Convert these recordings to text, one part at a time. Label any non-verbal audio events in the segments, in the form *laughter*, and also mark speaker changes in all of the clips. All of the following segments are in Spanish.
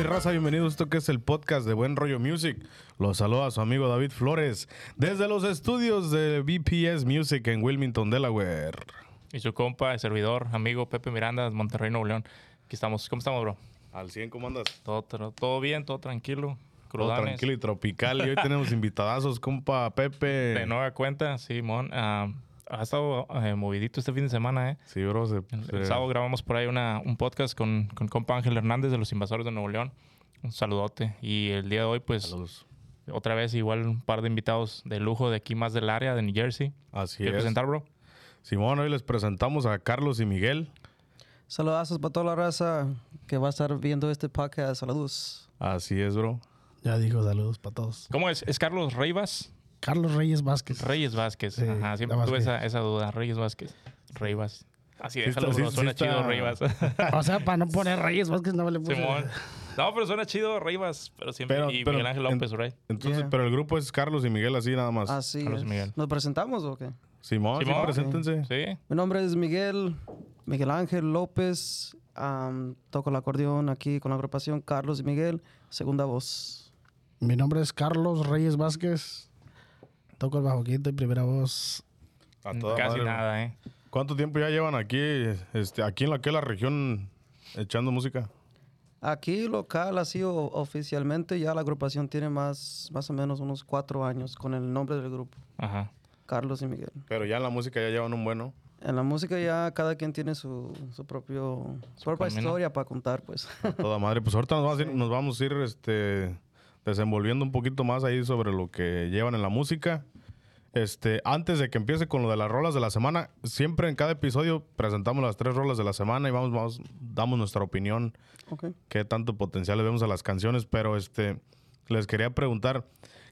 Speaker 1: mi raza? Bienvenidos a esto que es el podcast de Buen Rollo Music. Los saluda su amigo David Flores desde los estudios de BPS Music en Wilmington, Delaware.
Speaker 2: Y su compa, el servidor, amigo Pepe Miranda de Monterrey, Nuevo León. Aquí estamos. ¿Cómo estamos, bro?
Speaker 1: Al 100, ¿cómo andas?
Speaker 2: Todo, todo, todo bien, todo tranquilo.
Speaker 1: Todo
Speaker 2: Crudanes.
Speaker 1: tranquilo y tropical. Y hoy tenemos *laughs* invitadazos, compa Pepe.
Speaker 2: De nueva cuenta, Simón. ah, ha estado eh, movidito este fin de semana, ¿eh?
Speaker 1: Sí, bro. se-
Speaker 2: El,
Speaker 1: se-
Speaker 2: el sábado grabamos por ahí una, un podcast con, con compa Ángel Hernández de los Invasores de Nuevo León. Un saludote. Y el día de hoy, pues,
Speaker 1: Saludos.
Speaker 2: otra vez igual un par de invitados de lujo de aquí más del área, de New Jersey.
Speaker 1: Así
Speaker 2: ¿Quieres
Speaker 1: es.
Speaker 2: presentar, bro?
Speaker 1: Simón, hoy les presentamos a Carlos y Miguel.
Speaker 3: Saludazos para toda la raza que va a estar viendo este podcast. Saludos.
Speaker 1: Así es, bro.
Speaker 4: Ya digo saludos para todos.
Speaker 2: ¿Cómo es? ¿Es Carlos Reivas?
Speaker 4: Carlos Reyes Vázquez.
Speaker 2: Reyes Vázquez.
Speaker 4: Sí,
Speaker 2: Ajá, siempre tuve esa, esa duda. Reyes Vázquez. Reyes. Así,
Speaker 1: Sí
Speaker 2: déjalo, bro,
Speaker 1: sí-
Speaker 2: suena
Speaker 1: sí está-
Speaker 2: chido, Reyes. *laughs*
Speaker 4: O sea, *laughs* para no poner Reyes Vázquez no le puse.
Speaker 2: Simón. No, pero suena chido, Reyes. Pero siempre.
Speaker 1: Pero-
Speaker 2: y
Speaker 1: pero
Speaker 2: Miguel Ángel
Speaker 1: en-
Speaker 2: López, right?
Speaker 1: Entonces,
Speaker 3: Yeah.
Speaker 1: pero el grupo es Carlos y Miguel, así nada más.
Speaker 3: Así
Speaker 2: Carlos
Speaker 3: es.
Speaker 2: Miguel.
Speaker 3: ¿Nos presentamos o qué?
Speaker 1: Simón, sí,
Speaker 2: Simón.
Speaker 1: preséntense.
Speaker 2: Sí.
Speaker 3: Mi nombre es Miguel, Miguel Ángel López. Toco el acordeón aquí con la agrupación Carlos y Miguel, segunda voz.
Speaker 4: Mi nombre es Carlos Reyes Vázquez. Toco el bajo quinto y primera voz.
Speaker 1: A toda
Speaker 2: Casi
Speaker 1: madre,
Speaker 2: nada, ¿eh?
Speaker 1: ¿Cuánto tiempo ya llevan aquí, este, aquí en la, que la región echando música?
Speaker 3: Aquí local, así o- oficialmente, ya la agrupación tiene más, más o menos unos cuatro años con el nombre del grupo,
Speaker 2: Ajá.
Speaker 3: Carlos y Miguel.
Speaker 1: Pero ya en la música ya llevan un bueno.
Speaker 3: En la música ya cada quien tiene su, su propio, su propia
Speaker 2: camino.
Speaker 3: historia para contar, pues.
Speaker 1: Toda madre. Pues ahorita nos vamos a ir, nos vamos a ir este, desenvolviendo un poquito más ahí sobre lo que llevan en la música. Este, antes de que empiece con lo de las rolas de la semana, siempre en cada episodio presentamos las tres rolas de la semana y vamos, vamos damos nuestra opinión,
Speaker 3: Ok.
Speaker 1: qué tanto potencial le vemos a las canciones. Pero este, les quería preguntar,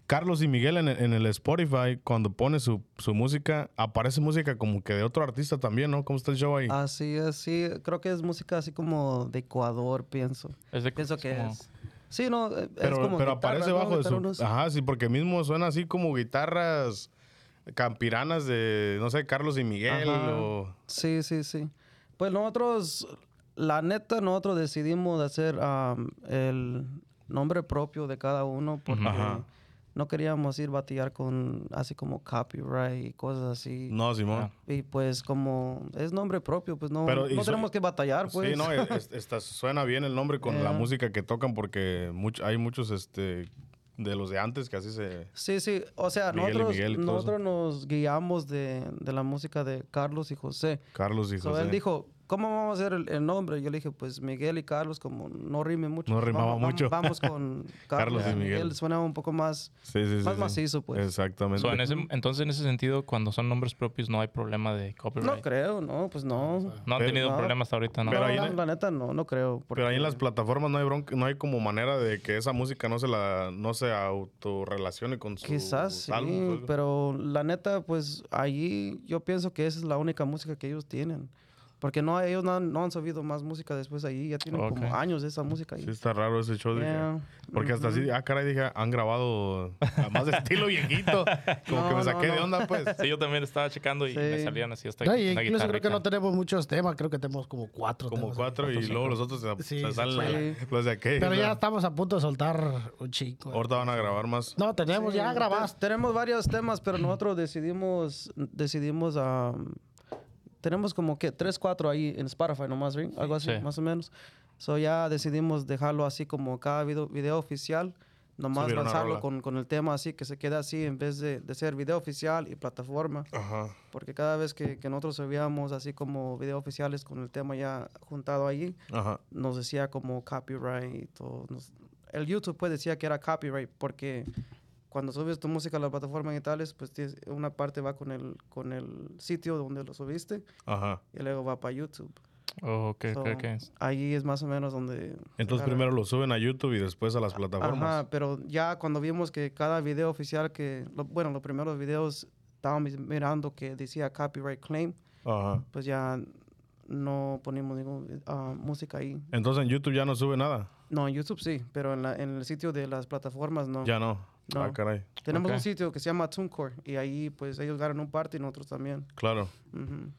Speaker 1: Carlos y Miguel en, el- en el Spotify, cuando pone su, su música, aparece música como que de otro artista también, ¿no? ¿Cómo está el show ahí?
Speaker 3: Así es, sí. Creo que es música así como de Ecuador, pienso.
Speaker 2: Es de-
Speaker 3: Pienso
Speaker 2: es
Speaker 3: que
Speaker 2: como-
Speaker 3: es. Sí, no, eh, es
Speaker 1: Pero,
Speaker 3: como
Speaker 1: pero
Speaker 3: guitarra,
Speaker 1: aparece
Speaker 3: ¿no?
Speaker 1: bajo de su... Ajá, sí, porque mismo suena así como guitarras campiranas de, no sé, Carlos y Miguel o...
Speaker 3: Sí, sí, sí. Pues nosotros, la neta, nosotros decidimos hacer am, el nombre propio de cada uno porque
Speaker 1: Ajá.
Speaker 3: No queríamos ir batallar con así como copyright y cosas así.
Speaker 1: No, Simón.
Speaker 3: Y pues como es nombre propio, pues no,
Speaker 1: Pero,
Speaker 3: no
Speaker 1: so-
Speaker 3: tenemos que batallar, pues.
Speaker 1: Sí, no, *laughs* es- esta- suena bien el nombre con la música que tocan porque much- hay muchos este de los de antes que así se...
Speaker 3: Sí, sí, o sea,
Speaker 1: Miguel
Speaker 3: nosotros,
Speaker 1: y
Speaker 3: nosotros nos guiamos de, de la música de Carlos y José.
Speaker 1: Carlos y
Speaker 3: So,
Speaker 1: José.
Speaker 3: él dijo, ¿cómo vamos a hacer el, el nombre? Yo le dije, pues Miguel y Carlos, como no rime mucho.
Speaker 1: No
Speaker 3: pues,
Speaker 1: rimaba
Speaker 3: vamos,
Speaker 1: mucho.
Speaker 3: Vamos, vamos con *laughs*
Speaker 1: Carlos
Speaker 3: Carlos,
Speaker 1: y
Speaker 3: y
Speaker 1: Miguel.
Speaker 3: Miguel. Suena un poco más,
Speaker 1: Sí,
Speaker 3: más
Speaker 1: sí.
Speaker 3: macizo, pues.
Speaker 1: Exactamente.
Speaker 2: So, en ese- entonces, en ese sentido, cuando son nombres propios, no hay problema de copyright.
Speaker 3: No creo, no, pues no.
Speaker 2: No han tenido
Speaker 3: no.
Speaker 2: problema hasta ahorita, ¿no?
Speaker 1: Pero
Speaker 3: No,
Speaker 1: ahí
Speaker 3: la, neta no, no creo.
Speaker 1: Pero ahí en las plataformas no hay bronca, no hay como manera de que esa música no se la no se autorrelacione con su
Speaker 3: Quizás sí,
Speaker 1: álbum,
Speaker 3: pero la neta, pues allí yo pienso que esa es la única música que ellos tienen. Porque no, ellos no han, no han subido más música después allí, ya tienen
Speaker 2: Ok.
Speaker 3: como años de esa música ahí.
Speaker 1: Sí, está raro ese show. dije.
Speaker 3: Yeah.
Speaker 1: Porque hasta así, ah, caray, dije, han grabado a más de *laughs* estilo viejito. Como que
Speaker 3: No,
Speaker 1: me saqué
Speaker 3: no,
Speaker 1: de onda, pues.
Speaker 2: Sí, yo también estaba checando y
Speaker 3: Sí.
Speaker 2: me salían así hasta una
Speaker 4: incluso creo que no tenemos muchos temas. Creo que tenemos como cuatro.
Speaker 1: Como
Speaker 4: temas.
Speaker 1: cuatro y
Speaker 4: cinco.
Speaker 1: luego los otros se,
Speaker 4: Sí,
Speaker 1: se salen
Speaker 3: sale.
Speaker 1: los de aquí.
Speaker 4: Pero ya estamos a punto de soltar un chico.
Speaker 1: Ahorita van a grabar más.
Speaker 4: No, tenemos ya
Speaker 3: Sí,
Speaker 4: grabados.
Speaker 3: te- Tenemos varios temas, pero nosotros decidimos, decidimos, am, tenemos como que tres, cuatro ahí en Spotify nomás, ¿sí? algo así,
Speaker 2: Sí.
Speaker 3: más o menos. So ya decidimos dejarlo así como cada video, video oficial, nomás lanzarlo con, con el tema así, que se quede así en vez de, de ser video oficial y plataforma.
Speaker 1: Ajá.
Speaker 3: Porque cada vez que, que nosotros subíamos así como video oficiales con el tema ya juntado allí,
Speaker 1: Ajá.
Speaker 3: nos decía como copyright o nos- el YouTube pues decía que era copyright porque cuando subes tu música a la plataforma y tales pues tienes- una parte va con el con el sitio donde lo subiste
Speaker 1: Ajá.
Speaker 3: y luego va para YouTube.
Speaker 2: Oh, ok,
Speaker 3: So. Ahí es más o menos donde
Speaker 1: Entonces primero lo suben a YouTube y después a las plataformas.
Speaker 3: Ajá, pero ya cuando vimos que cada video oficial que lo- bueno, los primeros videos estábamos mirando que decía copyright claim,
Speaker 1: Ajá.
Speaker 3: pues ya no ponimos ninguna música ahí.
Speaker 1: Entonces en YouTube ya no sube nada.
Speaker 3: No, en YouTube sí, pero en, la- en el sitio de las plataformas no.
Speaker 1: Ya no.
Speaker 3: No.
Speaker 1: Ah, caray.
Speaker 3: Tenemos
Speaker 2: Ok.
Speaker 3: un sitio que se llama TuneCore y ahí pues ellos ganan un parte y nosotros también.
Speaker 1: Claro.
Speaker 3: Ujú.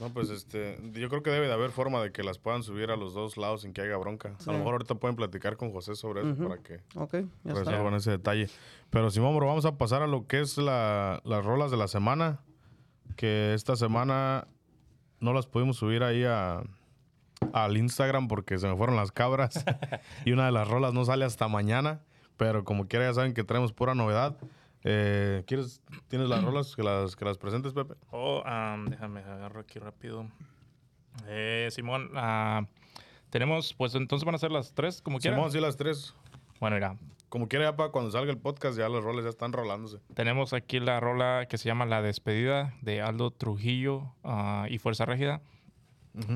Speaker 1: No, pues este, yo creo que debe de haber forma de que las puedan subir a los dos lados sin que haya bronca.
Speaker 3: Sí.
Speaker 1: A lo mejor ahorita pueden platicar con José sobre eso
Speaker 3: Ujú.
Speaker 1: para que
Speaker 3: Ok, ya está.
Speaker 1: resuelvan ese detalle. Pero Simón, bro, vamos a pasar a lo que es la- las rolas de la semana. Que esta semana no las pudimos subir ahí a, al Instagram porque se me fueron las cabras. *laughs* y una de las rolas no sale hasta mañana. Pero como quiera ya saben que traemos pura novedad. Eh, ¿Quieres, tienes las *clears throat* rolas que las, que las presentes, Pepe?
Speaker 2: Oh, am, déjame agarro aquí rápido. Eh, Simón, ah, tenemos, pues entonces van a ser las tres, como quieran.
Speaker 1: Simón, sí, las tres.
Speaker 2: Bueno, mira,
Speaker 1: Como quiera, ya para cuando salga el podcast, ya los roles ya están rolándose.
Speaker 2: tenemos aquí la rola que se llama La Despedida de Aldo Trujillo ah, y Fuerza Régida.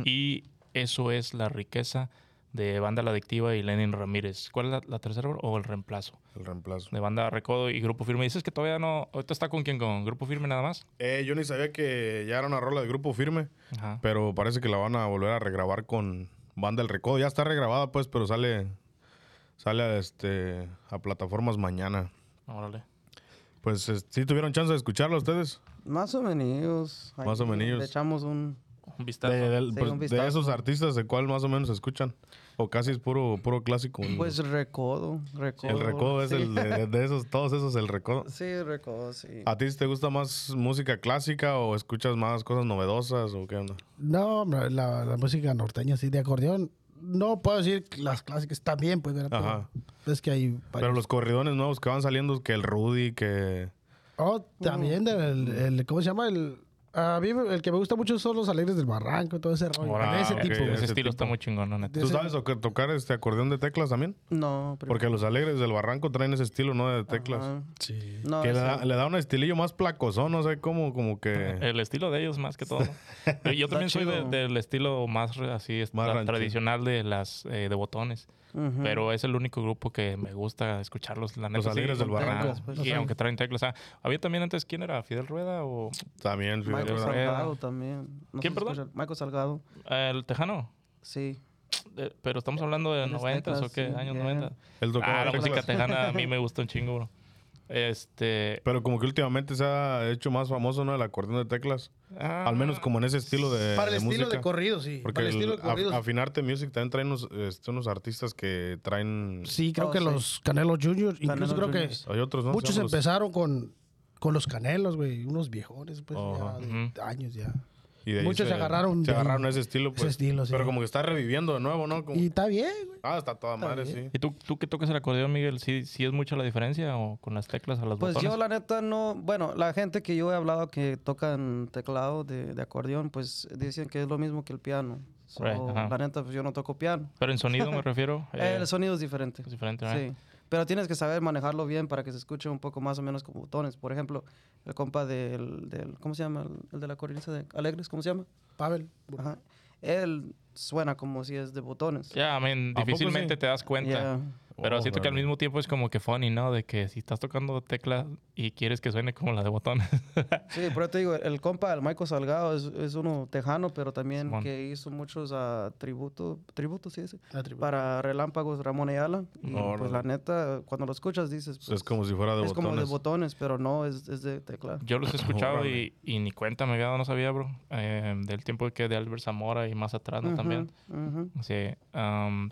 Speaker 2: Y eso es la riqueza de Banda La Adictiva y Lenin Ramírez. ¿Cuál es la, la tercera bro? o el reemplazo?
Speaker 1: El reemplazo.
Speaker 2: De Banda Recodo y Grupo Firme. Dices que todavía no. ¿Ahorita está con quién? ¿Con Grupo Firme nada más?
Speaker 1: Eh, yo ni sabía que ya era una rola de grupo firme,
Speaker 2: Ajá.
Speaker 1: pero parece que la van a volver a regrabar con Banda El Recodo. Ya está regrabada, pues, pero sale, sale a, este, a plataformas mañana.
Speaker 2: Órale.
Speaker 1: Pues, si tuvieron chance de escucharla ustedes?
Speaker 3: Más o menos.
Speaker 1: Más o menos.
Speaker 3: Le echamos un...
Speaker 2: Un vistazo.
Speaker 1: De, del-
Speaker 3: Sí,
Speaker 1: pues,
Speaker 3: un
Speaker 1: de esos artistas, ¿de cuál más o menos escuchan? O casi es puro, puro clásico. *clears throat*
Speaker 3: Pues recodo, recodo.
Speaker 1: el Recodo es
Speaker 3: sí.
Speaker 1: el de, de- de esos, todos esos, el Recodo.
Speaker 3: Sí, recodo, sí.
Speaker 1: ¿A ti te gusta más música clásica o escuchas más cosas novedosas o qué onda?
Speaker 4: No, hombre, la, la música norteña, sí, de acordeón. No puedo decir que las clásicas también, pues, ¿verdad? Pero
Speaker 1: Ajá.
Speaker 4: Es que hay
Speaker 1: Pero los corridones nuevos que van saliendo, que el Rudy, que...
Speaker 4: Oh, también del, el, ¿cómo se llama? El, a mí el que me gusta mucho son los alegres del barranco y todo ese rollo. De ese tipo.
Speaker 2: Ese,
Speaker 1: ese
Speaker 2: estilo está muy chingón.
Speaker 4: De
Speaker 1: ¿Tú sabes tocar este acordeón de teclas también?
Speaker 3: No, pero...
Speaker 1: Porque los alegres del barranco traen ese estilo, ¿no? De teclas.
Speaker 3: Ajá.
Speaker 4: Sí.
Speaker 3: No,
Speaker 1: Que le da, le da un estilillo más placosón, no sé cómo, como que... *laughs*
Speaker 2: El estilo de ellos más que todo. *laughs* Yo también soy de- del estilo más así
Speaker 1: Más
Speaker 2: tradicional de las eh, de botones.
Speaker 3: Ujú.
Speaker 2: Pero es el único grupo que me gusta escucharlos. La neta,
Speaker 1: Los
Speaker 2: sí,
Speaker 1: Alegres del
Speaker 2: con
Speaker 1: Barranco.
Speaker 3: Pues,
Speaker 2: y
Speaker 3: sí.
Speaker 2: aunque traen teclas. ah, había también antes, ¿quién era? ¿Fidel Rueda o
Speaker 1: También, sí,
Speaker 3: Michael
Speaker 1: de.
Speaker 2: Rueda.
Speaker 3: Salgado también. No
Speaker 2: ¿Quién, perdón?
Speaker 3: Michael Salgado,
Speaker 2: el Tejano?
Speaker 3: sí.
Speaker 2: Eh, pero estamos hablando de
Speaker 3: Las
Speaker 2: 90 o qué,
Speaker 3: sí,
Speaker 2: años
Speaker 3: yeah.
Speaker 2: 90.
Speaker 1: Él tocaba
Speaker 2: Ah, la música tejana a mí me *laughs* gusta un chingo, bro. Este.
Speaker 1: Pero como que últimamente se ha hecho más famoso, ¿no? El acordeón de teclas. Al menos como en ese estilo de,
Speaker 4: Para el
Speaker 1: de
Speaker 4: estilo
Speaker 1: música.
Speaker 4: de corrido, sí.
Speaker 1: Porque
Speaker 4: Para el estilo de corrido.
Speaker 1: Af- Afinarte Music también traen unos, este, unos artistas que traen...
Speaker 4: sí, creo
Speaker 3: Oh,
Speaker 4: que
Speaker 3: sí.
Speaker 4: los Canelos Junior, incluso creo que
Speaker 3: Juniors.
Speaker 1: Hay otros, ¿no?
Speaker 4: muchos
Speaker 1: los-
Speaker 4: empezaron con, con los Canelos, güey. Unos viejones, pues, ya de años ya.
Speaker 1: Y de ahí
Speaker 4: muchos se agarraron
Speaker 1: Se
Speaker 4: de
Speaker 1: agarraron ese estilo, pues.
Speaker 4: estilo, sí.
Speaker 1: Pero como que está reviviendo de nuevo, ¿no? Como-
Speaker 4: Y está bien, güey.
Speaker 1: Ah, está toda madre,
Speaker 4: bien.
Speaker 1: sí.
Speaker 2: ¿Y tú, tú que tocas el acordeón, Miguel? ¿Sí, ¿Sí es mucha la diferencia o con las teclas a las
Speaker 3: Pues
Speaker 2: botones?
Speaker 3: yo la neta no, bueno, la gente que yo he hablado que tocan teclado de, de acordeón, pues dicen que es lo mismo que el piano. So,
Speaker 2: Right,
Speaker 3: la neta, pues yo no toco piano.
Speaker 2: Pero en sonido me *laughs* refiero. eh,
Speaker 3: el sonido es diferente.
Speaker 2: es diferente, ¿verdad?
Speaker 3: Sí. Pero tienes que saber manejarlo bien para que se escuche un poco más o menos como botones. Por ejemplo, el compa del, del ¿cómo se llama? El, el de la corriente de Alegres, ¿cómo se llama?
Speaker 4: Pavel.
Speaker 3: Ajá. Él suena como si es de botones.
Speaker 2: Ya, I mean,
Speaker 1: ¿A poco
Speaker 2: difícilmente
Speaker 1: sí?
Speaker 2: te das cuenta.
Speaker 3: Yeah.
Speaker 2: Pero
Speaker 1: Oh,
Speaker 2: siento que al mismo tiempo es como que funny, ¿no? De que si estás tocando tecla y quieres que suene como la de botones. *laughs*
Speaker 3: Sí, por eso te digo, el compa, el Michael Salgado, es, es uno tejano, pero también
Speaker 2: Simón.
Speaker 3: que hizo muchos ah, tributos, tributos, sí, sí, para Relámpagos Ramón Ayala. Y
Speaker 1: Órale.
Speaker 3: pues la neta, cuando lo escuchas dices,
Speaker 1: Pues
Speaker 3: pues,
Speaker 1: es como si fuera de
Speaker 3: es
Speaker 1: botones.
Speaker 3: como de botones, pero no, es, es de tecla.
Speaker 2: Yo los he escuchado
Speaker 1: Órale.
Speaker 2: y, y ni cuenta me había dado, no sabía, bro. Eh, del tiempo que de Albert Zamora y más atrás, ¿no? También.
Speaker 3: Ujú, ujú.
Speaker 2: Sí. um,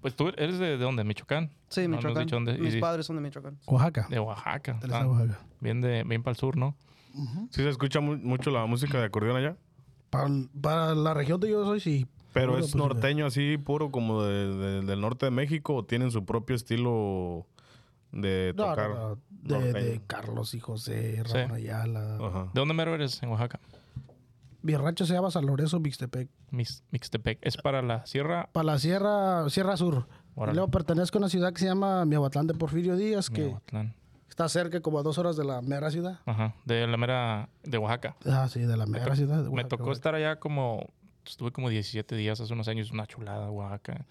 Speaker 2: pues tú eres de, de dónde? ¿Michoacán?
Speaker 3: Sí,
Speaker 2: No,
Speaker 3: Michoacán.
Speaker 2: dónde-
Speaker 3: Mis padres son de Michoacán.
Speaker 4: Oaxaca.
Speaker 2: De Oaxaca. Ah,
Speaker 4: Oaxaca.
Speaker 2: bien, de, bien para el sur, ¿no?
Speaker 1: Sí se escucha mu- mucho la música de acordeón allá.
Speaker 4: Para, para la región de yo soy, sí.
Speaker 1: Pero
Speaker 4: Puro,
Speaker 1: es
Speaker 4: pues,
Speaker 1: norteño así, puro como de- de- del norte de México o tienen su propio estilo de tocar.
Speaker 4: no, no, De, de Carlos y José,
Speaker 2: Sí.
Speaker 4: Ramón Ayala.
Speaker 1: Ajá.
Speaker 2: ¿De dónde mero eres en Oaxaca?
Speaker 4: Mi rancho se llama San Lorenzo Mixtepec.
Speaker 2: Mix- Mixtepec. ¿Es para la sierra?
Speaker 4: Para la Sierra, Sierra Sur. Y luego pertenezco a una ciudad que se llama Miahuatlán de Porfirio Díaz, que
Speaker 2: Miahuatlán.
Speaker 4: está cerca como a dos horas de la mera ciudad.
Speaker 2: Ajá. De la mera... De Oaxaca.
Speaker 4: Ah, sí, de la mera ciudad. de
Speaker 2: Me
Speaker 4: Oaxaca,
Speaker 2: tocó
Speaker 4: Oaxaca.
Speaker 2: estar allá como... Estuve como 17 días hace unos años. Una chulada, Oaxaca.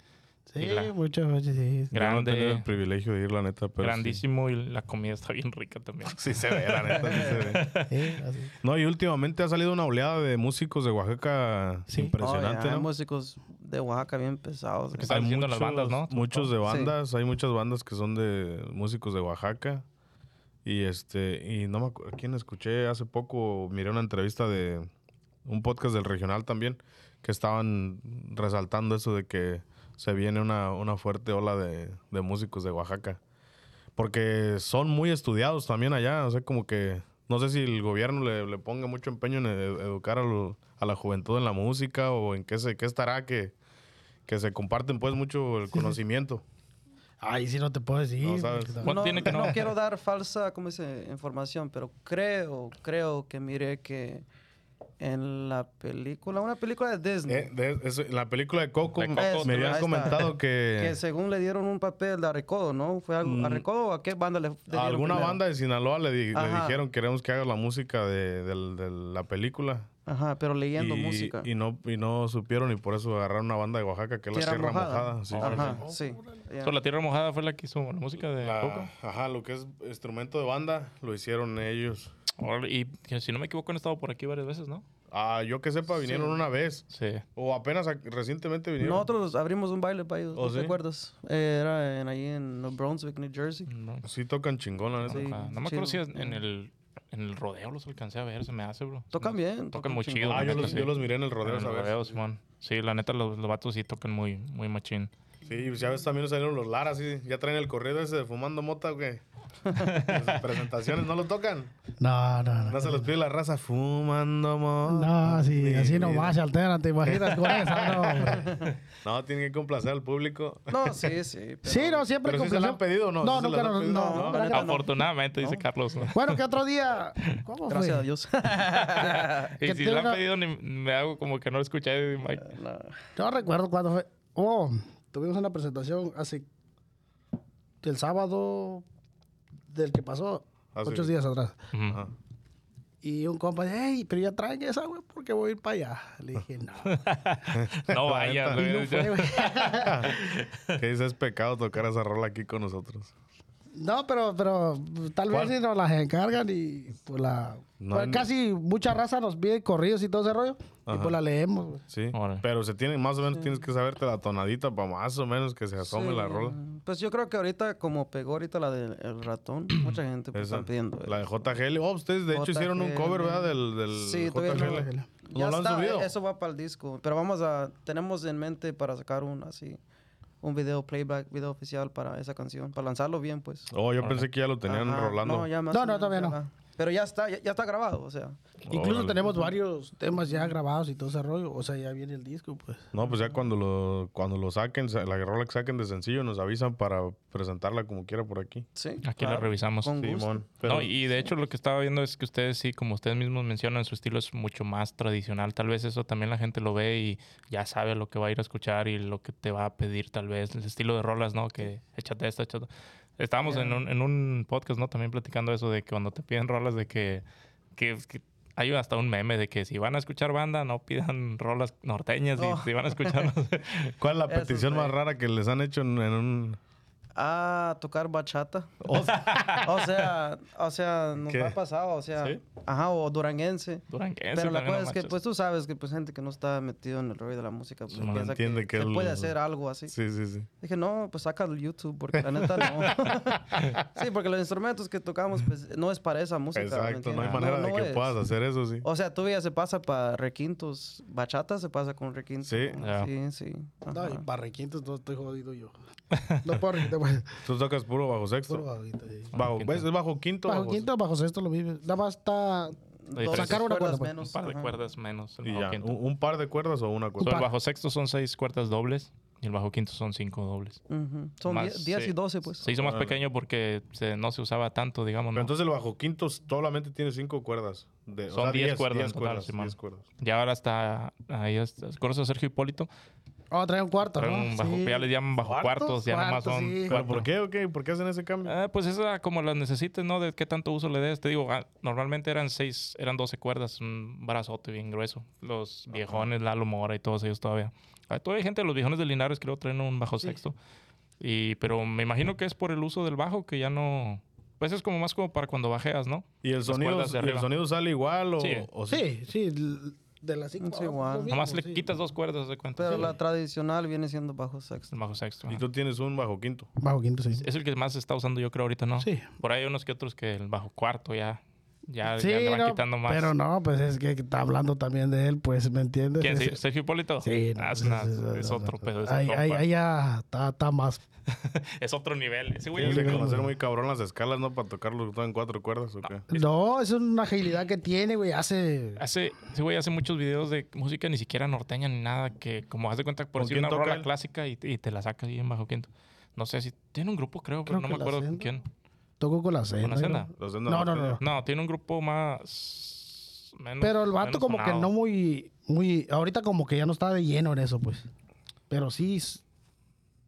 Speaker 4: Sí, mucho, mucho, sí.
Speaker 1: Yo no
Speaker 2: Grande.
Speaker 1: el privilegio de ir, la neta. Pero
Speaker 2: grandísimo y la comida está bien rica también. *laughs*
Speaker 1: Sí, se ve, la neta. sí se ve. *laughs*
Speaker 4: Sí, así.
Speaker 1: No, y últimamente ha salido una oleada de músicos de Oaxaca
Speaker 4: Sí.
Speaker 1: impresionante,
Speaker 3: Oh, ya, Hay
Speaker 1: ¿no?
Speaker 3: músicos de Oaxaca bien pesados.
Speaker 2: Que
Speaker 3: güey.
Speaker 2: están
Speaker 1: Hay
Speaker 2: diciendo las bandas, ¿no?
Speaker 1: Muchos de
Speaker 3: Sí.
Speaker 1: bandas, hay muchas bandas que son de músicos de Oaxaca. Y este, y no me acuerdo quién escuché hace poco, miré una entrevista de, un podcast del regional también, que estaban resaltando eso de que se viene una, una fuerte ola de, de músicos de Oaxaca. Porque son muy estudiados también allá, o sea, como que no sé si el gobierno le, le ponga mucho empeño en ed- educar a, lo- a la juventud en la música o en qué, se, qué estará que, que se comparten pues mucho el conocimiento.
Speaker 4: Ay, sí, no te puedo decir.
Speaker 1: No sabes.
Speaker 4: porque-
Speaker 2: ¿Cuánto
Speaker 3: no,
Speaker 2: tiene que no?
Speaker 3: no quiero dar falsa como dice, información, pero creo, creo que miré que en la película, una película de Disney,
Speaker 1: Eh, de- eso, la película de Coco,
Speaker 2: De
Speaker 1: me-
Speaker 2: Coco,
Speaker 1: me
Speaker 3: ahí
Speaker 1: habían comentado que, *laughs*
Speaker 3: que según le dieron un papel a Recodo, ¿no? ¿Fue algo, a
Speaker 1: Mm.
Speaker 3: Recodo o a qué banda le, le
Speaker 1: a
Speaker 3: dieron
Speaker 1: alguna
Speaker 3: primero?
Speaker 1: banda de Sinaloa le, di- le
Speaker 3: Ajá.
Speaker 1: dijeron queremos que hagas la música de, de la película.
Speaker 3: Ajá, pero leyendo
Speaker 1: y,
Speaker 3: música.
Speaker 1: y no y no supieron y por eso agarraron una banda de Oaxaca que es la
Speaker 3: Tierra Mojada.
Speaker 1: Mojada. sí.
Speaker 3: Ajá, sí.
Speaker 2: So, la Tierra Mojada fue la que hizo la música de
Speaker 1: La-
Speaker 2: Coco.
Speaker 1: ajá, lo que es instrumento de banda lo hicieron ellos.
Speaker 2: Y si no me equivoco han estado por aquí varias veces, ¿no?
Speaker 1: Ah, yo que sepa, vinieron
Speaker 3: Sí.
Speaker 1: una vez.
Speaker 2: Sí.
Speaker 1: O apenas recientemente vinieron.
Speaker 3: Nosotros abrimos un baile para ellos,
Speaker 1: ¿Oh,
Speaker 3: ¿no te acuerdas? Eh, era en, ahí en New Brunswick, New Jersey.
Speaker 2: No,
Speaker 1: Sí tocan chingón, la neta.
Speaker 3: Sí.
Speaker 2: no me acuerdo si es en el, en el rodeo los alcancé a ver, se me hace, bro.
Speaker 3: Tocan
Speaker 2: No,
Speaker 3: bien.
Speaker 2: Tocan muy
Speaker 3: chingón.
Speaker 2: chido.
Speaker 1: Ah, yo
Speaker 2: neta,
Speaker 1: los,
Speaker 2: sí.
Speaker 1: yo los miré en el
Speaker 2: En
Speaker 1: rodeo,
Speaker 2: el
Speaker 1: ¿sabes?
Speaker 2: rodeo, Simón. Sí, la neta, los, los vatos sí tocan muy, muy machín.
Speaker 1: Sí, pues ya ves, también salieron los Lara, sí. Ya traen el corrido ese de fumando mota, ¿o qué? Las *laughs* presentaciones no lo tocan.
Speaker 4: No, no, no.
Speaker 1: No se los pide la raza fumando mota.
Speaker 4: No, sí,
Speaker 1: Mi
Speaker 4: así
Speaker 1: vida.
Speaker 4: nomás se alternan, ¿te imaginas con esa? No, hombre.
Speaker 1: No, tienen que complacer al público.
Speaker 3: No, sí, sí. *laughs* pero-
Speaker 4: Sí, no, siempre
Speaker 1: Pero sí se la han pedido, ¿no?
Speaker 4: No,
Speaker 1: ¿Sí se
Speaker 4: nunca,
Speaker 1: las han
Speaker 4: no, no,
Speaker 1: No,
Speaker 4: ¿verdad que no?
Speaker 2: Afortunadamente, dice Carlos. *laughs*
Speaker 4: Bueno, que otro día. ¿Cómo fue?
Speaker 3: Gracias a Dios.
Speaker 2: y si la han
Speaker 4: una-
Speaker 2: pedido, ni me hago como que no lo escuché. Mike.
Speaker 3: No.
Speaker 4: No recuerdo cuándo fue. Oh, tuvimos una presentación hace. El sábado del que pasó,
Speaker 1: Hace-
Speaker 4: ocho días atrás. Y un compa dice, hey, pero ya traen esa, güey, porque voy a ir para allá. Le dije, no. *laughs*
Speaker 2: No *laughs* vaya.
Speaker 1: neta.
Speaker 4: Y no güey. *laughs*
Speaker 1: Que dice, es pecado tocar esa rola aquí con nosotros.
Speaker 4: No, pero, pero tal
Speaker 1: ¿Cuál?
Speaker 4: vez si nos las encargan y pues la...
Speaker 1: No
Speaker 4: pues,
Speaker 1: hay-
Speaker 4: casi mucha raza nos pide corridos y todo ese rollo. Y pues la leemos, güey.
Speaker 1: Sí.
Speaker 2: Órale.
Speaker 1: Pero se tiene, más o menos tienes que saberte la tonadita para más o menos que se asome
Speaker 3: Sí,
Speaker 1: la rola.
Speaker 3: Pues yo creo que ahorita, como pegó ahorita la del el ratón, *clears throat* mucha gente pues,
Speaker 1: Esa,
Speaker 3: está pidiendo.
Speaker 1: la de JGL. Oh, ustedes de hecho hicieron un
Speaker 3: JGL.
Speaker 1: cover, ¿verdad? Del, del
Speaker 3: Sí, todavía no.
Speaker 1: JGL.
Speaker 3: Ya
Speaker 1: ¿No lo han
Speaker 3: está,
Speaker 1: subido?
Speaker 3: eso va para el disco. Pero vamos a, tenemos en mente para sacar un así, un video playback, video oficial para esa canción, para lanzarlo bien, pues.
Speaker 1: Oh, yo pensé que ya lo tenían
Speaker 3: Ajá.
Speaker 1: rolando.
Speaker 3: No, ya más
Speaker 4: No, no, todavía
Speaker 3: ya
Speaker 4: no.
Speaker 3: Pero ya está, ya, ya está grabado, o sea.
Speaker 4: Incluso
Speaker 1: Órale.
Speaker 4: tenemos varios temas ya grabados y todo ese rollo. O sea, ya viene el disco, pues.
Speaker 1: No, pues ya cuando lo, cuando lo saquen, sa- la rola que saquen de sencillo, nos avisan para presentarla como quiera por aquí.
Speaker 3: Sí.
Speaker 2: Aquí la revisamos.
Speaker 3: Con gusto.
Speaker 1: Simón. Pero-
Speaker 2: No, y de hecho lo que estaba viendo es que ustedes sí, como ustedes mismos mencionan, su estilo es mucho más tradicional. Tal vez eso también la gente lo ve y ya sabe lo que va a ir a escuchar y lo que te va a pedir tal vez. El estilo de rolas, ¿no? Que échate esto, échate... Estábamos en, un, en un podcast, ¿no? También platicando eso de que cuando te piden rolas de que, que, que hay hasta un meme de que si van a escuchar banda, no pidan rolas norteñas.
Speaker 3: Oh.
Speaker 2: Y si van a escuchar... no sé. *laughs*
Speaker 1: ¿Cuál es la petición más rara que les han hecho en, en un...
Speaker 3: a tocar bachata. *laughs* o sea, o sea, nos
Speaker 1: ¿Qué?
Speaker 3: ha pasado, o sea,
Speaker 2: ¿Sí?
Speaker 3: ajá, o duranguense.
Speaker 2: Duranguense,
Speaker 3: Pero la cosa
Speaker 2: no
Speaker 3: es que, pues tú sabes que pues gente que no está metido en el rollo de la música, pues
Speaker 2: No
Speaker 3: piensa
Speaker 1: entiende
Speaker 3: que,
Speaker 1: que
Speaker 3: se
Speaker 1: el-
Speaker 3: puede hacer algo así.
Speaker 1: Sí, sí, sí.
Speaker 3: Dije, no, pues saca el YouTube, porque la neta no. *laughs* sí, porque los instrumentos que tocamos, pues no es para esa música. ¿me
Speaker 1: Exacto, no hay manera de
Speaker 3: no
Speaker 1: que
Speaker 3: es.
Speaker 1: puedas hacer eso, sí.
Speaker 3: O sea, tú ya se pasa para requintos, bachata se pasa con requintos.
Speaker 1: Sí.
Speaker 3: Sí, sí.
Speaker 4: No, y para requintos no estoy jodido yo. No puedo requinto, pues.
Speaker 1: Tú tocas puro bajo sexto.
Speaker 4: Puro bajito, sí.
Speaker 1: Bajo,
Speaker 2: quinto.
Speaker 1: ¿ves? ¿Es bajo quinto?
Speaker 4: Bajo quinto, bajo sexto lo mismo. Nada más está...
Speaker 2: Sacar
Speaker 4: una cuerda, pues.
Speaker 3: menos.
Speaker 2: Un par de
Speaker 3: ajá.
Speaker 2: cuerdas menos. el
Speaker 1: Y
Speaker 2: bajo
Speaker 1: ya. ¿Un, un par de cuerdas o una cuerda?
Speaker 2: el bajo sexto son seis cuerdas dobles y el bajo quinto son cinco dobles.
Speaker 3: Ujú. Son
Speaker 2: Más,
Speaker 3: 10
Speaker 2: sí.
Speaker 3: y 12, pues.
Speaker 2: Se hizo más pequeño porque se- no se usaba tanto, digamos.
Speaker 1: Pero
Speaker 2: ¿no?
Speaker 1: entonces el bajo quinto solamente tiene cinco cuerdas. De, o
Speaker 2: Son
Speaker 1: sea,
Speaker 2: 10
Speaker 1: diez-
Speaker 2: cuerdas
Speaker 1: diez
Speaker 2: en total,
Speaker 1: cuerdas, cuerdas.
Speaker 2: Y ahora está ahí está, ¿conoces a Sergio Hipólito?
Speaker 4: Oh, trae un cuarto,
Speaker 2: Trae
Speaker 4: ¿no?
Speaker 2: un bajo,
Speaker 4: Sí.
Speaker 2: ya le llaman bajo
Speaker 4: Cuartos,
Speaker 2: cuartos, ya nomás
Speaker 4: cuartos,
Speaker 2: son
Speaker 4: sí.
Speaker 1: ¿Pero
Speaker 2: cuatro.
Speaker 1: por qué o qué? ¿Por qué hacen ese cambio?
Speaker 2: Ah, pues esa como las necesites, ¿no? De qué tanto uso le des. Te digo, ah, normalmente eran seis, eran 12 cuerdas, un brazote bien grueso. Los viejones, Lalo Mora y todos ellos todavía. Ah, todavía hay gente los viejones de Linares creo traen un bajo sexto. Y, pero me imagino que es por el uso del bajo que ya no... Pues es como más como para cuando bajeas, ¿no?
Speaker 1: ¿Y el
Speaker 2: las
Speaker 1: sonido, y el sonido sale igual o,
Speaker 2: Sí.
Speaker 1: o
Speaker 4: Sí, sí, de las cinco.
Speaker 3: Sí,
Speaker 4: abajo, mismo,
Speaker 2: Nomás le quitas dos cuerdas de cuenta.
Speaker 3: Pero
Speaker 2: Sí.
Speaker 3: la tradicional viene siendo bajo sexto.
Speaker 2: El bajo sexto.
Speaker 1: Y
Speaker 2: ajá.
Speaker 1: tú tienes un bajo quinto.
Speaker 4: Bajo quinto, sí.
Speaker 2: Es el que más se está usando yo creo ahorita, ¿no?
Speaker 4: Sí.
Speaker 2: Por ahí hay unos que otros que el bajo cuarto ya. Ya,
Speaker 4: Sí,
Speaker 2: ya le van
Speaker 4: no,
Speaker 2: quitando más.
Speaker 4: pero no, pues es que está hablando también de él, pues, ¿me entiendes?
Speaker 2: ¿Quién?
Speaker 4: Ese-
Speaker 2: ¿Sergio Hipólito?
Speaker 4: Sí,
Speaker 2: Ah, es,
Speaker 4: no, sí,
Speaker 2: es otro
Speaker 4: no,
Speaker 2: pedo. Es,
Speaker 4: ahí ya está, está más. *laughs*
Speaker 2: es otro nivel. Ese güey
Speaker 1: Tienes que
Speaker 2: es-
Speaker 1: conocer muy cabrón las escalas, ¿no? Para tocarlo todo en cuatro cuerdas, ¿o qué?
Speaker 4: No, es una agilidad que tiene, güey. Hace.
Speaker 2: Hace, ese güey hace muchos videos de música ni siquiera norteña ni nada, que como haz de cuenta por
Speaker 1: ¿Con
Speaker 2: decir una
Speaker 1: toca
Speaker 2: rola
Speaker 1: él?
Speaker 2: clásica y, y te la sacas ahí en bajo quinto. No sé si tiene un grupo, creo, pero
Speaker 4: Creo
Speaker 2: no me acuerdo con
Speaker 4: Senda.
Speaker 2: quién.
Speaker 4: Tocó con la cena.
Speaker 2: la Senda?
Speaker 4: No, no, no.
Speaker 2: No, tiene un grupo más menos,
Speaker 4: Pero el vato como que no muy, muy, ahorita como que ya no está de lleno en eso, pues. Pero sí,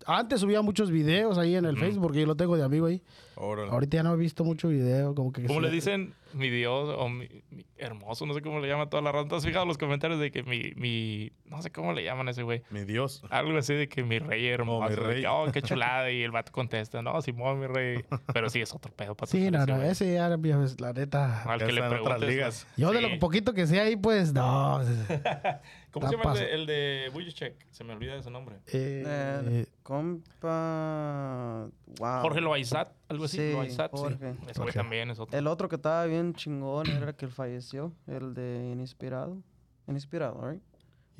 Speaker 4: antes subía muchos videos ahí en el Facebook, porque yo lo tengo de amigo ahí.
Speaker 1: Órale.
Speaker 4: Ahorita ya no he visto mucho video, como que...
Speaker 2: ¿Cómo le dicen? Mi Dios o mi, mi hermoso, no sé cómo le llama toda la. ¿Te has fijado los comentarios de que mi, mi, no sé cómo le llaman a ese güey?
Speaker 1: Mi Dios.
Speaker 2: Algo así de que mi rey hermoso.
Speaker 1: mi
Speaker 2: de
Speaker 1: rey.
Speaker 2: que, oh, qué chulada. Y el vato contesta, no, Simón, mi rey. Pero sí, es otro pedo para
Speaker 4: Sí, no, no,
Speaker 2: ese
Speaker 4: ya, la neta...
Speaker 2: Al que le preguntes.
Speaker 1: ligas.
Speaker 4: Yo de
Speaker 2: Sí.
Speaker 4: lo poquito que sé ahí, pues, no. *laughs*
Speaker 2: ¿Cómo se llama el de, el de Bujicek? Se me olvida ese nombre.
Speaker 4: Eh,
Speaker 3: Eh, compa. Wow.
Speaker 2: Jorge Loaizat, algo así.
Speaker 3: Sí,
Speaker 2: Loaizat, sí.
Speaker 3: Jorge.
Speaker 2: Ese güey
Speaker 4: Jorge.
Speaker 2: también es otro.
Speaker 3: El otro que estaba bien chingón era el que falleció, el de Ininspirado. Ininspirado, right?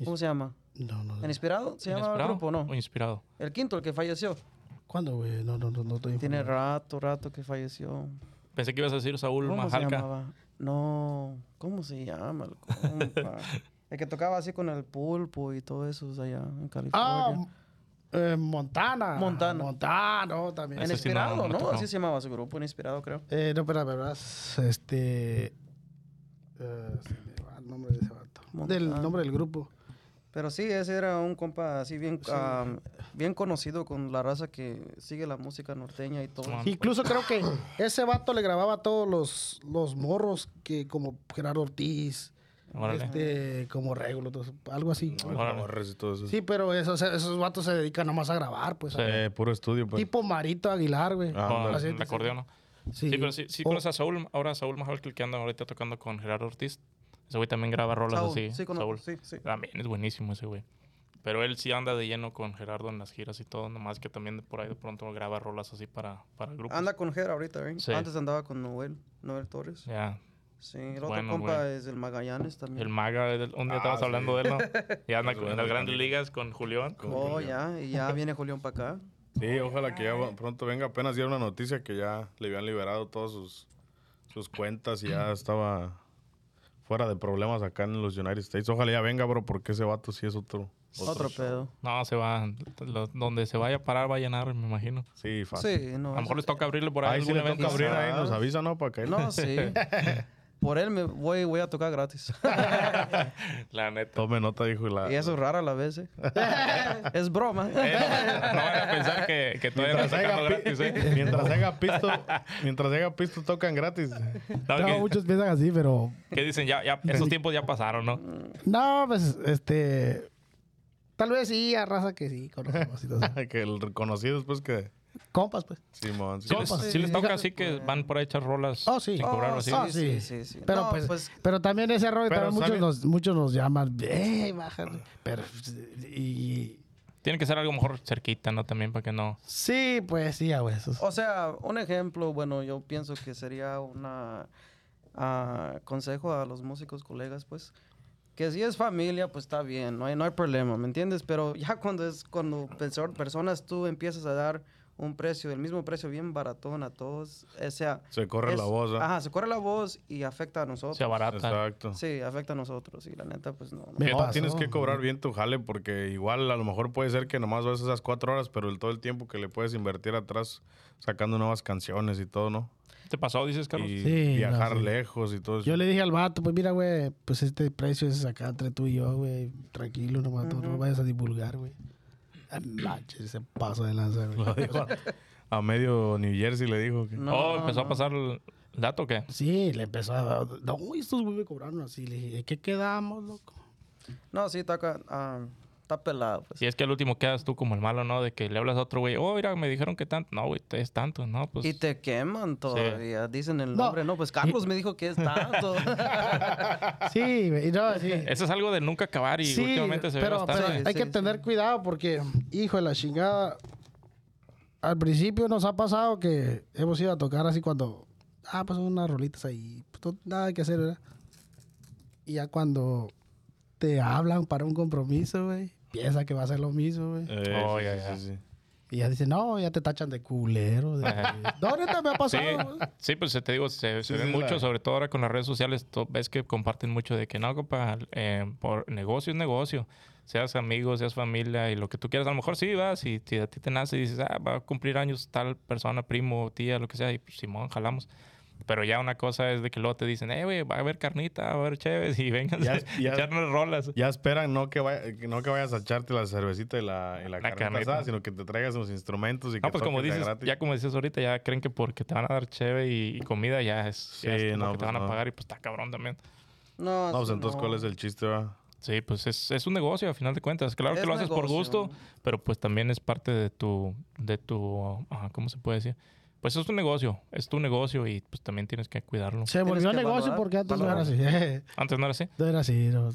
Speaker 3: ¿Cómo se llama?
Speaker 4: no, no, no.
Speaker 3: ¿Ininspirado? ¿Se llama el
Speaker 2: ¿Inesperado
Speaker 3: grupo o no?
Speaker 2: o inspirado?
Speaker 3: El quinto, el que falleció.
Speaker 4: ¿Cuándo, güey? No, no, no, no estoy
Speaker 3: Tiene rato, rato que falleció.
Speaker 2: Pensé que ibas a decir Saúl
Speaker 3: ¿Cómo se llamaba? No, ¿cómo se llama el compa? *laughs* el que tocaba así con el pulpo y todo eso allá en
Speaker 4: Ah,
Speaker 3: California.
Speaker 4: eh, Montana.
Speaker 3: Montana.
Speaker 4: Montana, no, también.
Speaker 2: Ese sí no-.
Speaker 3: Así se llamaba su grupo, Ininspirado, creo.
Speaker 4: Eh, no, pero verdad, este... eh, se me va el nombre de ese vato. Del nombre del grupo.
Speaker 3: Pero sí, ese era un compa así bien, ah, bien conocido con la raza que sigue la música norteña y todo.
Speaker 2: Ah,
Speaker 4: Incluso creo que ese vato le grababa a todos los, los morros que como Gerardo Ortiz,
Speaker 2: Órale.
Speaker 4: este, como eso, algo así.
Speaker 2: Órale.
Speaker 4: Sí, pero esos, esos vatos se dedican nomás a grabar, pues.
Speaker 2: Sí.
Speaker 1: Eh, puro estudio, pues.
Speaker 4: Tipo Marito Aguilar, güey.
Speaker 1: Ah,
Speaker 2: Con.
Speaker 4: Así,
Speaker 2: el acordeón, ¿no?
Speaker 4: Sí,
Speaker 2: Sí, pero sí, sí
Speaker 4: O-
Speaker 2: conoces a Saúl. Ahora Saúl Majalca, el que anda ahorita tocando con Gerardo Ortiz. Ese güey también graba rolas
Speaker 3: Saúl,
Speaker 2: así.
Speaker 3: sí, conozco,
Speaker 2: Saúl.
Speaker 3: sí, sí.
Speaker 2: También es buenísimo ese güey. Pero él sí anda de lleno con Gerardo en las giras y todo, nomás que también por ahí de pronto graba rolas así para, para grupos.
Speaker 3: Anda con Ger ahorita, ¿eh?
Speaker 2: Sí.
Speaker 3: Antes andaba con Noel, Noel Torres.
Speaker 2: Ya,
Speaker 3: Sí, el otro
Speaker 2: Bueno,
Speaker 3: compa
Speaker 2: güey.
Speaker 3: es el Magallanes también.
Speaker 2: el Maga, un día
Speaker 1: Ah,
Speaker 2: estabas
Speaker 1: sí.
Speaker 2: hablando de él, ¿no? *laughs* Ya anda en las grandes ligas con Julián.
Speaker 1: Con
Speaker 3: Oh,
Speaker 1: Julián.
Speaker 3: ya, y ya viene Julián para acá.
Speaker 1: Sí, ojalá que ya pronto venga. Apenas dieron una noticia que ya le habían liberado todas sus, sus cuentas y ya *clears throat* estaba fuera de problemas acá en los United States. Ojalá ya venga, bro, porque ese vato sí es otro.
Speaker 3: Otro, pedo.
Speaker 2: No, se va. lo- donde se vaya a parar va a llenar, me imagino.
Speaker 1: Sí, fácil.
Speaker 3: Sí, no.
Speaker 2: A lo mejor les toca abrirle por ahí
Speaker 1: Ahí sí le toca abrir ahí, nos avisa, ¿no? Para que
Speaker 3: No, *laughs* sí. *laughs* Por él me voy, voy a tocar gratis. *laughs*
Speaker 2: La neta.
Speaker 1: tome nota, dijo. y La,
Speaker 3: y eso es raro a la vez, ¿eh? *laughs* es broma.
Speaker 2: Eh, no, no vayan a pensar que, que todavía
Speaker 1: Mientras
Speaker 2: sacando
Speaker 1: haga,
Speaker 2: gratis, ¿eh?
Speaker 1: mientras haga pisto, *laughs* mientras haga pisto tocan gratis.
Speaker 2: No,
Speaker 4: No,
Speaker 2: que,
Speaker 4: muchos piensan así, pero...
Speaker 2: que dicen, ya, ya, esos tiempos ya pasaron, ¿no?
Speaker 4: No, pues, este... Tal vez sí, a raza que sí, conocemos
Speaker 1: que el reconocido después que
Speaker 4: Compas, pues.
Speaker 1: Simón.
Speaker 2: Sí,
Speaker 4: Compas.
Speaker 2: sí les toca así que van por ahí a echar rolas
Speaker 4: Oh, sí.
Speaker 2: sin
Speaker 3: Oh,
Speaker 2: cobrarlo así.
Speaker 3: sí,
Speaker 4: Ah,
Speaker 3: sí,
Speaker 4: sí.
Speaker 3: sí.
Speaker 4: Pero,
Speaker 3: No,
Speaker 4: pues,
Speaker 3: pues,
Speaker 4: pero también ese error,
Speaker 1: Pero
Speaker 4: también muchos nos, muchos nos llaman, ¡eh, bájale! Pero, y...
Speaker 2: Tiene que ser algo mejor cerquita, ¿no? También para que no...
Speaker 4: Sí, pues sí, a huesos.
Speaker 3: O sea, un ejemplo, bueno, yo pienso que sería una ah, consejo a los músicos colegas, pues, que si es familia, pues está bien, no hay, no hay problema, ¿me entiendes? Pero ya cuando es cuando perso- personas tú empiezas a dar un precio, el mismo precio bien baratón a todos, o sea...
Speaker 1: se corre
Speaker 3: es-
Speaker 1: la voz, ¿ah?
Speaker 3: Ajá, se corre la voz y afecta a nosotros.
Speaker 2: Se abarata.
Speaker 1: Exacto.
Speaker 3: Sí, afecta a nosotros y la neta, pues no. no.
Speaker 4: Pasó.
Speaker 1: tienes que cobrar bien tu jale porque igual a lo mejor puede ser que nomás vas esas cuatro horas, pero el, todo el tiempo que le puedes invertir atrás sacando nuevas canciones y todo, ¿no?
Speaker 2: ¿Te pasó, dices, Carlos?
Speaker 1: Y
Speaker 4: Sí,
Speaker 1: viajar
Speaker 4: no, sí.
Speaker 1: lejos y todo eso.
Speaker 4: Yo le dije al vato, pues mira, güey, pues este precio es acá entre tú y yo, güey. Tranquilo, nomás, no- no vayas a divulgar, güey. Ese paso de lanza,
Speaker 1: a, a medio New Jersey le dijo que...
Speaker 3: No,
Speaker 2: oh, empezó
Speaker 3: no.
Speaker 2: a pasar el dato, o ¿qué?
Speaker 4: Sí, le empezó a... No, estos güey me cobraron así. Le dije, ¿de qué quedamos, loco?
Speaker 3: No, sí, está, acá, ah, está pelado, pues.
Speaker 2: Si es que al último quedas tú como el malo, ¿no? De que le hablas a otro güey, oh, mira, me dijeron que tanto. No, güey, es tanto, ¿no? Pues
Speaker 3: Y te queman todavía. Dicen el
Speaker 4: No.
Speaker 3: nombre. No, pues Carlos me dijo que es tanto. *laughs*
Speaker 4: Sí, güey, no, sí.
Speaker 2: eso es algo de nunca acabar y
Speaker 4: Sí,
Speaker 2: últimamente se
Speaker 4: pero,
Speaker 2: ve
Speaker 4: pero
Speaker 2: bastante.
Speaker 4: hay
Speaker 3: Sí,
Speaker 4: que
Speaker 3: sí.
Speaker 4: tener cuidado porque, hijo de la chingada, al principio nos ha pasado que hemos ido a tocar así cuando ah, pues unas rolitas ahí, pues, nada que hacer, ¿verdad? Y ya cuando te hablan para un compromiso, güey, piensa que va a ser lo mismo, güey.
Speaker 1: Eh,
Speaker 2: Oh,
Speaker 1: sí,
Speaker 2: ya,
Speaker 1: sí,
Speaker 2: ya.
Speaker 1: sí, sí.
Speaker 4: Y ya dicen, no, ya te tachan de culero. De... no, neta, me ha
Speaker 2: Sí,
Speaker 4: pasado,
Speaker 2: sí, pues te digo, se,
Speaker 1: Sí,
Speaker 2: se ve
Speaker 1: sí,
Speaker 2: mucho, sobre todo ahora con las redes sociales, tú ves que comparten mucho de que no, compa, eh, por negocio es negocio, seas amigos, seas familia y lo que tú quieras, a lo mejor sí, va, si, si a ti te nace y dices, ah, va a cumplir años tal persona, primo, tía, lo que sea, y pues Simón, jalamos. Pero ya una cosa es de que luego te dicen, eh, güey, va a haber carnita, va a haber chéves *laughs* y vengan
Speaker 1: Ya-
Speaker 2: a
Speaker 1: ya-
Speaker 2: echarnos rolas.
Speaker 1: Ya esperan no que, vaya- que no que vayas a echarte la cervecita y la, y la,
Speaker 2: La
Speaker 1: carnita
Speaker 2: carnita.
Speaker 1: asada, sino que te traigas los instrumentos y que
Speaker 2: No, pues como dices,
Speaker 1: gratis.
Speaker 2: ya como dices ahorita, ya creen que porque te van a dar cheve y, y comida ya es, ya
Speaker 1: Sí,
Speaker 2: es como
Speaker 1: no,
Speaker 2: que te
Speaker 1: pues
Speaker 2: van a pagar y pues está cabrón también.
Speaker 3: No,
Speaker 1: No, pues entonces,
Speaker 3: no.
Speaker 1: ¿cuál es el chiste, va?
Speaker 2: Sí, pues es, es un negocio a final de cuentas. Claro que
Speaker 3: Es
Speaker 2: lo haces por gusto, pero pues también es parte de tu, de tu, ah, ¿cómo se puede decir? Pues es tu negocio, es tu negocio y pues también tienes que cuidarlo.
Speaker 4: Se volvió negocio
Speaker 3: valorar-
Speaker 4: porque antes no era
Speaker 3: valorar.
Speaker 4: así. *laughs* *laughs*
Speaker 2: Antes no era así.
Speaker 4: no era así. no.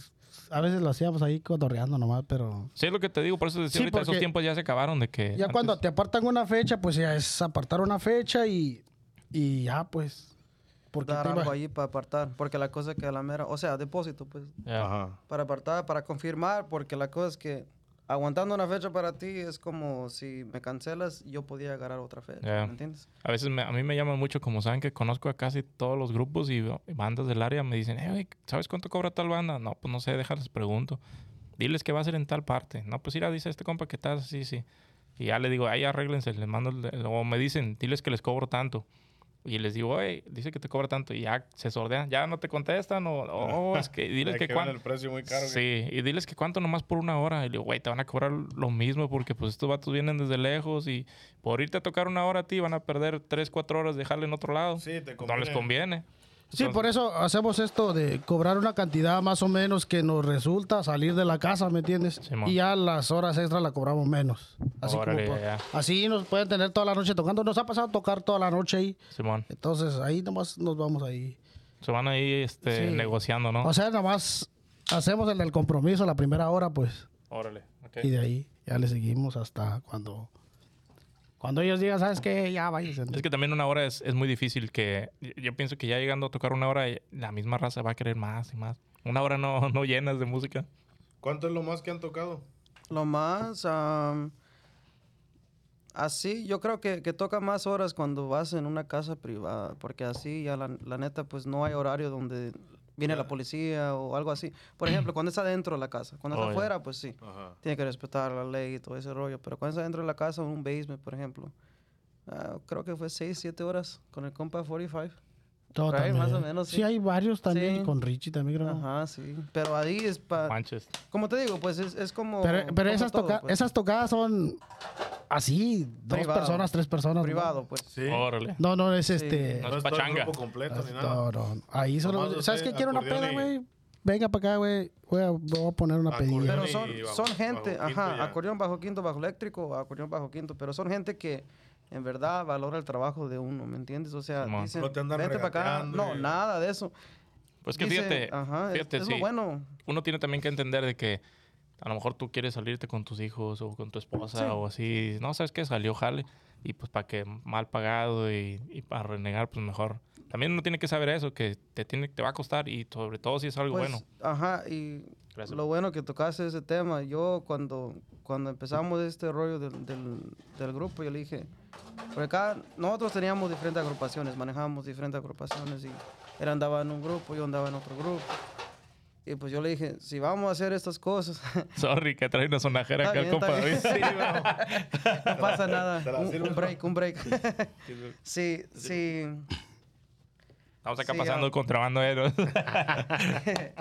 Speaker 4: A veces lo hacíamos ahí cotorreando nomás, pero...
Speaker 2: Sí, es lo que te digo, por eso decía
Speaker 4: Sí,
Speaker 2: ahorita, esos tiempos ya se acabaron de que...
Speaker 4: Ya
Speaker 2: antes-
Speaker 4: cuando te apartan una fecha, pues ya es apartar una fecha y, y ya, pues. Porque
Speaker 3: dar algo ahí para apartar, porque la cosa es que a la mera, o sea, depósito, pues,
Speaker 2: Ya.
Speaker 1: Ajá.
Speaker 3: para apartar, para confirmar, porque la cosa es que aguantando una fecha para ti es como si me cancelas, yo podía agarrar otra fecha. ¿me entiendes?
Speaker 2: A veces me- a mí me llaman mucho, como saben que conozco a casi todos los grupos y bandas del área, me dicen, güey, ¿sabes cuánto cobra tal banda? No, pues no sé, déjales pregunto. Diles que va a ser en tal parte. No, pues mira, dice este compa que tal, sí, sí. Y ya le digo, ahí arréglense, les mando, el- o me dicen, diles que les cobro tanto. Y les digo, oye, dice que te cobra tanto. Y ya se sordean, ya no te contestan, o oh, es que *laughs* diles que cuánto.
Speaker 1: el precio muy caro. que-
Speaker 2: Sí, y diles que cuánto nomás por una hora. Y le digo, güey, te van a cobrar lo mismo porque pues estos vatos vienen desde lejos y por irte a tocar una hora a ti van a perder 3, 4 horas de jale en otro lado.
Speaker 1: Sí, te
Speaker 2: No les conviene.
Speaker 4: Sí, por eso hacemos esto de cobrar una cantidad más o menos que nos resulta salir de la casa, ¿me entiendes?
Speaker 2: Simón.
Speaker 4: y ya las horas extras la cobramos menos. Así, como
Speaker 2: Órale,
Speaker 4: por-
Speaker 2: ya.
Speaker 4: así nos pueden tener toda la noche tocando. Nos ha pasado tocar toda la noche ahí.
Speaker 2: Simón,
Speaker 4: Entonces ahí nomás nos vamos ahí.
Speaker 2: se van ahí este,
Speaker 4: Sí.
Speaker 2: negociando, ¿no?
Speaker 4: O sea, nomás hacemos el del compromiso la primera hora, pues.
Speaker 2: Órale, ok.
Speaker 4: Y de ahí ya le seguimos hasta cuando... Cuando ellos digan, ¿sabes qué? Ya váyanse.
Speaker 2: Es que también una hora es, es muy difícil que... Yo pienso que ya llegando a tocar una hora, la misma raza va a querer más y más. Una hora no, *laughs* no llenas de música.
Speaker 1: ¿Cuánto es lo más que han tocado?
Speaker 3: Lo más, así, yo creo que, que toca más horas cuando vas en una casa privada, porque así ya la, la neta, pues no hay horario donde viene la policía o algo así. Por ejemplo, cuando está dentro de la casa, cuando
Speaker 2: Oh,
Speaker 3: está
Speaker 2: ya.
Speaker 3: afuera, pues sí,
Speaker 1: Ajá.
Speaker 3: tiene que respetar la ley y todo ese rollo, pero cuando está dentro de la casa, en un basement, por ejemplo, ah, creo que fue 6, 7 horas con el compa 45.
Speaker 4: Todo también.
Speaker 3: más o menos,
Speaker 4: Sí.
Speaker 3: sí.
Speaker 4: hay varios también.
Speaker 3: Sí.
Speaker 4: Con Richie también, creo.
Speaker 3: Ajá, sí, pero ahí es para...
Speaker 2: Manches.
Speaker 3: Como te digo, pues es, es como...
Speaker 4: Pero, pero
Speaker 3: como
Speaker 4: esas,
Speaker 3: todo,
Speaker 4: toca-
Speaker 3: pues.
Speaker 4: esas tocadas son así, dos
Speaker 3: Privado.
Speaker 4: personas, tres personas. ¿no?
Speaker 3: privado, pues.
Speaker 1: Sí.
Speaker 2: Órale.
Speaker 4: No, no es este.
Speaker 2: No es pachanga.
Speaker 1: grupo completo ni nada.
Speaker 4: No, no. Ahí solo. ¿Sabes qué? Quiero una peda,
Speaker 1: y-
Speaker 4: güey. Venga para acá, güey. Voy a, voy a poner una
Speaker 1: Acordeón
Speaker 4: pedida.
Speaker 3: Pero son,
Speaker 1: bajo-
Speaker 3: son gente, ajá, acordeón bajo quinto, bajo eléctrico, acordeón bajo quinto, pero son gente que en verdad valora el trabajo de uno, ¿me entiendes? O sea, dicen,
Speaker 1: No te andan
Speaker 3: vente para acá. No, nada de eso.
Speaker 2: Pues que
Speaker 3: Dice,
Speaker 2: fíjate,
Speaker 3: ajá, es-
Speaker 2: fíjate,
Speaker 3: es,
Speaker 2: sí.
Speaker 3: lo bueno.
Speaker 2: uno tiene también que entender de que a lo mejor tú quieres salirte con tus hijos o con tu esposa
Speaker 3: Sí.
Speaker 2: o así. No, ¿sabes qué? Salió jale. Y pues para que mal pagado y, y para renegar, pues mejor. También uno tiene que saber eso, que te, tiene, te va a costar y sobre todo si es algo
Speaker 3: Pues,
Speaker 2: bueno.
Speaker 3: Ajá, y
Speaker 2: Gracias.
Speaker 3: lo bueno que tocaste ese tema, yo cuando, cuando empezamos este rollo del, del, del grupo, yo le dije, porque acá nosotros teníamos diferentes agrupaciones, manejábamos diferentes agrupaciones y él andaba en un grupo, yo andaba en otro grupo. Y pues yo le dije, si vamos a hacer estas cosas, *laughs*
Speaker 2: Sorry, que trae una sonajera acá,
Speaker 3: bien,
Speaker 2: compa
Speaker 3: bien. *laughs* no pasa nada.
Speaker 1: ¿Te la
Speaker 3: Un, break, un break. *laughs* sí, sí.
Speaker 2: Estamos acá
Speaker 3: Sí,
Speaker 2: pasando
Speaker 3: ah.
Speaker 2: contrabando aéreo.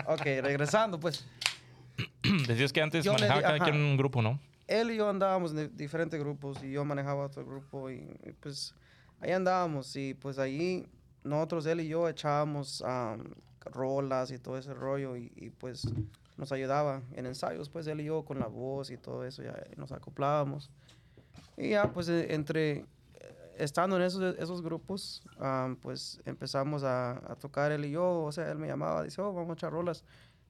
Speaker 3: ok, regresando, pues. *clears throat*
Speaker 2: Decías que antes
Speaker 3: Yo
Speaker 2: manejaba
Speaker 3: di-
Speaker 2: cada
Speaker 3: ajá.
Speaker 2: quien un grupo, ¿no?
Speaker 3: Él y yo andábamos en di- diferentes grupos y yo manejaba otro grupo y, y, pues ahí andábamos y pues ahí nosotros, él y yo echábamos am, rolas y todo ese rollo y, y, pues nos ayudaba en ensayos, pues él y yo con la voz y todo eso, ya nos acoplábamos. Y ya pues eh, entre, eh, estando en esos, esos grupos, am, pues empezamos a, a tocar él y yo, o sea, él me llamaba, dice, oh, vamos a echar rolas,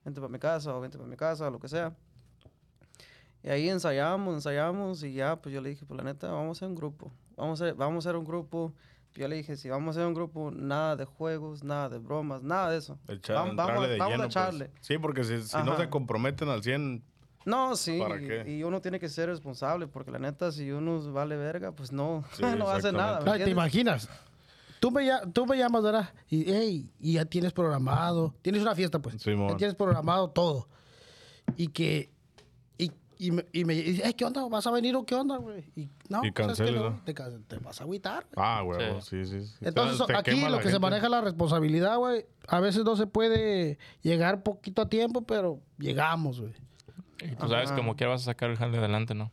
Speaker 3: vente para mi casa o vente para mi casa, lo que sea. Y ahí ensayamos, ensayamos y ya, pues yo le dije, pues la neta, vamos a hacer un grupo. Vamos a, vamos a hacer un grupo yo le dije, si vamos a hacer un grupo, nada de juegos, nada de bromas, nada de eso.
Speaker 1: Echar-
Speaker 3: Vam-
Speaker 1: entrarle
Speaker 3: vamos,
Speaker 1: de
Speaker 3: vamos
Speaker 1: lleno,
Speaker 3: a
Speaker 1: pues.
Speaker 3: echarle.
Speaker 1: Sí, porque si, si no se comprometen al 100,
Speaker 3: No, sí,
Speaker 1: ¿Para qué?
Speaker 3: y uno tiene que ser responsable, porque la neta, si uno vale verga, pues no, *laughs*
Speaker 1: Sí,
Speaker 3: no hace nada.
Speaker 1: exactamente.
Speaker 3: ¿me
Speaker 4: Ay, ¿Te imaginas? Tú me, tú me llamas, ¿verdad? Y, hey, y ya tienes programado. Tienes una fiesta, pues.
Speaker 1: Simón.
Speaker 4: ya tienes programado todo. Y que... Y, me, y me dice, "Ey, ¿qué onda? ¿Vas a venir o qué onda, güey? Y no,
Speaker 1: Y
Speaker 4: no?
Speaker 1: ¿no?
Speaker 4: Te, vas a agüitar. güey.
Speaker 1: ah, huevo, sí, sí. sí.
Speaker 4: Entonces, aquí lo que se maneja es la responsabilidad, güey. A veces no se puede llegar poquito a tiempo, pero llegamos, güey.
Speaker 2: Y tú sabes como que vas a sacar el jale adelante, ¿no?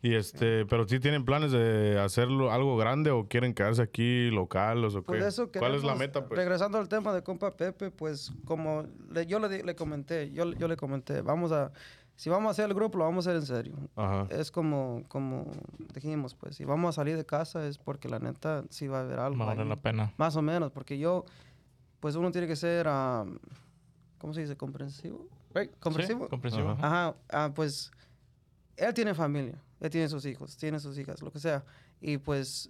Speaker 1: Y este, pero si tienen planes de hacerlo algo grande o quieren quedarse aquí locales o qué?
Speaker 3: Pues eso
Speaker 1: ¿Cuál es la meta, pues?
Speaker 3: Regresando al tema de compa Pepe, pues como le- yo le, le comenté, yo, yo le comenté, vamos a, si vamos a hacer el grupo, lo vamos a hacer en serio.
Speaker 1: Ajá.
Speaker 3: Es como, como dijimos, pues, si vamos a salir de casa es porque la neta sí va a haber algo.
Speaker 2: Vale
Speaker 3: ahí.
Speaker 2: la pena.
Speaker 3: Más o menos, porque yo, pues uno tiene que ser, ah, ¿cómo se dice? Comprensivo. Right? ¿Comprensivo?
Speaker 2: Sí, comprensivo.
Speaker 1: Ajá.
Speaker 2: ajá.
Speaker 3: Ajá, ah, pues él tiene familia, él tiene sus hijos, tiene sus hijas, lo que sea. Y pues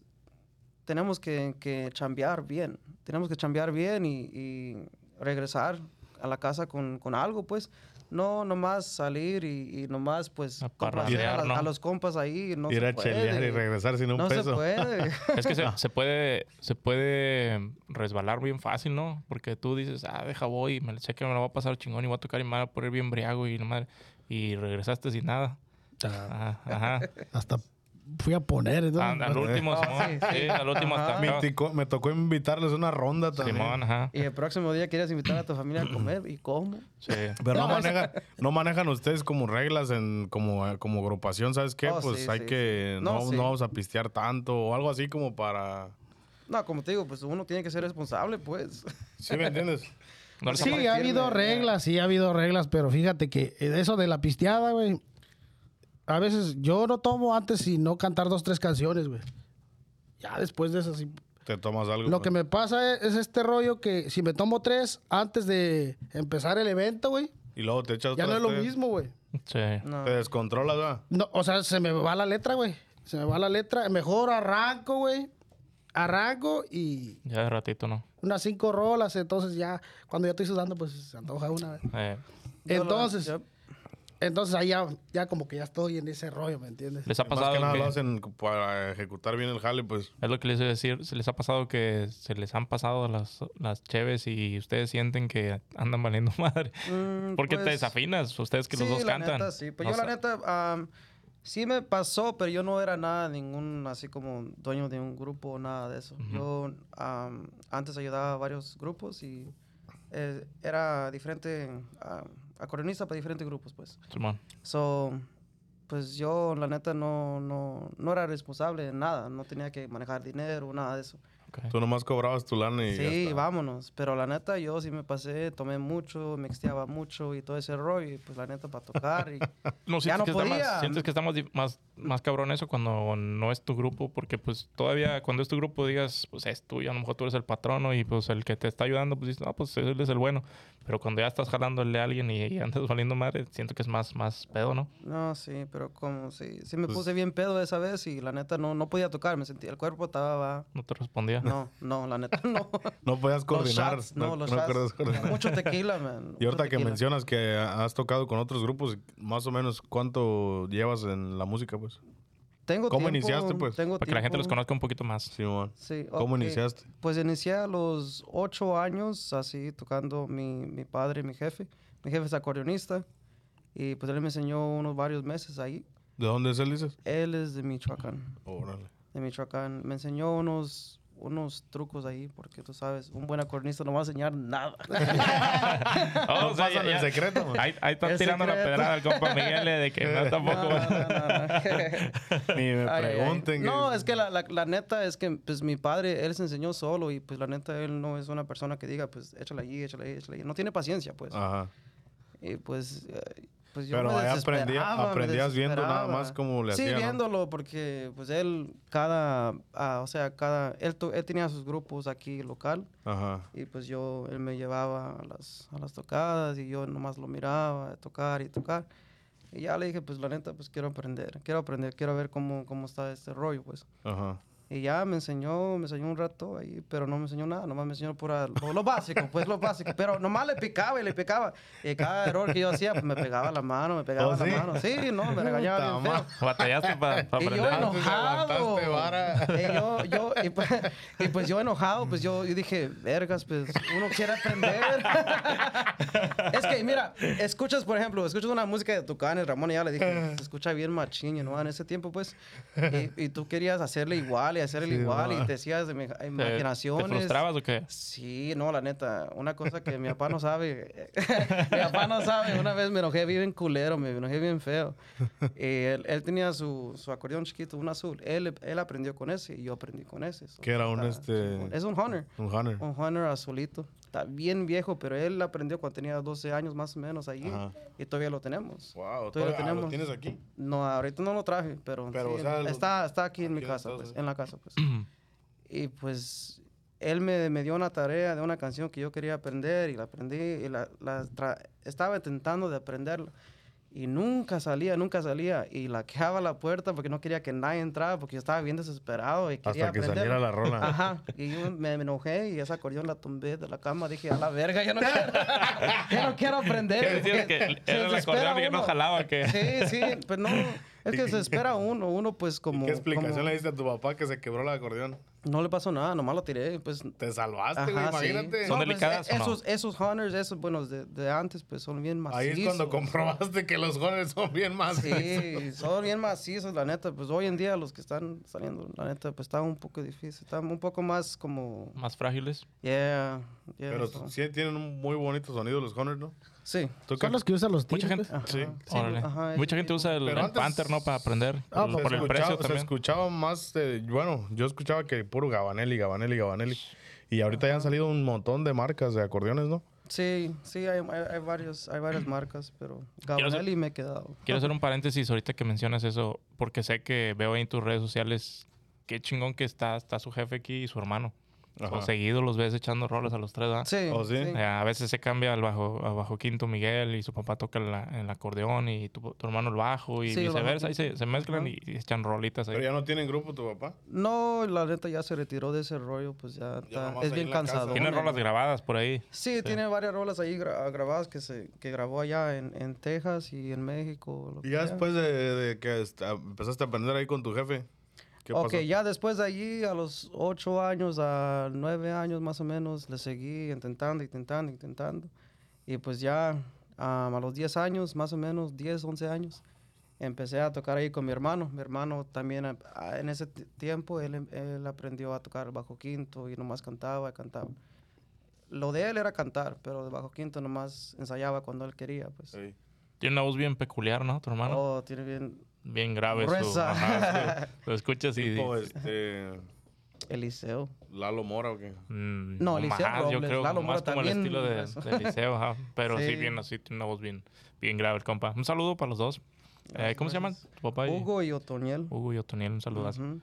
Speaker 3: tenemos que, que chambear bien, tenemos que chambear bien y, y regresar a la casa con, con algo, pues. No nomás salir y, y nomás, pues,
Speaker 2: A
Speaker 3: a, los compas ahí. No
Speaker 1: Ir
Speaker 3: se
Speaker 1: a chelear y
Speaker 3: puede.
Speaker 1: regresar sin un
Speaker 3: No se
Speaker 1: peso.
Speaker 3: puede. *laughs*
Speaker 2: Es que se, se puede se puede resbalar bien fácil, ¿no? Porque tú dices, ah, deja voy, y me sé que me lo va a pasar chingón y voy a tocar y me voy a poner bien briago y. Y regresaste sin nada. Ajá, ajá.
Speaker 4: Hasta fui a poner. ¿no?
Speaker 2: Ah, al último,
Speaker 3: Ah,
Speaker 2: Simón.
Speaker 3: sí,
Speaker 2: Sí,
Speaker 3: sí.
Speaker 2: al último hasta.
Speaker 1: Me, me tocó invitarles una ronda también.
Speaker 2: Simón, ajá.
Speaker 3: y el próximo día quieres invitar a tu familia a comer. ¿Y cómo?
Speaker 2: Sí.
Speaker 1: Pero no,
Speaker 4: No, es-
Speaker 1: manejan, no manejan ustedes como reglas en como, como agrupación, ¿sabes qué?
Speaker 3: Oh,
Speaker 1: pues
Speaker 3: sí,
Speaker 1: hay
Speaker 3: sí,
Speaker 1: que
Speaker 3: sí.
Speaker 1: no,
Speaker 3: No, sí.
Speaker 1: no vamos a pistear tanto o algo así como para
Speaker 3: No, como te digo, pues uno tiene que ser responsable, pues.
Speaker 1: ¿Sí me entiendes?
Speaker 2: No
Speaker 4: Sí, ha habido reglas, sí ha habido reglas, pero fíjate que eso de la pisteada, güey. A veces yo no tomo antes y no cantar dos, tres canciones, güey. Ya después de eso, sí.
Speaker 1: Te tomas algo.
Speaker 4: Lo que me pasa es, es este rollo que si me tomo tres antes de empezar el evento, güey,
Speaker 1: Y luego te echas
Speaker 4: ya no es lo
Speaker 1: tres.
Speaker 4: mismo, güey.
Speaker 2: Sí.
Speaker 3: No.
Speaker 1: Te descontrolas, ¿verdad?
Speaker 4: No, o sea, se me va la letra, güey. Se me va la letra. Mejor arranco, güey. Arranco y
Speaker 2: Ya de ratito, ¿no?
Speaker 4: unas cinco rolas. Entonces ya, cuando ya estoy sudando, pues se antoja una. güey.
Speaker 2: Eh,
Speaker 4: Entonces, entonces ahí ya, ya como que ya estoy en ese rollo, ¿me entiendes?
Speaker 2: les ha
Speaker 1: Más
Speaker 2: pasado
Speaker 1: que nada
Speaker 2: que-
Speaker 1: lo hacen para ejecutar bien el jale, pues.
Speaker 2: Es lo que les iba a decir. ¿Se les ha pasado que se les han pasado las, las cheves y ustedes sienten que andan valiendo *laughs* madre?
Speaker 3: Mm,
Speaker 2: ¿Por qué te
Speaker 3: pues,
Speaker 2: desafinas? Ustedes que los
Speaker 3: sí,
Speaker 2: dos
Speaker 3: la
Speaker 2: cantan.
Speaker 3: Neta, sí, pues
Speaker 2: No
Speaker 3: yo la neta, am, sí me pasó, pero yo no era nada, ningún así como dueño de un grupo o nada de eso. Yo am, antes ayudaba a varios grupos y eh, era diferente, am, acordeonista para diferentes grupos, pues.
Speaker 2: Simón.
Speaker 3: So, pues yo la neta no, no, no era responsable de nada, no tenía que manejar dinero, nada de eso.
Speaker 2: Ok.
Speaker 1: Tú nomás cobrabas tu lana y ya
Speaker 3: Sí,
Speaker 1: está.
Speaker 3: vámonos. Pero la neta, yo sí me pasé, tomé mucho, me exteaba mucho y todo ese rollo. Y pues la neta, para tocar. Y... *laughs*
Speaker 2: No,
Speaker 3: Ya
Speaker 2: sientes,
Speaker 3: no
Speaker 2: que,
Speaker 3: podía.
Speaker 2: más, sientes que está más, más, más cabrón eso cuando no es tu grupo, porque pues todavía cuando es tu grupo digas, pues es tuyo, a lo mejor tú eres el patrono y pues el que te está ayudando, pues dices, no, pues él es el bueno. Pero cuando ya estás jalándole a alguien y, y andas valiendo madre, siento que es más, más pedo, ¿no?
Speaker 3: No, sí, pero como sí, sí me
Speaker 1: Pues-
Speaker 3: puse bien pedo esa vez y la neta no, no podía tocar, me sentía, el cuerpo estaba...
Speaker 2: No te respondía.
Speaker 3: No, no, la neta no. *laughs*
Speaker 1: No podías
Speaker 3: Los
Speaker 1: coordinar.
Speaker 3: shots, no, los
Speaker 1: no
Speaker 3: shots.
Speaker 1: coordinar.
Speaker 3: Mucho tequila, *laughs* man.
Speaker 1: Y ahorita que mencionas que has tocado con otros grupos, más o menos cuánto llevas en la música, pues.
Speaker 3: Tengo
Speaker 1: ¿Cómo
Speaker 3: tiempo,
Speaker 1: iniciaste, pues?
Speaker 3: Tengo
Speaker 2: Para que la gente los conozca un poquito más.
Speaker 1: Simón.
Speaker 3: Sí,
Speaker 1: ¿Cómo iniciaste?
Speaker 3: Pues inicié a los ocho años, así tocando mi, mi padre, mi jefe. Mi jefe es acordeonista y pues él me enseñó unos varios meses ahí.
Speaker 1: ¿De dónde es él, dices?
Speaker 3: Él es de Michoacán,
Speaker 1: Órale.
Speaker 3: de Michoacán. Me enseñó unos, unos trucos ahí, porque tú sabes, un buen acordeonista no va a enseñar nada.
Speaker 2: Oh, *laughs*
Speaker 1: No
Speaker 2: o sea,
Speaker 1: pasan
Speaker 2: ya-
Speaker 1: el
Speaker 2: ya-
Speaker 1: secreto. man.
Speaker 2: Ahí, ahí están
Speaker 3: El
Speaker 2: tirando la
Speaker 3: secreto.
Speaker 2: pedrada al compa Miguel eh, de que no *laughs* tampoco.
Speaker 3: No, no, no, no. *laughs*
Speaker 1: Ni me
Speaker 3: Ay, ay, ay.
Speaker 1: pregunten.
Speaker 3: No, es que la, la, la neta es que pues mi padre, él se enseñó solo y pues la neta él no es una persona que diga pues échale allí, échale ahí, échale ahí. No tiene paciencia pues.
Speaker 1: Ajá.
Speaker 3: Y pues, eh, pues yo
Speaker 1: Pero
Speaker 3: me
Speaker 1: ahí aprendía-
Speaker 3: desesperaba, me
Speaker 1: aprendías viendo nada más cómo le
Speaker 3: Sí,
Speaker 1: hacía, ¿no?
Speaker 3: viéndolo porque pues él cada, ah, o sea, cada, él, él tenía sus grupos aquí local
Speaker 1: Ajá.
Speaker 3: y pues yo, él me llevaba a las, a las tocadas y yo nomás lo miraba tocar y tocar. Y ya le dije, pues la neta, pues quiero aprender, quiero aprender, quiero ver cómo, cómo está este rollo, pues.
Speaker 1: Ajá.
Speaker 3: Y ya me enseñó, me enseñó un rato ahí, pero no me enseñó nada, nomás me enseñó pura, lo, lo básico, pues lo básico. Pero nomás le picaba y le picaba. Y cada error que yo hacía, pues me pegaba la mano, me pegaba
Speaker 1: ¿Oh,
Speaker 3: la
Speaker 1: sí?
Speaker 3: mano. Sí, no, me regañaba bien feo.
Speaker 2: Batallaste para
Speaker 3: Y yo
Speaker 2: aprender.
Speaker 3: enojado.
Speaker 1: aguantaste vara.
Speaker 3: Y yo, yo, y pues, y pues yo enojado, pues yo, yo dije, vergas, pues uno quiere aprender. *laughs* es que, mira, escuchas, por ejemplo, escuchas una música de Tucanes, Ramón, y ya le dije, se escucha bien machín, ¿no? En ese tiempo, pues, y, y tú querías hacerle igual y hacerle
Speaker 1: Sí,
Speaker 3: igual,
Speaker 1: va.
Speaker 3: y te decías de mi- *laughs*
Speaker 2: ¿Te,
Speaker 3: imaginaciones.
Speaker 2: ¿Te frustrabas o qué?
Speaker 3: Sí, no, la neta, una cosa que mi papá no sabe, *laughs* mi papá no sabe, una vez me enojé bien culero, me enojé bien feo. *laughs* Y él, él tenía su, su acordeón chiquito, un azul, él, él aprendió con ese y yo aprendí con ese. So,
Speaker 1: ¿Qué era un, este-.
Speaker 3: Es un Honor,
Speaker 1: Un Hunter.
Speaker 3: un Honor azulito. Está bien viejo, pero él aprendió cuando tenía 12 años más o menos allí
Speaker 1: Ajá.
Speaker 3: y todavía lo tenemos.
Speaker 1: Wow,
Speaker 3: Todavía lo
Speaker 1: todavía- ah,
Speaker 3: tenemos.
Speaker 1: ¿lo tienes aquí?
Speaker 3: No, ahorita no lo traje, pero,
Speaker 1: Pero,
Speaker 3: sí,
Speaker 1: o sea, lo-
Speaker 3: está, está aquí en mi
Speaker 1: aquí
Speaker 3: casa, pues, en la casa, pues. *clears throat* y pues él me, me dio una tarea de una canción que yo quería aprender y la aprendí y la, la estaba intentando de aprenderla. Y nunca salía, nunca salía. Y la quejaba a la puerta porque no quería que nadie entrara porque yo estaba bien desesperado y quería
Speaker 1: Hasta que
Speaker 3: aprender.
Speaker 1: saliera la rola.
Speaker 3: Ajá. Y yo me, enojé y esa acordeón la tumbé de la cama. Dije, a la verga, ya no quiero, *laughs* ya no quiero aprender. Porque
Speaker 2: Que era el acordeón y que no jalaba, que...
Speaker 3: Sí, sí, pues no, es *laughs* que se espera uno, uno pues como...
Speaker 1: ¿Qué explicación
Speaker 3: como-
Speaker 1: le diste a tu papá que se quebró el acordeón?
Speaker 3: No le pasó nada, nomás lo tiré, pues...
Speaker 1: Te salvaste, güey,
Speaker 3: Ajá, sí.
Speaker 1: imagínate.
Speaker 2: ¿Son
Speaker 3: No, pues,
Speaker 2: delicadas o no?
Speaker 3: esos, esos hunters, esos, bueno, de, de antes, pues son bien macizos.
Speaker 1: Ahí es cuando comprobaste que los jóvenes son bien más.
Speaker 3: Sí, son bien macizos, la neta. Pues hoy en día los que están saliendo, la neta, pues está un poco difícil. Está un poco más como...
Speaker 2: Más frágiles.
Speaker 3: Yeah, yeah.
Speaker 1: Pero
Speaker 3: so-
Speaker 1: sí tienen un muy bonito sonido los Hunters, ¿no?
Speaker 3: Sí.
Speaker 1: ¿Tú
Speaker 4: Son
Speaker 1: qué-
Speaker 4: los que usan los
Speaker 2: Mucha
Speaker 4: tiros,
Speaker 2: gente...
Speaker 4: pues.
Speaker 3: Ajá.
Speaker 1: Sí.
Speaker 3: Sí, ajá,
Speaker 2: Mucha gente usa el, el
Speaker 1: antes-
Speaker 2: Panther, ¿no? Para aprender.
Speaker 4: Ah,
Speaker 2: por,
Speaker 4: pues,
Speaker 2: por el precio
Speaker 1: escuchaba, se
Speaker 2: también.
Speaker 1: escuchaba más, de- bueno, yo escuchaba que puro Gabanelli, Gabanelli, Gabanelli. Y ahorita ya han salido un montón de marcas de acordeones, ¿no?
Speaker 3: Sí, sí, hay, hay, hay varios, hay varias marcas, pero
Speaker 2: hacer-
Speaker 3: Gabanelli me he quedado.
Speaker 2: Quiero hacer un paréntesis ahorita que mencionas eso, porque sé que veo ahí en tus redes sociales qué chingón que está, está su jefe aquí y su hermano.
Speaker 1: Ajá.
Speaker 2: O seguido los ves echando roles a los tres, ¿verdad?
Speaker 3: Sí,
Speaker 1: ¿Oh, sí?
Speaker 2: Eh, A veces se cambia al bajo, al bajo quinto Miguel y su papá toca la- el acordeón y tu, tu hermano el bajo y
Speaker 3: Sí, el bajo
Speaker 2: viceversa. Ahí se, se mezclan y, y echan rolitas ahí.
Speaker 1: Pero ya no tienen grupo tu papá.
Speaker 3: No, la neta ya se retiró de ese rollo, pues ya, está- es bien cansado.
Speaker 2: Tiene rolas grabadas por ahí.
Speaker 3: Sí, tiene varias rolas ahí gra- grabadas que se que grabó allá en, en Texas y en México. lo
Speaker 1: Y
Speaker 3: que
Speaker 1: ya
Speaker 3: sea.
Speaker 1: después de, de que empezaste a aprender ahí con tu jefe, ¿qué
Speaker 3: ok,
Speaker 1: pasó?
Speaker 3: ya después de allí, a los ocho años, a nueve años más o menos, le seguí intentando, intentando, intentando. Y pues ya am, a los 10 años, más o menos, 10, 11 años, empecé a tocar ahí con mi hermano. Mi hermano también, a- a- en ese ti- tiempo, él, él aprendió a tocar el bajo quinto y nomás cantaba, cantaba. Lo de él era cantar, pero de bajo quinto nomás ensayaba cuando él quería, pues.
Speaker 1: Sí.
Speaker 2: Tiene una voz bien peculiar, ¿no? Tu hermano.
Speaker 3: Oh, tiene bien...
Speaker 2: Bien grave. Su, ajá, sí. *laughs* Lo escuchas y...
Speaker 1: Tipo, este,
Speaker 3: Eliseo.
Speaker 1: Lalo Mora o qué.
Speaker 2: Mm,
Speaker 3: No, Eliseo
Speaker 2: más, yo creo
Speaker 3: Lalo
Speaker 2: más
Speaker 3: Mora
Speaker 2: como el estilo de, de Eliseo, ajá. Pero sí.
Speaker 3: Sí.
Speaker 2: bien así, tiene una voz bien, bien grave el compa. Un saludo para los dos. Eh, ¿Cómo se llaman? Tu papá y
Speaker 3: Hugo y Otoniel.
Speaker 2: Hugo y Otoniel, un saludazo.
Speaker 3: Ujú.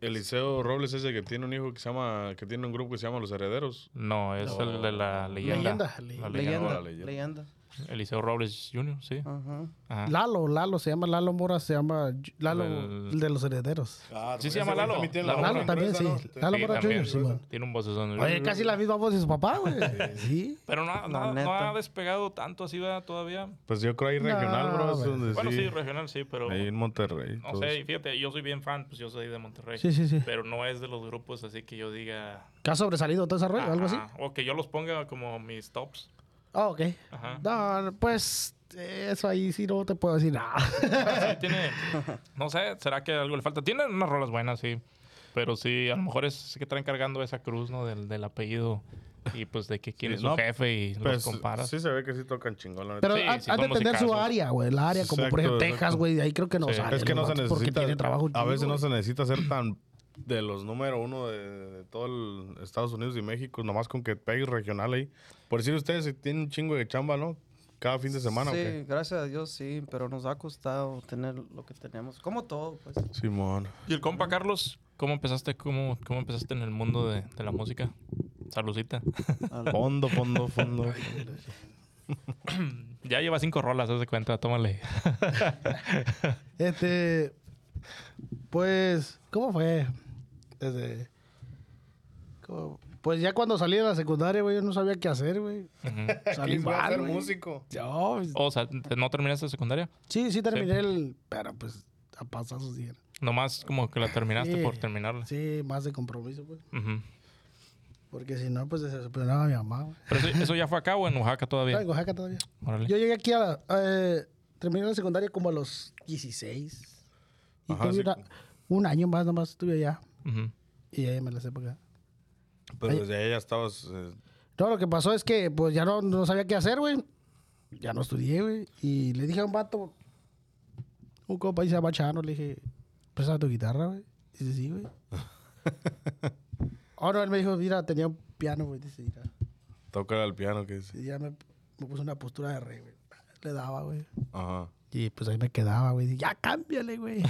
Speaker 1: Eliseo Robles ese que tiene un hijo que se llama, que tiene un grupo que se llama Los Herederos.
Speaker 2: No, es el de la leyenda.
Speaker 4: Leyenda,
Speaker 2: La
Speaker 3: Leyenda,
Speaker 1: la leyenda.
Speaker 3: leyenda.
Speaker 2: Eliseo Robles Jr., sí.
Speaker 3: Ajá.
Speaker 2: Ajá.
Speaker 4: Lalo, Lalo, se llama Lalo Mora, se llama Lalo,
Speaker 2: El-
Speaker 4: el de los herederos.
Speaker 1: Ah,
Speaker 2: Sí se llama Lalo. Lalo
Speaker 4: Lalo también, sí. Lalo
Speaker 2: Sí,
Speaker 4: Mora
Speaker 2: también.
Speaker 4: Jr., sí, man.
Speaker 2: Tiene un vocesón.
Speaker 4: Oye, casi la misma voz de su papá, güey. *laughs* Sí.
Speaker 2: Pero no, no, ha despegado tanto así ¿verdad? todavía.
Speaker 1: Pues yo creo ahí regional,
Speaker 4: No,
Speaker 1: bro. Es
Speaker 4: güey.
Speaker 1: donde
Speaker 2: Bueno, sí,
Speaker 1: sí.
Speaker 2: regional sí, pero...
Speaker 1: ahí en Monterrey.
Speaker 2: No
Speaker 1: todo
Speaker 2: sé, fíjate, yo soy bien fan, pues yo soy de Monterrey.
Speaker 4: Sí, sí, sí.
Speaker 2: Pero no es de los grupos así que yo diga...
Speaker 4: ¿Que ha sobresalido todo ese rollo? ¿Algo así?
Speaker 2: O que yo los ponga como mis tops.
Speaker 4: Ah, ok.
Speaker 2: Ajá.
Speaker 4: No, pues eso ahí sí no te puedo decir nada.
Speaker 2: Sí, *laughs* tiene... No sé, ¿será que algo le falta? Tiene unas rolas buenas, sí. Pero sí, a lo mejor es que traen cargando esa cruz, ¿no? Del, del apellido. Y pues de que quién
Speaker 1: Sí,
Speaker 2: es su
Speaker 1: no,
Speaker 2: jefe y
Speaker 1: Pues,
Speaker 2: los comparas.
Speaker 1: sí se ve que sí tocan chingón, la.
Speaker 4: Pero
Speaker 2: Sí,
Speaker 4: han de
Speaker 2: son
Speaker 4: tener su área, güey. El área, como por ejemplo
Speaker 1: Exacto,
Speaker 4: Texas,
Speaker 1: exacto.
Speaker 4: güey. de Ahí creo que no
Speaker 2: Sí.
Speaker 4: sale.
Speaker 1: Es que no se
Speaker 4: Porque
Speaker 1: necesita.
Speaker 4: tiene trabajo
Speaker 1: a veces no se necesita ser tan de los número uno de, de todo el Estados Unidos y México, nomás con que pegues regional ahí. Por decir ustedes, si tienen un chingo de chamba, ¿no? Cada fin de semana, ¿o
Speaker 3: sí,
Speaker 1: qué?
Speaker 3: gracias a Dios sí, pero nos ha costado tener lo que tenemos. Como todo, pues.
Speaker 1: Simón.
Speaker 2: Y el compa Carlos, ¿cómo empezaste, cómo, cómo empezaste en el mundo de, de la música? Saludcita.
Speaker 1: Fondo, fondo, fondo. *laughs*
Speaker 2: ya lleva cinco rolas, haz de cuenta, tómale.
Speaker 4: Este, pues, ¿cómo fue? Desde... como- pues ya cuando salí de la secundaria, güey, yo no sabía qué hacer, güey. *laughs* Salí
Speaker 1: ¿Quién va a
Speaker 4: mal,
Speaker 1: ser
Speaker 4: güey.
Speaker 1: músico?
Speaker 4: Yo,
Speaker 2: O sea, ¿te- ¿no terminaste secundaria?
Speaker 4: sí, sí terminé el... Pero pues a pasos días.
Speaker 2: Nomás como que la terminaste
Speaker 4: Sí.
Speaker 2: por terminarla.
Speaker 4: Sí, más de compromiso, pues. Porque si no, pues se decepcionaba a mi mamá, güey.
Speaker 2: Pero eso, eso ya fue acá o en Oaxaca todavía.
Speaker 4: en Oaxaca todavía.
Speaker 2: Órale.
Speaker 4: Yo llegué aquí a la... eh, terminé la secundaria como a los 16. Y
Speaker 1: Ajá,
Speaker 4: tuve
Speaker 1: sí.
Speaker 4: una- un año más nomás estuve allá.
Speaker 2: Ujú.
Speaker 4: Y ahí me la sé para acá.
Speaker 1: Pero
Speaker 4: Ay.
Speaker 1: desde ahí ya estabas... eh,
Speaker 4: No, lo que pasó es que pues ya no, no sabía qué hacer, güey. Ya no estudié, güey. Y le dije a un vato, un compa ahí se llama Chano, le dije, ¿presta tu guitarra, güey? Dice, sí, güey. *laughs* oh, no, él me dijo, mira, tenía un piano, güey. Dice, mira.
Speaker 1: tocar al piano, que dice.
Speaker 4: Y ya me, me puso una postura de rey, güey. Le daba, güey.
Speaker 1: Ajá.
Speaker 4: Y pues ahí me quedaba, güey. Ya cámbiale, güey.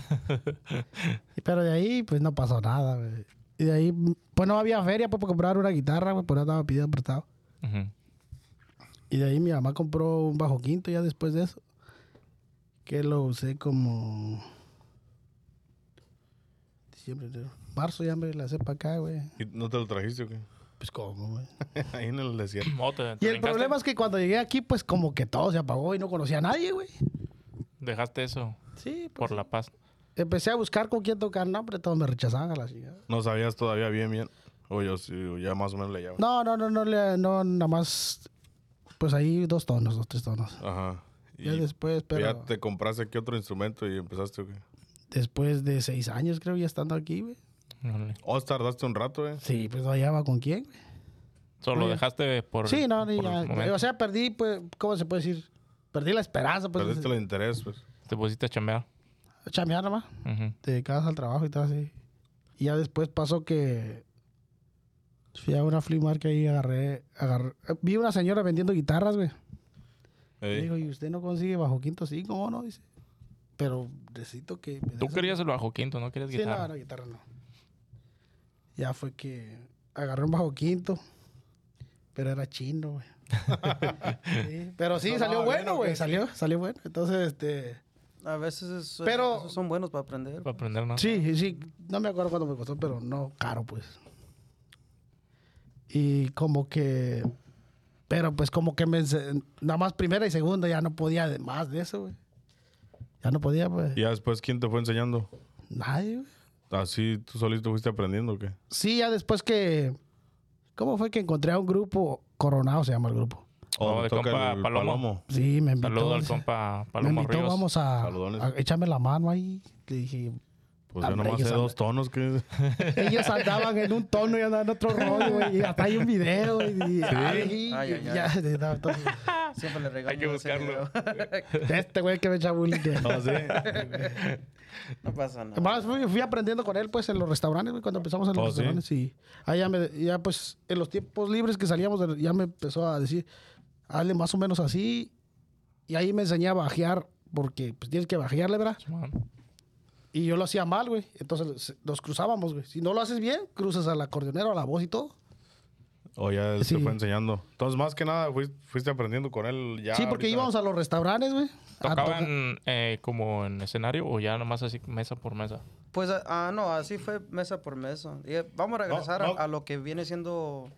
Speaker 4: *laughs* Pero de ahí, pues no pasó nada, güey. Y de ahí, pues no había feria pues, para comprar una guitarra, güey. Por eso estaba pidiendo prestado. Y de ahí mi mamá compró un bajo quinto ya después de eso. Que lo usé como... Diciembre, enero. Marzo ya me la sé para acá, güey.
Speaker 1: ¿Y no te lo trajiste o qué?
Speaker 4: Pues cómo, güey. *laughs*
Speaker 1: Ahí en el desierto.
Speaker 2: Oh, te- te
Speaker 4: Y el problema es que cuando llegué aquí, pues como que todo se apagó y no conocía a nadie, güey.
Speaker 2: Dejaste eso
Speaker 4: Sí, pues,
Speaker 2: por la paz.
Speaker 4: Empecé a buscar con quién tocar, no, pero todos me rechazaban a la chingada.
Speaker 1: No sabías todavía bien, bien. O yo sí, o ya más o menos le llevaba.
Speaker 4: No, no, no, no, le- no, nada más, pues ahí dos tonos, dos, tres tonos.
Speaker 1: Ajá. Y
Speaker 4: Ya después, pero
Speaker 1: ya te compraste aquí otro instrumento y empezaste, ¿o qué?
Speaker 4: después de seis años creo ya estando aquí, güey.
Speaker 2: Órale.
Speaker 1: Oh, tardaste un rato, ¿eh?
Speaker 4: Sí, pues no hallaba con quién, güey.
Speaker 2: Solo
Speaker 4: Oye.
Speaker 2: dejaste por.
Speaker 4: Sí, no, ni
Speaker 2: por
Speaker 4: ya- o sea, perdí, pues, ¿cómo se puede decir? Perdí la esperanza, pues,
Speaker 1: Perdiste el interés, pues.
Speaker 2: Te pusiste a chambear.
Speaker 4: de chambear nomás, te dedicabas al trabajo y todo así. Y ya después pasó que fui a una flea market y agarré, agarré, vi una señora vendiendo guitarras, güey. Me
Speaker 1: Ey.
Speaker 4: dijo, ¿y usted no consigue bajo quinto? Sí, ¿cómo no? Dice. Pero necesito que... me
Speaker 2: Tú querías el bajo quinto, ¿no querías
Speaker 4: Sí,
Speaker 2: guitarra?
Speaker 4: no, no, guitarra no. Ya fue que agarré un bajo quinto, pero era chino, güey. Sí, *laughs* Pero sí,
Speaker 1: ¿Sonaba
Speaker 4: salió bueno, güey. Salió, salió bueno. Entonces, este...
Speaker 3: A veces es-
Speaker 4: Pero-
Speaker 3: esos son buenos para aprender.
Speaker 2: Para aprender, ¿no?
Speaker 4: Sí, sí. No me acuerdo cuánto me costó, pero no caro, pues. Y como que... Pero pues como que me... Nada más primera y segunda ya no podía más de eso, güey. Ya no podía, pues.
Speaker 1: ¿Y ya después quién te fue enseñando?
Speaker 4: Nadie, güey.
Speaker 1: ¿Así tú solito fuiste aprendiendo o qué?
Speaker 4: Sí, ya después que... ¿Cómo fue que encontré a un grupo? Coronado se llama el grupo.
Speaker 2: Oh,
Speaker 1: ¿O
Speaker 2: de
Speaker 1: toca
Speaker 2: compa
Speaker 1: el
Speaker 2: Palomo.
Speaker 4: Sí, me invitó.
Speaker 2: Saludo al compa
Speaker 4: me
Speaker 2: Palomo
Speaker 4: invitó,
Speaker 2: Ríos.
Speaker 4: vamos a, a- échame la mano ahí. Le dije,
Speaker 1: Pues yo
Speaker 4: Hombre,
Speaker 1: nomás sé dos tonos que... *laughs*
Speaker 4: ellos andaban en un tono y andaban en otro rollo, güey. Y hasta hay un video, güey. y- ay,
Speaker 3: Ay, ay,
Speaker 4: ya, *laughs* no, entonces,
Speaker 3: Siempre le regalo.
Speaker 2: Hay que
Speaker 3: ese
Speaker 2: buscarlo.
Speaker 3: video.
Speaker 4: este güey que me echa bullying.
Speaker 1: No sé. *laughs* *laughs*
Speaker 3: no pasa nada.
Speaker 4: Más fui, fui aprendiendo con él, pues, en los restaurantes, güey, cuando empezamos en los
Speaker 1: Oh, ¿sí?
Speaker 4: restaurantes. Y ahí ya, me, ya, pues, en los tiempos libres que salíamos, de- ya me empezó a decir, hazle más o menos así. Y ahí me enseñé a bajear, porque, pues, tienes que bajearle, ¿verdad? Y yo lo hacía mal, güey. Entonces nos cruzábamos, güey. Si no lo haces bien, cruzas al acordeonero, a la voz y todo.
Speaker 1: O ya él
Speaker 4: Sí.
Speaker 1: te fue enseñando. Entonces, más que nada, fuiste, fuiste aprendiendo con él ya.
Speaker 4: sí, porque
Speaker 1: ahorita.
Speaker 4: íbamos a los restaurantes, güey. a tocar.
Speaker 2: ¿Tocaban eh, como en escenario o ya nomás así mesa por mesa?
Speaker 3: Pues, ah, ah, no, así fue mesa por mesa. Y, eh, vamos a regresar a-
Speaker 1: no.
Speaker 3: A, lo que viene siendo,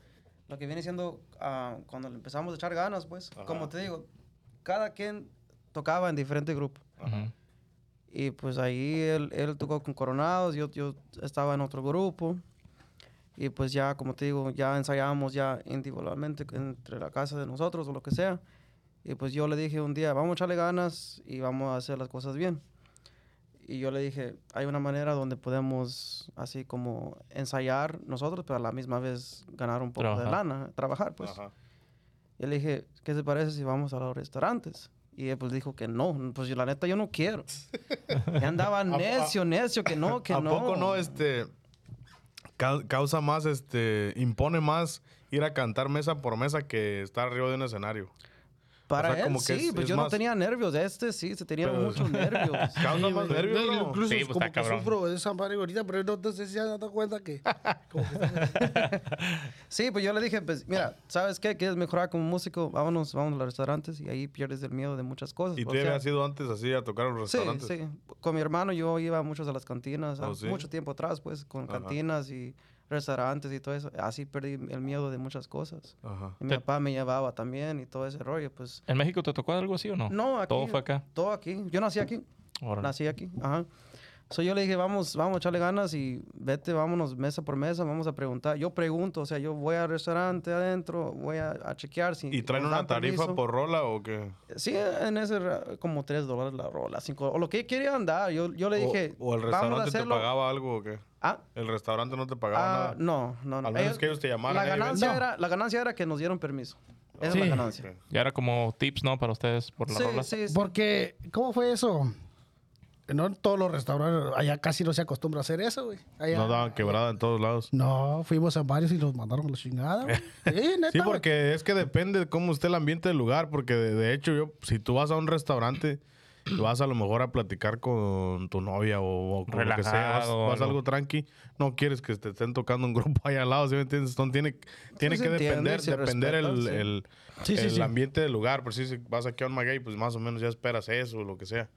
Speaker 3: lo que viene siendo ah, cuando le empezamos a echar ganas, pues. Como te digo, cada quien tocaba en diferente grupo.
Speaker 2: Ujú.
Speaker 3: Y pues ahí él, él tocó con Coronados, yo, yo estaba en otro grupo. Y pues ya, como te digo, ya ensayábamos ya individualmente entre la casa de nosotros o lo que sea. Y pues yo le dije un día, vamos a echarle ganas y vamos a hacer las cosas bien. Y yo le dije, hay una manera donde podemos así como ensayar nosotros, pero a la misma vez ganar un poco de lana, trabajar pues.
Speaker 1: Ajá.
Speaker 3: Y le dije, ¿qué te parece si vamos a los restaurantes? Y él pues dijo que no, pues la neta yo no quiero. *laughs* Y andaba necio, necio, que no, que
Speaker 1: ¿A
Speaker 3: no.
Speaker 1: poco no, este... ca- causa más, este... Impone más ir a cantar mesa por mesa que estar arriba de un escenario?
Speaker 3: Para
Speaker 1: O sea,
Speaker 3: él,
Speaker 1: como que
Speaker 3: sí,
Speaker 1: es-
Speaker 3: pues
Speaker 1: es
Speaker 3: yo no tenía nervios. Este sí, se tenía
Speaker 1: Pero-
Speaker 3: muchos *laughs* nervios.
Speaker 1: Causa más nervios.
Speaker 4: Incluso
Speaker 2: Sí, pues,
Speaker 4: como
Speaker 2: está
Speaker 4: que
Speaker 2: cabrón.
Speaker 4: sufro de esa madre ahorita, pero no, no sé si se han dado cuenta que... *laughs*
Speaker 3: Sí, pues yo le dije, pues mira, ¿sabes qué? ¿Quieres mejorar como músico? Vámonos, vámonos a los restaurantes y ahí pierdes el miedo de muchas cosas.
Speaker 1: ¿Y tú habías ido antes así a tocar en los
Speaker 3: Sí,
Speaker 1: restaurantes?
Speaker 3: sí. Con mi hermano yo iba muchos a las cantinas,
Speaker 1: ¿Oh,
Speaker 3: a-
Speaker 1: sí?
Speaker 3: mucho tiempo atrás, pues, con
Speaker 1: Ajá.
Speaker 3: cantinas y restaurantes y todo eso. Así perdí el miedo de muchas cosas.
Speaker 1: Ajá.
Speaker 3: Y mi
Speaker 2: Te-
Speaker 3: papá me llevaba también y todo ese rollo, pues.
Speaker 2: ¿En México te tocó algo así o no?
Speaker 3: No, aquí.
Speaker 2: Todo fue acá.
Speaker 3: Todo aquí. Yo nací aquí.
Speaker 2: Órale.
Speaker 3: Nací aquí. Ajá. So yo le dije, vamos, vamos a echarle ganas y vete, vámonos mesa por mesa, vamos a preguntar. Yo pregunto, o sea, yo voy al restaurante adentro, voy a, a chequear si...
Speaker 1: ¿Y traen una tarifa
Speaker 3: permiso.
Speaker 1: por rola o qué?
Speaker 3: Sí, en ese como 3 dólares la rola, 5 o lo que querían dar. Yo, yo le dije,
Speaker 1: o, o el
Speaker 3: vamos a
Speaker 1: restaurante te pagaba algo o qué?
Speaker 3: Ah,
Speaker 1: ¿El restaurante no te pagaba
Speaker 3: ah,
Speaker 1: nada?
Speaker 3: no, no, no.
Speaker 1: Al menos que ellos te llamaran,
Speaker 3: La
Speaker 1: "Hey,
Speaker 3: ganancia,
Speaker 1: vente".
Speaker 3: era, la ganancia era que nos dieron permiso. Esa
Speaker 4: Sí.
Speaker 3: es la ganancia.
Speaker 2: Ya era como tips, ¿no? Para ustedes por la
Speaker 3: Sí,
Speaker 2: rola.
Speaker 3: sí, sí.
Speaker 4: Porque, ¿cómo fue eso? No en todos los restaurantes, allá casi no se acostumbra a hacer eso, güey. Allá-
Speaker 1: No daban quebrada en todos lados.
Speaker 4: No, fuimos a varios y nos mandaron la chingada, güey. *laughs* Sí, neta,
Speaker 1: Sí,
Speaker 4: güey.
Speaker 1: porque es que depende de cómo esté el ambiente del lugar, porque de, de hecho yo, si tú vas a un restaurante, y vas a lo mejor a platicar con tu novia o, o con lo que sea, vas,
Speaker 2: Relajado,
Speaker 1: vas a
Speaker 2: algo.
Speaker 1: tranqui, no quieres que te estén tocando un *laughs* grupo ahí al lado, ¿sí me entiendes? Entonces tiene, tiene que
Speaker 3: entiende,
Speaker 1: depender, depender el,
Speaker 3: sí.
Speaker 1: el,
Speaker 4: Sí, sí,
Speaker 1: el
Speaker 4: sí.
Speaker 1: ambiente del lugar, por si si vas aquí a un maguey, pues más o menos ya esperas eso o lo que sea.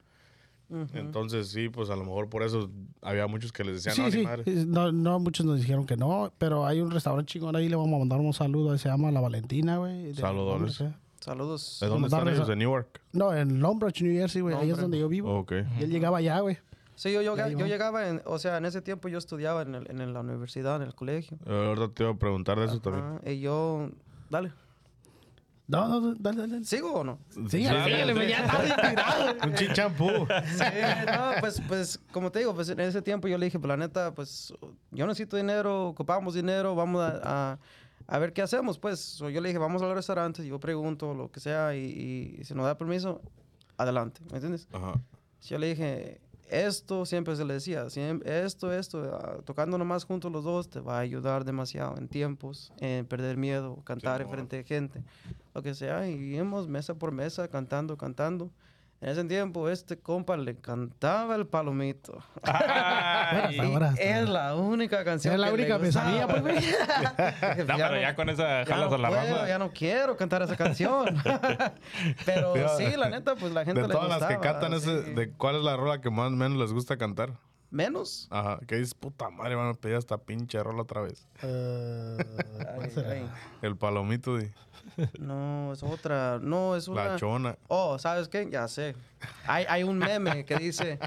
Speaker 1: Entonces sí, pues a lo mejor por eso había muchos que les decían,
Speaker 4: Sí,
Speaker 1: no, ni
Speaker 4: sí.
Speaker 1: madre.
Speaker 4: No, no, muchos nos dijeron que no, pero hay un restaurante chingón ahí, le vamos a mandar un saludo, se llama La Valentina, güey. de-
Speaker 1: Saludones.
Speaker 4: ¿dónde sea.
Speaker 3: Saludos.
Speaker 1: ¿De dónde están ellos? ¿De Newark?
Speaker 4: No, en Lombridge, New Jersey, güey, ahí es donde yo vivo.
Speaker 1: Ok.
Speaker 4: Y él llegaba allá, güey.
Speaker 3: Sí, yo, yo, yo llegaba, en, o sea, en ese tiempo yo estudiaba en, el- en la universidad, en el colegio.
Speaker 1: Eh, Ahorita te iba a preguntar de eso también.
Speaker 3: Y yo, dale,
Speaker 4: No, no, no, dale, dale.
Speaker 3: ¿sigo o no?
Speaker 4: Sí, dale, güey, ya está inspirado. *laughs*
Speaker 1: Un chichampú.
Speaker 3: Sí, *laughs* no, pues, pues, como te digo, pues en ese tiempo yo le dije, pues la neta, pues yo necesito dinero, ocupamos dinero, vamos a, a, a ver qué hacemos, pues. So, yo le dije, vamos al restaurante, yo pregunto lo que sea y, y si nos da permiso, adelante, ¿me entiendes?
Speaker 1: Ajá.
Speaker 3: Yo le dije, esto siempre se le decía, esto, esto, ah, tocando nomás juntos los dos te va a ayudar demasiado en tiempos, en perder miedo, cantar en
Speaker 1: Simón.
Speaker 3: frente de gente, lo que sea. Y íbamos mesa por mesa cantando, cantando. En ese tiempo, este compa le cantaba el palomito.
Speaker 2: Ay.
Speaker 3: Es la única canción.
Speaker 4: Es la
Speaker 3: que
Speaker 4: única que me sabía,
Speaker 3: gustaba.
Speaker 4: pues, *laughs*
Speaker 2: No, pero ya con esa
Speaker 3: ya
Speaker 2: jalas
Speaker 3: no
Speaker 2: a la
Speaker 3: puedo, ya no quiero cantar esa canción. *laughs* pero sí, la neta, pues la gente
Speaker 1: De
Speaker 3: le
Speaker 1: todas las que cantan, ese, de ¿cuál es la rola que más menos les gusta cantar?
Speaker 3: Menos.
Speaker 1: Ajá, que dices, puta madre, van a pedir esta pinche rola otra vez.
Speaker 4: Eh. *laughs*
Speaker 1: El palomito de
Speaker 3: No, es otra. No, es una.
Speaker 1: la chona.
Speaker 3: Oh, ¿sabes qué? Ya sé. Hay, hay un meme que dice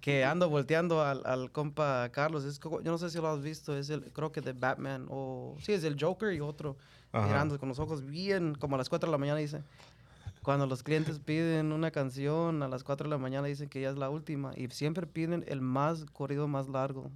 Speaker 3: que ando volteando al, al compa Carlos. Es yo no sé si lo has visto. Es el, creo que de Batman. O sí, es el Joker y otro.
Speaker 1: Ajá.
Speaker 3: Mirando con los ojos bien, como a las 4 de la mañana dice. Cuando los clientes piden una canción a las 4 de la mañana dicen que ya es la última. Y siempre piden el más corrido más largo.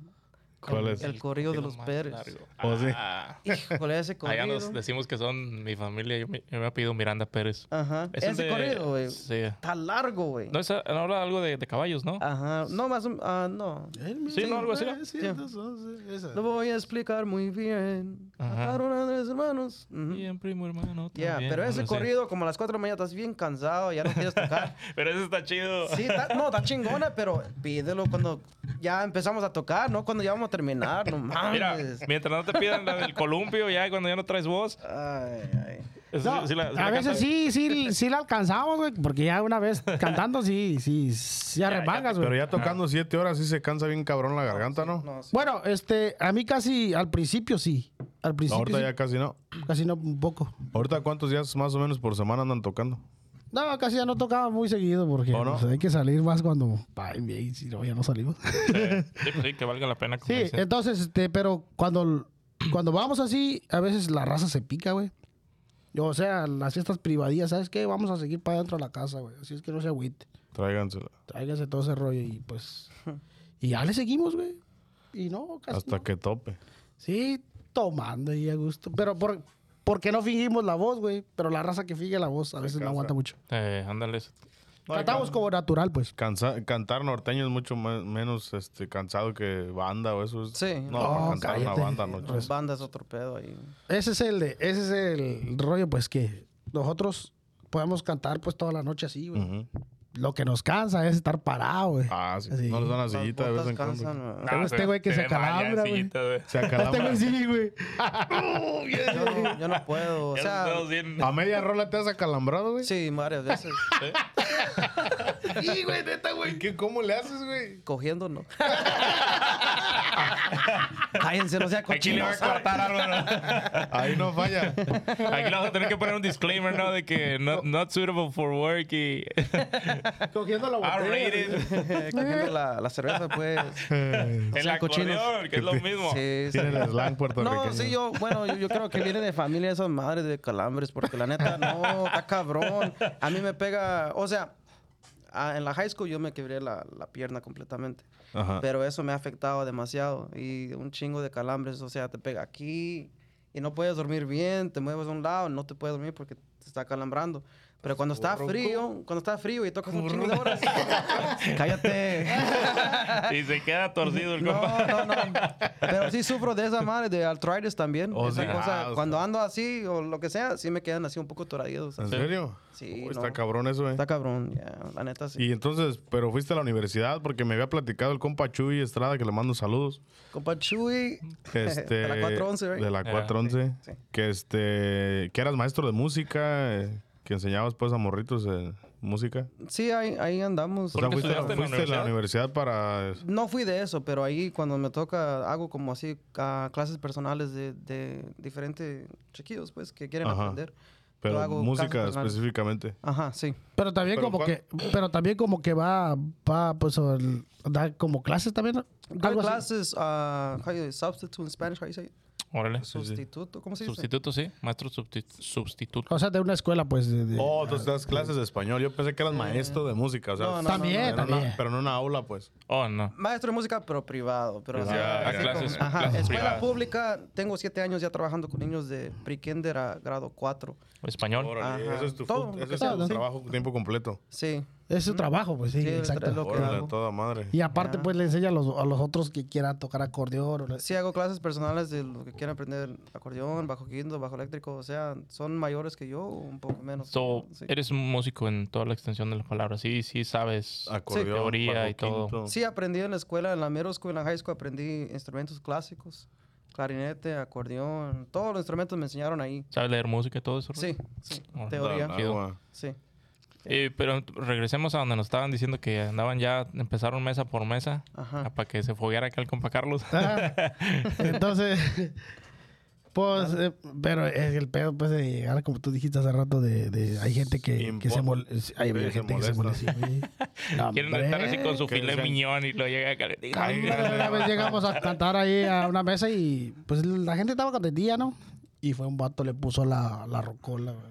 Speaker 1: ¿Cuál
Speaker 3: el,
Speaker 1: es?
Speaker 3: El corrido de los Pérez.
Speaker 2: largo.
Speaker 1: ¿Oh, sí?
Speaker 2: Ah. *laughs*
Speaker 3: Híjole, ese corrido.
Speaker 2: Allá nos decimos que son mi familia. Yo me, yo me apellido Miranda Pérez.
Speaker 3: Ajá.
Speaker 2: Es
Speaker 3: Ese
Speaker 2: de-
Speaker 3: corrido, güey.
Speaker 2: Sí.
Speaker 3: Está largo, güey.
Speaker 2: No, esa, no habla algo de, de caballos, ¿no?
Speaker 3: Ajá. No, más. Ah, no.
Speaker 2: Sí, no, algo así, ¿no?
Speaker 4: 1911, esa.
Speaker 3: Lo voy a explicar muy bien.
Speaker 2: Ajá.
Speaker 3: Mataron a tres hermanos. Ujú.
Speaker 2: Bien, primo hermano.
Speaker 3: Ya,
Speaker 2: también,
Speaker 3: pero ese corrido, como a las 4 de la mañana, estás bien cansado, ya no quieres tocar. *laughs*
Speaker 2: Pero ese está chido.
Speaker 3: Sí, está- no, está chingona, pero pídelo cuando ya empezamos a tocar, no cuando ya vamos a terminar, no *laughs*
Speaker 2: Mira,
Speaker 3: mames.
Speaker 2: mientras no te pidan la del columpio, ya cuando ya no traes voz.
Speaker 3: Ay, ay.
Speaker 2: eso
Speaker 4: No,
Speaker 2: sí- sí la- sí la
Speaker 4: a veces sí, sí, sí la alcanzamos, güey, porque ya una vez cantando sí, sí, sí arremangas,
Speaker 1: Pero
Speaker 4: güey.
Speaker 1: ya tocando siete horas sí se cansa bien cabrón la garganta, ¿no?
Speaker 3: No, sí.
Speaker 4: Bueno, este, a mí casi, al principio sí. Al principio
Speaker 1: Ahorita
Speaker 4: sí,
Speaker 1: ya casi no.
Speaker 4: casi no, un poco.
Speaker 1: Ahorita cuántos días más o menos por semana andan tocando.
Speaker 4: No, casi ya no tocaba muy seguido porque pues, hay que salir más cuando... Ay, bien, si no, ya no salimos. *laughs*
Speaker 2: Sí, pues sí, que valga la pena. Como
Speaker 4: Sí, entonces, este, pero cuando, cuando vamos así, a veces la raza se pica, güey. O sea, las fiestas privadías, ¿sabes qué? Vamos a seguir para adentro de la casa, güey. Así es que no se agüite.
Speaker 1: Tráigansela.
Speaker 4: Tráigase todo ese rollo y pues... *laughs* Y ya le seguimos, güey. Y no, casi
Speaker 1: Hasta
Speaker 4: no.
Speaker 1: que tope.
Speaker 4: Sí, tomando y a gusto. Pero por, porque no fingimos la voz, güey. Pero la raza que finge la voz a veces no aguanta mucho.
Speaker 2: Eh, ándale.
Speaker 4: Cantamos como natural, pues.
Speaker 1: Cansa- cantar norteño es mucho me- menos este, cansado que banda o eso. Es,
Speaker 3: Sí.
Speaker 1: No,
Speaker 4: No,
Speaker 1: para cantar
Speaker 4: cállate.
Speaker 1: una banda, no.
Speaker 3: Las bandas otro pedo ahí.
Speaker 4: Ese es el de, ese es el rollo, pues que nosotros podemos cantar pues toda la noche así, güey.
Speaker 1: Ujú.
Speaker 4: Lo que nos cansa es estar parado, güey.
Speaker 1: Ah, sí.
Speaker 4: Así.
Speaker 1: No les dan la
Speaker 3: Las
Speaker 1: sillita de vez en cuando.
Speaker 3: cansan.
Speaker 4: Pero este güey que se acalambra, güey.
Speaker 1: Se
Speaker 4: Este
Speaker 1: acalambra.
Speaker 4: güey sí, güey.
Speaker 3: Yo no, yo no puedo. O sea,
Speaker 1: ¿A media rola te has acalambrado, güey?
Speaker 3: sí, varias veces. *laughs*
Speaker 1: Sí, güey, neta, güey. ¿Qué- ¿Cómo le haces, güey?
Speaker 3: Cogiendo, no. *laughs* Cállense, no sea
Speaker 2: Aquí le va a cortar algo, ¿no?
Speaker 1: Ahí no falla.
Speaker 2: Aquí le vamos a tener que poner un disclaimer, ¿no? De que not, not suitable for work y *laughs*
Speaker 4: Cogiendo la botella.
Speaker 2: R-rated. *laughs*
Speaker 3: Cogiendo la, la cerveza, pues.
Speaker 2: El
Speaker 3: sean cochinos.
Speaker 2: acordeón, que es lo mismo.
Speaker 3: Sí, sí.
Speaker 1: Tiene el slang puertorriqueño.
Speaker 3: No, sí, yo, bueno, yo, yo creo que viene de familia esas madres de calambres, porque la neta, no, está cabrón. A mí me pega, o sea, a- en la high school yo me quebré la, la pierna completamente,
Speaker 1: Ajá.
Speaker 3: pero eso me ha afectado demasiado y un chingo de calambres, o sea, te pega aquí y no puedes dormir bien, te mueves a un lado, no te puedes dormir porque te está calambrando. Pero cuando está frío, cuando está frío y tocas un chingo de horas, *laughs* cállate.
Speaker 2: Y se queda torcido el
Speaker 3: No,
Speaker 2: compa.
Speaker 3: no, no. Pero sí sufro de esa madre, de arthritis también.
Speaker 1: Oh,
Speaker 3: Esa
Speaker 1: sí.
Speaker 3: cosa,
Speaker 1: Ah, o
Speaker 3: cuando ando así o lo que sea, sí me quedan así un poco toradidos.
Speaker 1: ¿En serio?
Speaker 3: Sí,
Speaker 1: Uy,
Speaker 3: no.
Speaker 1: Está cabrón eso, eh.
Speaker 3: Está cabrón, ya, la neta sí.
Speaker 1: Y entonces, pero fuiste a la universidad porque me había platicado el compa Chuy Estrada, que le mando saludos.
Speaker 3: Compa Chuy,
Speaker 1: Este, *laughs*
Speaker 3: de la 411, right?
Speaker 1: De la
Speaker 2: Yeah.
Speaker 1: 411.
Speaker 3: Sí, sí.
Speaker 1: Que este, que eras maestro de música, eh, que enseñabas pues a morritos eh, música.
Speaker 3: Sí, ahí, ahí andamos.
Speaker 1: O sea, fuiste,
Speaker 2: en la
Speaker 1: fuiste a la universidad para...
Speaker 3: No fui de eso, pero ahí cuando me toca, hago como así ah, clases personales de, de diferentes chiquillos, pues, que quieren
Speaker 1: Ajá.
Speaker 3: aprender.
Speaker 1: Pero
Speaker 3: hago
Speaker 1: música específicamente.
Speaker 3: Ajá, sí.
Speaker 4: Pero también
Speaker 1: Pero
Speaker 4: como
Speaker 1: ¿cuál?
Speaker 4: que, pero también como que va, va pues al- da como clases también. así.
Speaker 3: clases, uh, how you, substitute in Spanish, how you say it?
Speaker 2: Órale.
Speaker 3: Sustituto, ¿cómo se dice?
Speaker 2: Sustituto, sí. Maestro sustituto.
Speaker 4: O sea, de una escuela, pues. de- de-
Speaker 1: Oh, tú das clases de español. Yo pensé que eras maestro de música. O sea,
Speaker 3: No, no,
Speaker 4: También,
Speaker 1: una-
Speaker 4: también.
Speaker 1: pero en una aula, pues.
Speaker 2: Oh, no.
Speaker 3: Maestro de música, pero privado. Pero,
Speaker 1: Ya,
Speaker 3: así
Speaker 1: ya.
Speaker 2: clases-
Speaker 3: como- ajá,
Speaker 2: clases
Speaker 3: escuela
Speaker 2: privadas.
Speaker 3: pública, tengo siete años ya trabajando con niños de pre-kinder a grado 4.
Speaker 2: Español.
Speaker 1: Órale,
Speaker 3: Ajá.
Speaker 1: ese es tu,
Speaker 3: Todo que
Speaker 1: es
Speaker 3: sea,
Speaker 1: tu
Speaker 3: sí.
Speaker 1: trabajo tiempo completo.
Speaker 3: Sí.
Speaker 4: Es su trabajo, pues sí,
Speaker 3: Sí, es
Speaker 4: exacto.
Speaker 3: lo que
Speaker 1: Órale,
Speaker 3: hago.
Speaker 1: a toda madre.
Speaker 4: Y aparte, pues le enseña a los, a los otros que quieran tocar acordeón. o
Speaker 3: Sí hago clases personales de los que quieran aprender acordeón, bajo quinto, bajo eléctrico. O sea, son mayores que yo, un poco menos.
Speaker 2: So,
Speaker 3: sí.
Speaker 2: eres un músico en toda la extensión de la palabra. Sí, sí sabes.
Speaker 1: Acordeón,
Speaker 2: teoría
Speaker 1: bajo
Speaker 2: y todo.
Speaker 1: quinto.
Speaker 3: Sí, aprendí en la escuela, en la middle school, en la high school, aprendí instrumentos clásicos. Clarinete, acordeón, todos los instrumentos me enseñaron ahí.
Speaker 2: ¿Sabes leer música y todo eso?
Speaker 3: Sí, sí,
Speaker 2: Oh,
Speaker 3: teoría. Sí.
Speaker 2: Eh, pero regresemos a donde nos estaban diciendo que andaban ya, empezaron mesa por mesa.
Speaker 3: Ajá.
Speaker 2: Para que se fogueara acá el compa Carlos.
Speaker 4: Ajá. *laughs* Entonces, pues, eh, pero es el pedo, pues, de llegar, como tú dijiste hace rato, de, de- hay gente que, que se molesta. Hay
Speaker 1: se
Speaker 4: gente que se molesta.
Speaker 1: molesta. *laughs*
Speaker 2: Quieren estar así con su filet miñón y lo llega acá.
Speaker 4: Una vez llegamos a cantar ahí a una mesa y pues la gente estaba contentilla, ¿no? Y fue un vato, le puso la, la rocola, güey.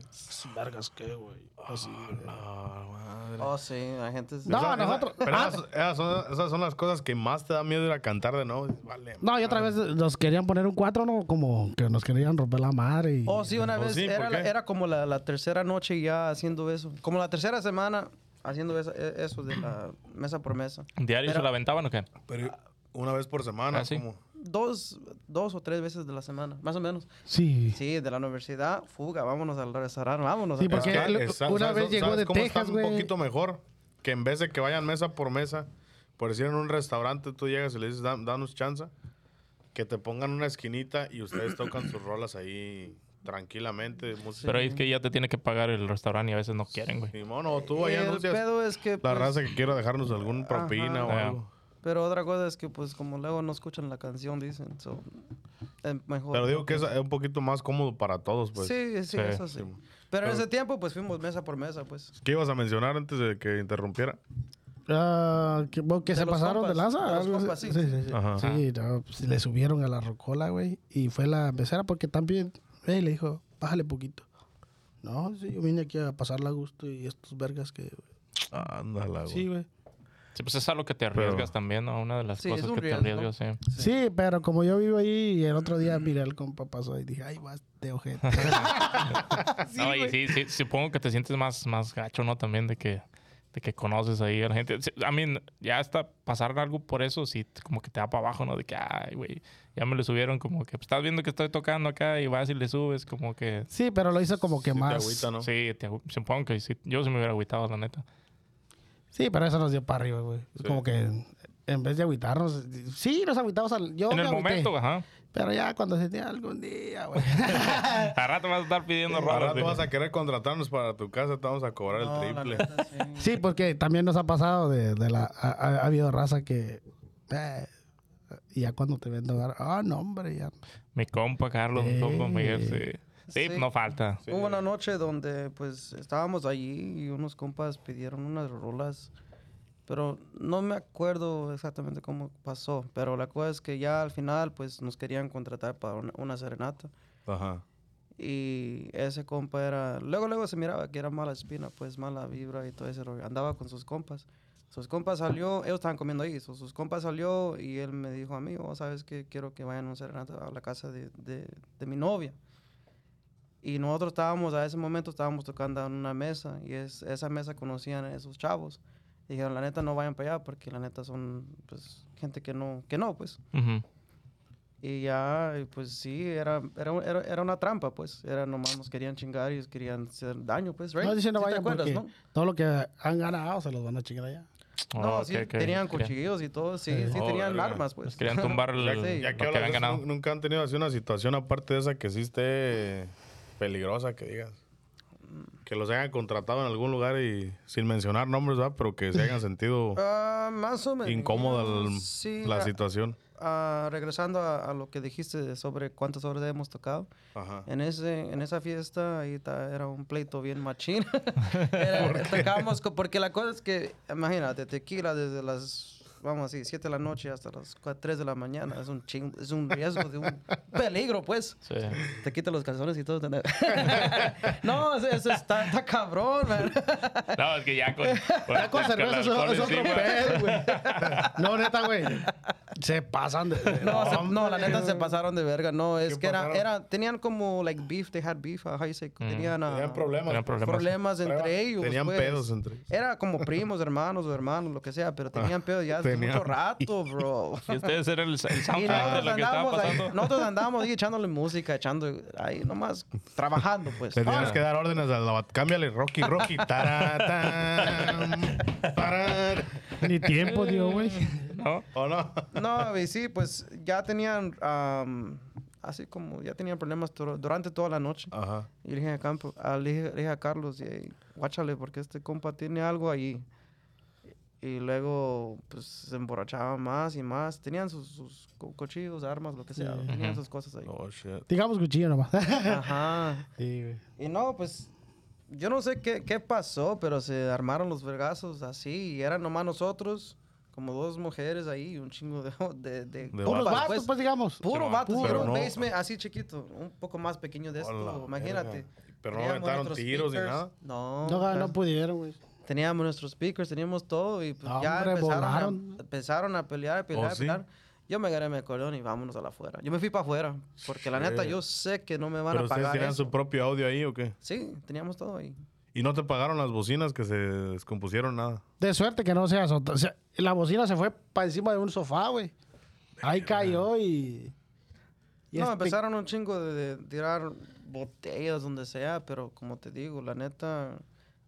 Speaker 4: Vergas, ¿qué, güey? Así, güey.
Speaker 1: Ah, madre.
Speaker 3: Oh, sí, hay gente...
Speaker 4: No,
Speaker 1: Esa- esa-
Speaker 4: nosotros-
Speaker 1: pero
Speaker 4: ah.
Speaker 1: esas, esas son, esas son las cosas que más te da miedo ir a cantar de nuevo. Vale.
Speaker 4: No, y otra vez nos querían poner un cuatro, ¿no? Como que nos querían romper la madre. Y...
Speaker 3: Oh, sí, una
Speaker 1: Oh,
Speaker 3: vez
Speaker 1: sí, ¿por
Speaker 3: era, la-
Speaker 1: qué?
Speaker 3: era como la, la tercera noche ya haciendo eso. Como la tercera semana haciendo eso, e- eso de la mesa por mesa.
Speaker 2: ¿Diario se la aventaban o qué?
Speaker 1: Pero una vez por semana,
Speaker 2: Ah, sí.
Speaker 1: como.
Speaker 3: Dos, dos o tres veces de la semana, más o menos.
Speaker 4: Sí.
Speaker 3: Sí, de la universidad, fuga, vámonos al restaurante, vámonos.
Speaker 4: Sí,
Speaker 3: a
Speaker 4: porque
Speaker 1: Esa-
Speaker 4: una
Speaker 1: ¿sabes-
Speaker 4: vez llegó
Speaker 1: sabes
Speaker 4: de
Speaker 1: cómo
Speaker 4: Texas,
Speaker 1: está
Speaker 4: güey?
Speaker 1: un poquito mejor que en vez de que vayan mesa por mesa, por decir en un restaurante, tú llegas y le dices, "Dan- danos chance, que te pongan una esquinita y ustedes tocan sus rolas ahí tranquilamente. música.
Speaker 2: Pero ahí es que ya te tiene que pagar el restaurante y a veces no quieren, güey.
Speaker 1: Simón, o tú
Speaker 3: el
Speaker 1: anuncias
Speaker 3: pedo es que...
Speaker 1: la
Speaker 3: pues,
Speaker 1: raza que quiera dejarnos algún propina o
Speaker 2: Ajá.
Speaker 1: algo.
Speaker 3: Pero otra cosa es que, pues, como luego no escuchan la canción, dicen. So, es mejor.
Speaker 1: Pero digo que es, es un poquito más cómodo para todos, pues.
Speaker 3: sí, sí,
Speaker 2: Sí.
Speaker 3: eso sí.
Speaker 1: Sí.
Speaker 3: Pero en
Speaker 1: Pero-
Speaker 3: ese tiempo, pues, fuimos mesa por mesa, pues.
Speaker 1: ¿Qué ibas a mencionar antes de que interrumpiera?
Speaker 4: Ah, que, bueno, que se pasaron de
Speaker 3: compas,
Speaker 4: lanza.
Speaker 3: de los compas, sí.
Speaker 4: sí, sí, sí.
Speaker 1: Ajá.
Speaker 4: No, pues, le subieron a la rocola, güey. Y fue la mesera porque también, eh, le dijo, bájale poquito. No, sí, yo vine aquí a pasarla a gusto y estos vergas que...
Speaker 1: Ándala, güey.
Speaker 4: Sí, güey.
Speaker 2: Sí, pues es a lo que te
Speaker 1: Pero-
Speaker 2: arriesgas también, ¿no? Una de las
Speaker 3: Sí,
Speaker 2: cosas que te arriesgas, sí.
Speaker 4: Sí, pero como yo vivo ahí y el otro día miré al compa pasó y dije, ay, vas de ojete. *laughs*
Speaker 2: no, y sí, sí, supongo que te sientes más, más gacho, ¿no? También de que de que conoces ahí a la gente. Sí, A mí, ya hasta pasar algo por eso, sí, como que te da para abajo, ¿no? De que, ay, güey, ya me lo subieron, como que pues, estás viendo que estoy tocando acá y vas y le subes, como que.
Speaker 4: Sí, pero lo hizo como que
Speaker 1: Sí te
Speaker 4: más.
Speaker 1: agüita, ¿no?
Speaker 2: Sí, te, supongo que sí. Yo sí me hubiera agüitado, la neta.
Speaker 4: Sí, pero eso nos dio para arriba, güey.
Speaker 1: Sí.
Speaker 4: Como que en vez de agüitarnos, sí, nos agüitamos. Al, yo
Speaker 2: en el
Speaker 4: agüité,
Speaker 2: momento, ajá.
Speaker 4: Pero ya cuando se tiene algún día, güey. *laughs*
Speaker 2: A rato vas a estar pidiendo
Speaker 1: Al
Speaker 2: rolas.
Speaker 1: rato vas a querer contratarnos para tu casa, te vamos a cobrar
Speaker 3: No,
Speaker 1: el triple.
Speaker 3: neta, sí. *laughs*
Speaker 4: Sí, porque también nos ha pasado de, de la... Ha, ha- ha habido raza que... eh, ya cuando te ven tocar, ah, no, hombre, ya.
Speaker 2: Mi compa Carlos, mi compa Miguel,
Speaker 4: Eh.
Speaker 2: sí. Sí,
Speaker 3: Sí.
Speaker 2: no falta.
Speaker 1: Sí.
Speaker 3: Hubo una noche donde pues estábamos allí y unos compas pidieron unas rolas, pero no me acuerdo exactamente cómo pasó, pero la cosa es que ya al final pues nos querían contratar para una, una serenata
Speaker 1: Ajá.
Speaker 3: y ese compa era, luego luego se miraba que era mala espina, pues mala vibra y todo ese rollo, andaba con sus compas. Sus compas salió, ellos estaban comiendo ahí, so, sus compas salió y él me dijo a mí, oh, sabes que quiero que vayan a una serenata a la casa de, de, de mi novia. Y nosotros estábamos, a ese momento estábamos tocando en una mesa y es, esa mesa conocían a esos chavos. Y dijeron, la neta no vayan para allá porque la neta son pues gente que no, que no, pues.
Speaker 2: Ujú.
Speaker 3: Y ya, pues sí, era, era, era, era una trampa, pues. Era nomás nos querían chingar y nos querían hacer daño, pues, right?
Speaker 4: No, dicen no
Speaker 3: ¿Sí
Speaker 4: vayan porque
Speaker 3: no?
Speaker 4: todo lo que han ganado se los van a chingar allá.
Speaker 3: No,
Speaker 2: Oh,
Speaker 3: sí,
Speaker 2: ok, ok.
Speaker 3: tenían cuchillos y todo, sí,
Speaker 4: Eh.
Speaker 3: sí
Speaker 1: Oh,
Speaker 3: tenían
Speaker 1: verga.
Speaker 3: armas, pues.
Speaker 2: Querían tumbar el, *laughs*
Speaker 1: Ya,
Speaker 3: Sí.
Speaker 1: ya que
Speaker 2: habían ganado.
Speaker 1: nu- nunca han tenido así una situación aparte de esa que sí esté peligrosa, que digas. Que los hayan contratado en algún lugar y sin mencionar nombres, ¿verdad? Pero que se hayan *laughs* sentido
Speaker 3: Ah, más o menos.
Speaker 1: incómoda el-
Speaker 3: Sí,
Speaker 1: la
Speaker 3: ah,
Speaker 1: situación.
Speaker 3: ah, regresando a, a lo que dijiste sobre cuántas horas hemos tocado.
Speaker 1: Ajá.
Speaker 3: En, ese, en esa fiesta ahí ta- era un pleito bien machín. *laughs* Era- tocábamos co- porque la cosa es que, imagínate, tequila desde las, vamos así, 7 de la noche hasta las 3 de la mañana. Es un ching, es un riesgo de un *laughs* peligro, pues.
Speaker 2: Sí.
Speaker 3: Te quita los calzones y todo. *laughs* no, eso, eso está, está cabrón, man.
Speaker 2: No, es que ya con, con,
Speaker 4: Ya con cerveza es otro pedo, güey. *laughs* No, neta, güey. Se pasan de...
Speaker 3: No, se- no, la neta se pasaron de verga. No, es
Speaker 1: ¿Qué
Speaker 3: que era,
Speaker 1: pasaron?
Speaker 3: era, tenían como, like, beef, they had beef, uh, how you say, tenían, ah,
Speaker 1: Tenían problemas.
Speaker 2: Tenían problemas.
Speaker 3: problemas entre ellos.
Speaker 1: Tenían
Speaker 3: pues.
Speaker 1: pedos entre ellos.
Speaker 3: Era como primos, hermanos o hermanos, lo que sea, pero tenían pedos ya hace
Speaker 1: Tenían-
Speaker 3: mucho rato, bro.
Speaker 2: Y ustedes eran el, el soundtrack de
Speaker 3: nosotros
Speaker 2: lo que estaba
Speaker 3: andábamos, ahí,
Speaker 2: pasando.
Speaker 3: nosotros andábamos ahí echándole música, echando ahí nomás, trabajando, pues.
Speaker 1: Le tienes
Speaker 2: Ah.
Speaker 1: que dar órdenes a la Cámbiale Rocky, Rocky. Taratán, parán.
Speaker 4: Ni tiempo, dio, güey.
Speaker 2: ¿No?
Speaker 1: ¿O no?
Speaker 3: No, y sí, pues ya tenían, am, así como, ya tenían problemas dur- durante toda la noche.
Speaker 1: Ajá.
Speaker 3: Y le dije a, Campo, a, le dije, le dije a Carlos, y, guáchale, porque este compa tiene algo ahí. Y luego, pues, se emborrachaba más y más. Tenían sus, sus co- cuchillos, armas, lo que sea.
Speaker 4: Sí.
Speaker 3: Tenían sus cosas ahí.
Speaker 1: Oh, shit.
Speaker 4: Digamos cuchillo nomás.
Speaker 3: Ajá. *laughs*
Speaker 4: Sí, güey.
Speaker 3: Y no, pues, yo no sé qué, qué pasó, pero se armaron los vergazos así. Y eran nomás nosotros, como dos mujeres ahí, un chingo de... de, de
Speaker 1: De
Speaker 4: Puros
Speaker 1: vatos,
Speaker 4: vatos, pues, digamos.
Speaker 3: Puro
Speaker 1: Sí,
Speaker 3: vatos,
Speaker 1: pero
Speaker 3: pero un
Speaker 1: no-
Speaker 3: basement así chiquito, un poco más pequeño de esto,
Speaker 1: Hola,
Speaker 3: imagínate.
Speaker 1: Pero no aventaron tiros ni nada.
Speaker 3: No,
Speaker 4: No,
Speaker 3: pues,
Speaker 4: no pudieron, güey.
Speaker 3: Teníamos nuestros speakers, teníamos todo y pues
Speaker 4: No,
Speaker 3: ya
Speaker 4: hombre,
Speaker 3: empezaron a, empezaron a pelear, a pelear,
Speaker 1: ¿Oh,
Speaker 3: a
Speaker 1: sí?
Speaker 3: pelear. Yo me agarré mi acordeón y vámonos a la afuera. Yo me fui para afuera, porque la neta yo sé que no me van
Speaker 1: ¿Pero
Speaker 3: a
Speaker 1: ustedes
Speaker 3: pagar
Speaker 1: tenían
Speaker 3: eso.
Speaker 1: su propio audio ahí o qué?
Speaker 3: Sí, teníamos todo ahí.
Speaker 1: ¿Y no te pagaron las bocinas que se descompusieron nada?
Speaker 4: De suerte que no se azotó. O sea, la bocina se fue para encima de un sofá, güey. Ahí cayó y... y
Speaker 3: no,
Speaker 4: este-
Speaker 3: empezaron un chingo de, de tirar botellas donde sea, pero como te digo, la neta,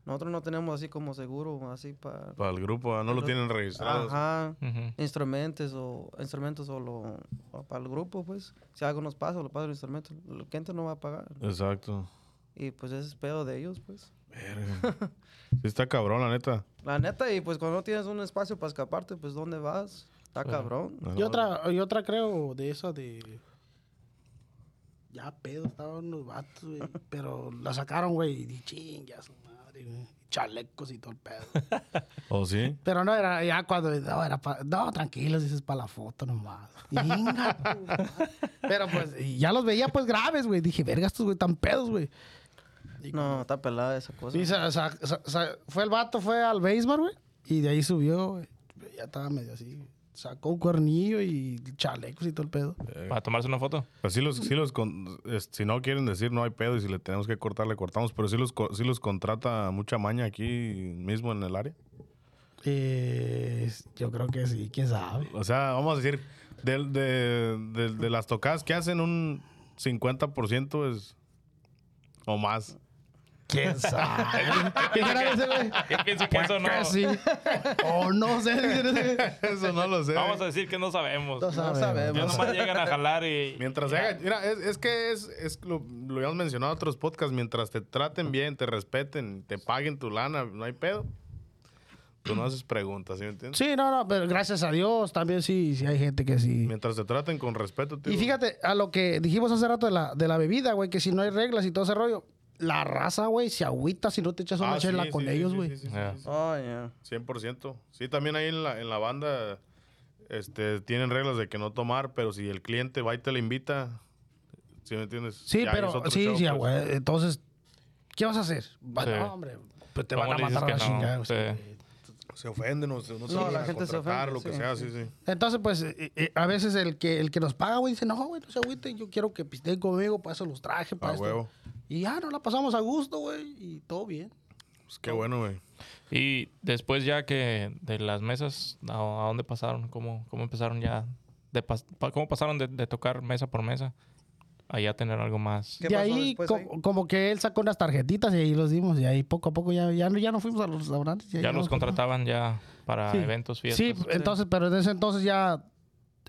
Speaker 3: nosotros no tenemos así como seguro, así para...
Speaker 1: Para el grupo, ¿ah? no lo tienen registrado.
Speaker 3: Ajá.
Speaker 2: Ujú.
Speaker 3: instrumentos o instrumentos o, lo, o para el grupo, pues. Si algo nos pasa, lo pasa el instrumento. El cliente no va a pagar.
Speaker 1: Exacto.
Speaker 3: Y pues ese es pedo de ellos, pues.
Speaker 1: Verga. *laughs* Sí está cabrón, la neta.
Speaker 3: La neta, y pues cuando no tienes un espacio para escaparte, pues ¿dónde vas? Está cabrón.
Speaker 1: No,
Speaker 4: Y otra, y otra creo de eso de... Ya pedo estaban los vatos, güey. *laughs* Pero la sacaron, güey. Y di, chinga su madre, güey. Chalecos y todo el pedo. *laughs*
Speaker 1: ¿O sí?
Speaker 4: Pero no, era ya cuando... No, era pa- no tranquilos, dices para la foto nomás. *laughs* Madre. Pero pues, y ya los veía pues graves, güey. Dije, verga, estos güey tan pedos, güey.
Speaker 3: No, está pelada esa cosa.
Speaker 4: Sí, sa- sa- sa- sa- fue el vato, fue al baseball, güey. Y de ahí subió, güey. Ya estaba medio así. güey. Sacó un cuernillo y chalecos y todo el pedo.
Speaker 2: Para tomarse una foto.
Speaker 1: Pues sí los, sí los con- es- si no quieren decir no hay pedo y si le tenemos que cortar, le cortamos. Pero sí los, co- sí los contrata mucha maña aquí mismo en el área.
Speaker 4: Eh, yo creo que sí, quién sabe.
Speaker 1: O sea, vamos a decir, de, de, de, de las tocadas que hacen, un 50% es. O más.
Speaker 4: ¿Quién sabe? *laughs* ¿Qué era ese, güey?
Speaker 2: Yo pienso que eso no.
Speaker 4: Pues sí. O no sé.
Speaker 1: Eso no lo sé.
Speaker 2: Vamos a decir que no sabemos.
Speaker 4: No sabemos.
Speaker 3: sabemos.
Speaker 2: Ya nomás llegan a jalar y.
Speaker 1: Mientras se haga- mira, es, es que es, es lo, lo habíamos mencionado en otros podcasts, mientras te traten bien, te respeten, te paguen tu lana, no hay pedo. Tú no haces preguntas, ¿sí me entiendes?
Speaker 4: Sí, no, no, pero gracias a Dios también sí, sí hay gente que sí.
Speaker 1: Mientras te traten con respeto, tío.
Speaker 4: Y fíjate, a lo que dijimos hace rato de la, de la bebida, güey, que si no hay reglas y todo ese rollo, la raza, güey, se agüita si no te echas una
Speaker 1: Ah,
Speaker 4: chela
Speaker 1: sí,
Speaker 4: con
Speaker 1: sí,
Speaker 4: ellos, güey.
Speaker 1: sí, sí, sí,
Speaker 2: Ya.
Speaker 1: sí, sí.
Speaker 3: Oh, yeah.
Speaker 1: 100%. Sí, también ahí en la, en la banda este, tienen reglas de que no tomar, pero si el cliente va y te la invita, ¿sí me entiendes?
Speaker 4: Sí,
Speaker 1: Ya
Speaker 4: pero sí,
Speaker 1: show,
Speaker 4: sí,
Speaker 1: pues.
Speaker 4: güey. Entonces, ¿qué vas a hacer? Va-
Speaker 2: Sí.
Speaker 4: No, hombre, pues te
Speaker 2: ¿Cómo
Speaker 4: van a matar a la
Speaker 2: no?
Speaker 4: chingada.
Speaker 2: Sí.
Speaker 4: güey.
Speaker 1: Se ofenden o se, no se
Speaker 3: No, la gente se ofende,
Speaker 1: lo que
Speaker 3: sí,
Speaker 1: sea,
Speaker 3: sí.
Speaker 1: sí.
Speaker 4: Entonces, pues, eh, eh, a veces el que, el que nos paga, güey, dice, no, güey, no se agüiten, yo quiero que pisteen conmigo, para eso los traje, para
Speaker 1: A
Speaker 4: esto.
Speaker 1: huevo.
Speaker 4: Y ya, nos la pasamos a gusto, güey, y todo bien.
Speaker 1: Pues qué bueno, güey.
Speaker 2: Y después ya que de las mesas, ¿a, a dónde pasaron? ¿Cómo, cómo empezaron ya? De pas- pa- ¿Cómo pasaron de, de tocar mesa por mesa a ya tener algo más?
Speaker 3: ¿Qué
Speaker 4: de
Speaker 3: pasó
Speaker 4: ahí,
Speaker 3: después
Speaker 4: co-
Speaker 3: ahí?
Speaker 4: como que él sacó unas tarjetitas y ahí los dimos. Y ahí poco a poco ya, ya, no, ya no fuimos a los restaurantes.
Speaker 2: Ya
Speaker 4: nos
Speaker 2: los contrataban ya para
Speaker 4: Sí.
Speaker 2: eventos, fiestas.
Speaker 4: Sí, entonces, pero en ese entonces ya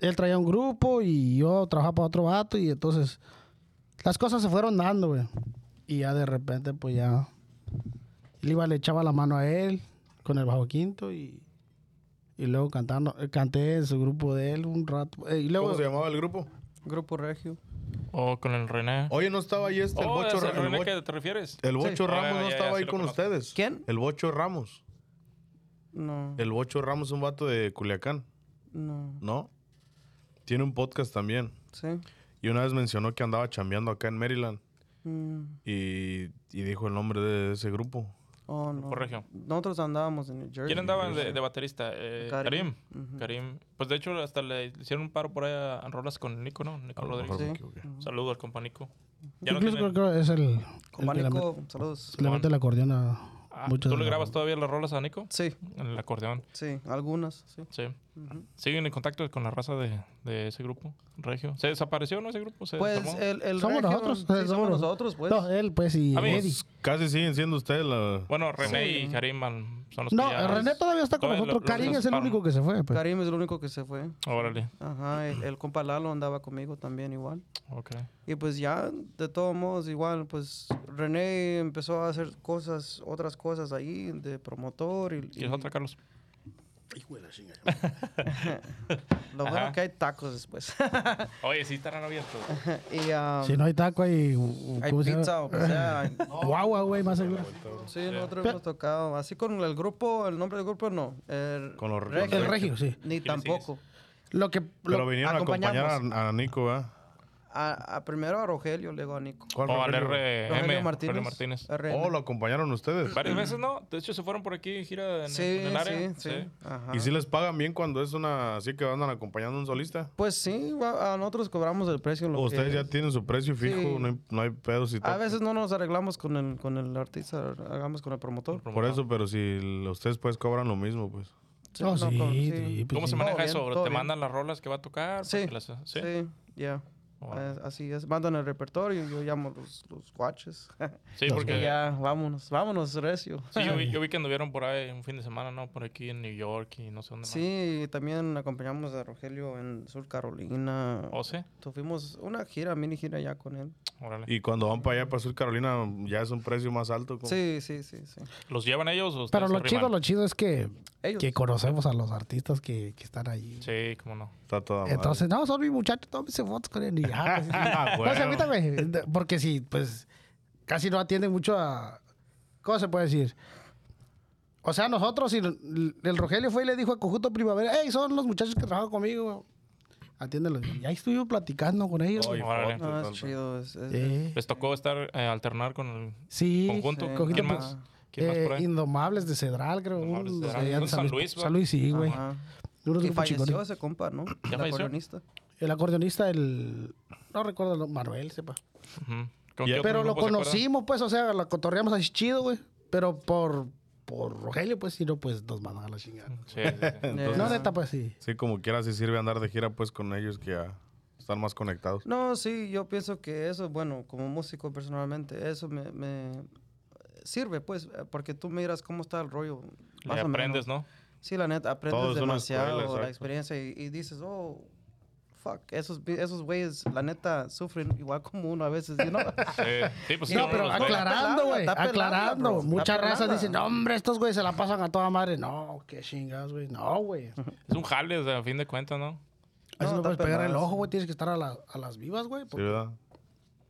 Speaker 4: él traía un grupo y yo trabajaba para otro vato y entonces las cosas se fueron dando, güey. Y ya de repente, pues ya él iba, le echaba la mano a él con el bajo quinto y, y luego cantando, eh, canté en su grupo de él un rato. Eh, y luego,
Speaker 1: ¿Cómo se llamaba el grupo?
Speaker 3: Grupo Regio.
Speaker 2: O con el René.
Speaker 1: Oye, ¿no estaba ahí este, el
Speaker 2: oh,
Speaker 1: Bocho,
Speaker 2: ¿es el
Speaker 1: el
Speaker 2: René
Speaker 1: Bo-
Speaker 2: que te refieres?
Speaker 1: el Bocho
Speaker 2: Ah,
Speaker 1: Ramos?
Speaker 2: ya,
Speaker 1: ¿No
Speaker 2: ya,
Speaker 1: estaba ahí con
Speaker 2: conozco.
Speaker 1: ustedes?
Speaker 3: ¿Quién?
Speaker 1: El Bocho Ramos.
Speaker 3: No,
Speaker 1: El Bocho Ramos es un vato de Culiacán,
Speaker 3: no,
Speaker 1: ¿no? Tiene un podcast también.
Speaker 3: sí.
Speaker 1: Y una vez mencionó que andaba chambeando acá en Maryland
Speaker 3: Mm,
Speaker 1: y, y dijo el nombre de ese grupo.
Speaker 3: Oh, no.
Speaker 2: Por Regio.
Speaker 3: Nosotros andábamos en New Jersey.
Speaker 2: ¿Quién andaba de, de baterista? Eh,
Speaker 3: Karim.
Speaker 2: Karim. Pues de hecho hasta le hicieron un paro por ahí a, a rolas con Nico, ¿no? Nico
Speaker 1: A lo
Speaker 2: Rodríguez.
Speaker 3: Sí.
Speaker 1: equivoqué.
Speaker 2: Saludo al compa Nico. Ya no
Speaker 4: incluso
Speaker 2: tiene-
Speaker 4: creo que es el, el que le,
Speaker 3: Manico, saludos.
Speaker 4: le mete el acordeón a
Speaker 2: Ah, ¿Tú le
Speaker 4: la-
Speaker 2: grabas todavía las rolas a Nico?
Speaker 3: Sí,
Speaker 2: En el acordeón.
Speaker 3: sí, algunas, sí.
Speaker 2: Sí.
Speaker 3: Ujú.
Speaker 2: ¿Siguen en contacto con la raza de, de ese grupo, Regio? ¿Se desapareció, no, ese grupo? ¿Se
Speaker 3: Pues el, el
Speaker 4: Somos
Speaker 3: Regio,
Speaker 4: nosotros,
Speaker 3: sí,
Speaker 4: eh,
Speaker 3: somos nosotros, pues.
Speaker 4: No, él pues y
Speaker 2: A mí-
Speaker 4: Eddie.
Speaker 1: Pues casi siguen siendo ustedes la...
Speaker 2: Bueno, René
Speaker 3: Sí.
Speaker 2: y Karim son los
Speaker 4: No,
Speaker 2: que ya...
Speaker 4: René todavía está con
Speaker 2: Todavía
Speaker 4: nosotros.
Speaker 2: lo-
Speaker 4: Karim es el único que se fue. pues.
Speaker 3: Karim es el único que se fue.
Speaker 2: Órale.
Speaker 3: Ajá, el, el compa Lalo andaba conmigo también igual.
Speaker 2: Ok.
Speaker 3: Y pues ya, de todos modos, igual, pues René empezó a hacer cosas, otras cosas ahí de promotor y, y
Speaker 2: ¿Quieres otra, Carlos? *laughs*
Speaker 3: lo bueno que hay tacos después. *laughs*
Speaker 2: Oye, sí estarán abiertos. *laughs*
Speaker 3: y um,
Speaker 4: Si no hay taco, hay.
Speaker 3: hay pizza o que sea.
Speaker 4: Guagua, güey, más seguro.
Speaker 3: Sí, nosotros hemos tocado. Así con el grupo, el nombre del grupo no. El,
Speaker 1: Con los-
Speaker 3: Regio,
Speaker 4: El regio, sí.
Speaker 3: Ni
Speaker 2: ¿Qué le
Speaker 3: tampoco.
Speaker 4: Lo que.
Speaker 1: Pero
Speaker 4: lo-
Speaker 1: vinieron a acompañar a, a Nico, ¿verdad?
Speaker 3: A, a primero a Rogelio, luego a Nico.
Speaker 1: ¿Cuál
Speaker 2: O al
Speaker 1: Rogelio?
Speaker 2: RM.
Speaker 3: Rogelio
Speaker 2: Martínez.
Speaker 3: Martínez.
Speaker 2: Martínez.
Speaker 3: RM.
Speaker 1: Oh, lo acompañaron ustedes.
Speaker 2: Varias veces, ¿no? De hecho, se fueron por aquí en gira en,
Speaker 3: Sí,
Speaker 2: en el área.
Speaker 3: sí, sí. Ajá.
Speaker 1: ¿Y si les pagan bien cuando es una así que andan acompañando a un solista?
Speaker 3: Pues sí, va- a nosotros cobramos el precio. Lo
Speaker 1: ¿O ustedes
Speaker 3: que-
Speaker 1: ya tienen su precio fijo?
Speaker 3: Sí.
Speaker 1: No, hay, no hay pedos y
Speaker 3: A
Speaker 1: todo.
Speaker 3: veces no nos arreglamos con el, con el artista, hagamos con el promotor.
Speaker 1: Por eso, pero si l- ustedes pues cobran lo mismo, pues.
Speaker 3: Sí,
Speaker 4: Oh,
Speaker 3: no,
Speaker 4: sí,
Speaker 3: con-
Speaker 4: sí, pues
Speaker 2: ¿Cómo
Speaker 4: sí.
Speaker 2: se maneja
Speaker 3: Todo
Speaker 2: eso?
Speaker 3: bien,
Speaker 2: ¿Te
Speaker 3: bien.
Speaker 2: mandan las rolas que va a tocar?
Speaker 3: Sí,
Speaker 2: Porque las- ¿Sí?
Speaker 3: Sí, ya.
Speaker 2: Órale.
Speaker 3: Eh, así es. Mandan el repertorio y yo llamo los, los guaches.
Speaker 2: Sí, porque
Speaker 3: ya, vámonos, vámonos, recio.
Speaker 2: sí, yo, vi, yo vi que *laughs* anduvieron por ahí un fin de semana, ¿no? Por aquí en New York y no sé dónde más.
Speaker 3: Sí, también acompañamos a Rogelio en Sur Carolina.
Speaker 2: ¿O sí?
Speaker 3: Tuvimos una gira, mini gira ya con él.
Speaker 2: Órale.
Speaker 1: Y cuando van para allá, para Sur Carolina, ya es un precio más alto. ¿cómo?
Speaker 3: Sí, sí, sí, sí.
Speaker 2: ¿Los llevan ellos o
Speaker 4: Pero lo chido, lo chido es que,
Speaker 3: Ellos.
Speaker 4: que conocemos a los artistas que, que están ahí.
Speaker 2: Sí, cómo no.
Speaker 1: Está toda madre.
Speaker 4: Entonces, no, son mis muchachos, tómense fotos con él. Y, ah, pues. *laughs*
Speaker 1: Ah,
Speaker 4: No se güey, Porque sí, pues casi no atienden mucho a. ¿Cómo se puede decir? O sea, nosotros, y el, el Rogelio fue y le dijo a Conjunto Primavera, hey, son los muchachos que trabajan conmigo. Atiéndelos. Y ahí estuvimos platicando con ellos.
Speaker 2: Órale.
Speaker 1: fotos,
Speaker 3: No, es chido. Es.
Speaker 2: ¿Les tocó estar, eh, alternar con el
Speaker 4: Sí.
Speaker 2: conjunto?
Speaker 3: sí.
Speaker 2: ¿Quién más? ¿Quién más por
Speaker 4: Eh,
Speaker 2: ahí?
Speaker 4: Indomables de Cedral, creo.
Speaker 2: Indomables de
Speaker 4: unos
Speaker 2: Cedral.
Speaker 4: de
Speaker 2: Un San Luis, ¿va?
Speaker 4: San Luis, sí, güey.
Speaker 3: Ajá.
Speaker 4: Unos
Speaker 3: Y
Speaker 4: grupos
Speaker 3: falleció
Speaker 4: chingones.
Speaker 3: ese compa, ¿no? El
Speaker 2: falleció?
Speaker 3: acordeonista.
Speaker 4: El acordeonista, el. No recuerdo, el Manuel, sepa.
Speaker 2: Ujú. ¿Con
Speaker 1: Ya.
Speaker 2: qué otro
Speaker 4: Pero lo conocimos, pues, o sea, lo cotorreamos así chido, güey. Pero por por Rogelio, pues, si no, pues nos mandan a la chingada.
Speaker 2: Sí, sí, sí. *laughs*
Speaker 1: Entonces-
Speaker 4: No, neta, pues sí.
Speaker 1: Sí, como quiera, sí sirve andar de gira pues con ellos que ya están más conectados.
Speaker 3: No, sí, yo pienso que eso, bueno, como músico personalmente, eso me, me sirve, pues, eh, porque tú miras cómo está el rollo.
Speaker 2: Le
Speaker 3: más o
Speaker 2: aprendes,
Speaker 3: menos.
Speaker 2: ¿no?
Speaker 3: Sí, la neta, aprendes
Speaker 1: Todo
Speaker 3: demasiado
Speaker 1: escuela,
Speaker 3: la experiencia y, y dices, oh, fuck, esos esos güeyes, la neta, sufren igual como uno a veces, you know? *laughs*
Speaker 2: Sí, sí pues sí,
Speaker 4: No, pero aclarando, güey. Aclarando.
Speaker 3: bro,
Speaker 4: razas
Speaker 3: pelada.
Speaker 4: dicen, no, hombre, estos güeyes se la pasan a toda madre. No, qué chingados, güey. No, güey. *laughs*
Speaker 2: Es un jale, o sea, a fin de cuentas, ¿no?
Speaker 4: Eso
Speaker 3: No,
Speaker 4: no puedes pegar el ojo, güey. Tienes que estar a, la- a las vivas, güey.
Speaker 1: ¿Sí, verdad?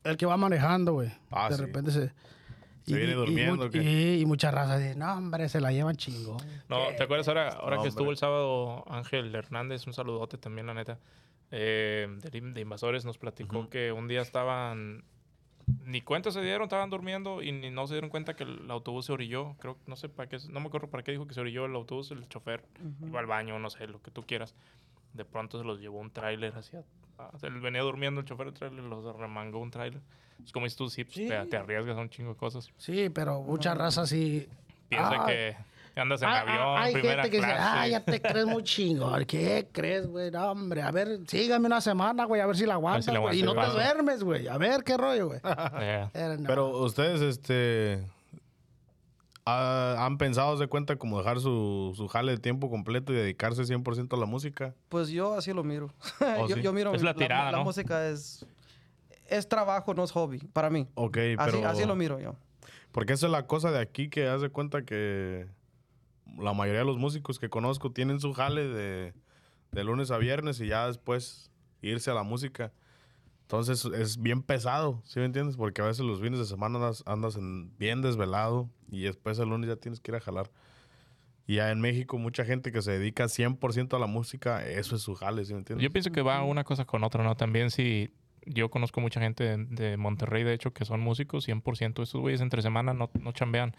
Speaker 4: El que va manejando, güey.
Speaker 1: Ah,
Speaker 4: de
Speaker 1: sí.
Speaker 4: repente se...
Speaker 1: Se viene durmiendo,
Speaker 4: y, y muchas razas dicen, no, hombre, se la llevan chingo.
Speaker 2: No, ¿te acuerdas ahora, ahora
Speaker 1: No,
Speaker 2: que estuvo el sábado Ángel Hernández? Un saludote también, la neta. eh, de, de Invasores nos platicó que un día estaban. Ni cuenta se dieron, estaban durmiendo y ni no se dieron cuenta que el autobús se orilló. Creo no sé para qué, no me acuerdo para qué dijo que se orilló el autobús, el chofer iba al baño, no sé, lo que tú quieras. De pronto se los llevó un tráiler hacia. ah, Él venía durmiendo el chofer del tráiler, los remangó un tráiler. Es como si tú sí, pues,
Speaker 4: Sí.
Speaker 2: Te, te arriesgas a un chingo de cosas.
Speaker 4: Sí, pero muchas razas sí...
Speaker 2: Piensa
Speaker 4: Ah,
Speaker 2: que andas en
Speaker 4: Ah,
Speaker 2: avión,
Speaker 4: ah, hay
Speaker 2: primera
Speaker 4: gente que dice,
Speaker 2: clase.
Speaker 4: ah, ya te crees muy chingo. ¿Qué crees, güey? No, hombre, a ver, sígame una semana, güey, a ver si la aguantas,
Speaker 2: la
Speaker 4: güey. Y no te duermes, güey. A ver qué rollo, güey.
Speaker 2: Yeah. *laughs*
Speaker 4: Era, no.
Speaker 1: Pero ustedes, este... ah, ¿Han pensado, de cuenta, como dejar su, su jale de tiempo completo y dedicarse 100% a la música?
Speaker 3: Pues yo así lo miro.
Speaker 1: Oh, *laughs*
Speaker 3: yo,
Speaker 1: sí.
Speaker 3: yo miro
Speaker 2: Es la tirada,
Speaker 3: la
Speaker 2: ¿no?
Speaker 3: música es es trabajo, no es hobby para mí.
Speaker 1: Ok,
Speaker 3: Así,
Speaker 1: pero...
Speaker 3: así lo miro yo.
Speaker 1: Porque esa es la cosa de aquí que hace cuenta que la mayoría de los músicos que conozco tienen su jale de, de lunes a viernes y ya después irse a la música. Entonces es bien pesado, ¿sí me entiendes? Porque a veces los fines de semana andas, andas en- bien desvelado y después el lunes ya tienes que ir a jalar. Y ya en México mucha gente que se dedica 100% a la música, eso es su jale, ¿sí me entiendes?
Speaker 2: Yo pienso que va una cosa con otra, ¿no? También si yo conozco mucha gente de, de Monterrey, de hecho, que son músicos, 100%. Estos güeyes entre semana no, no chambean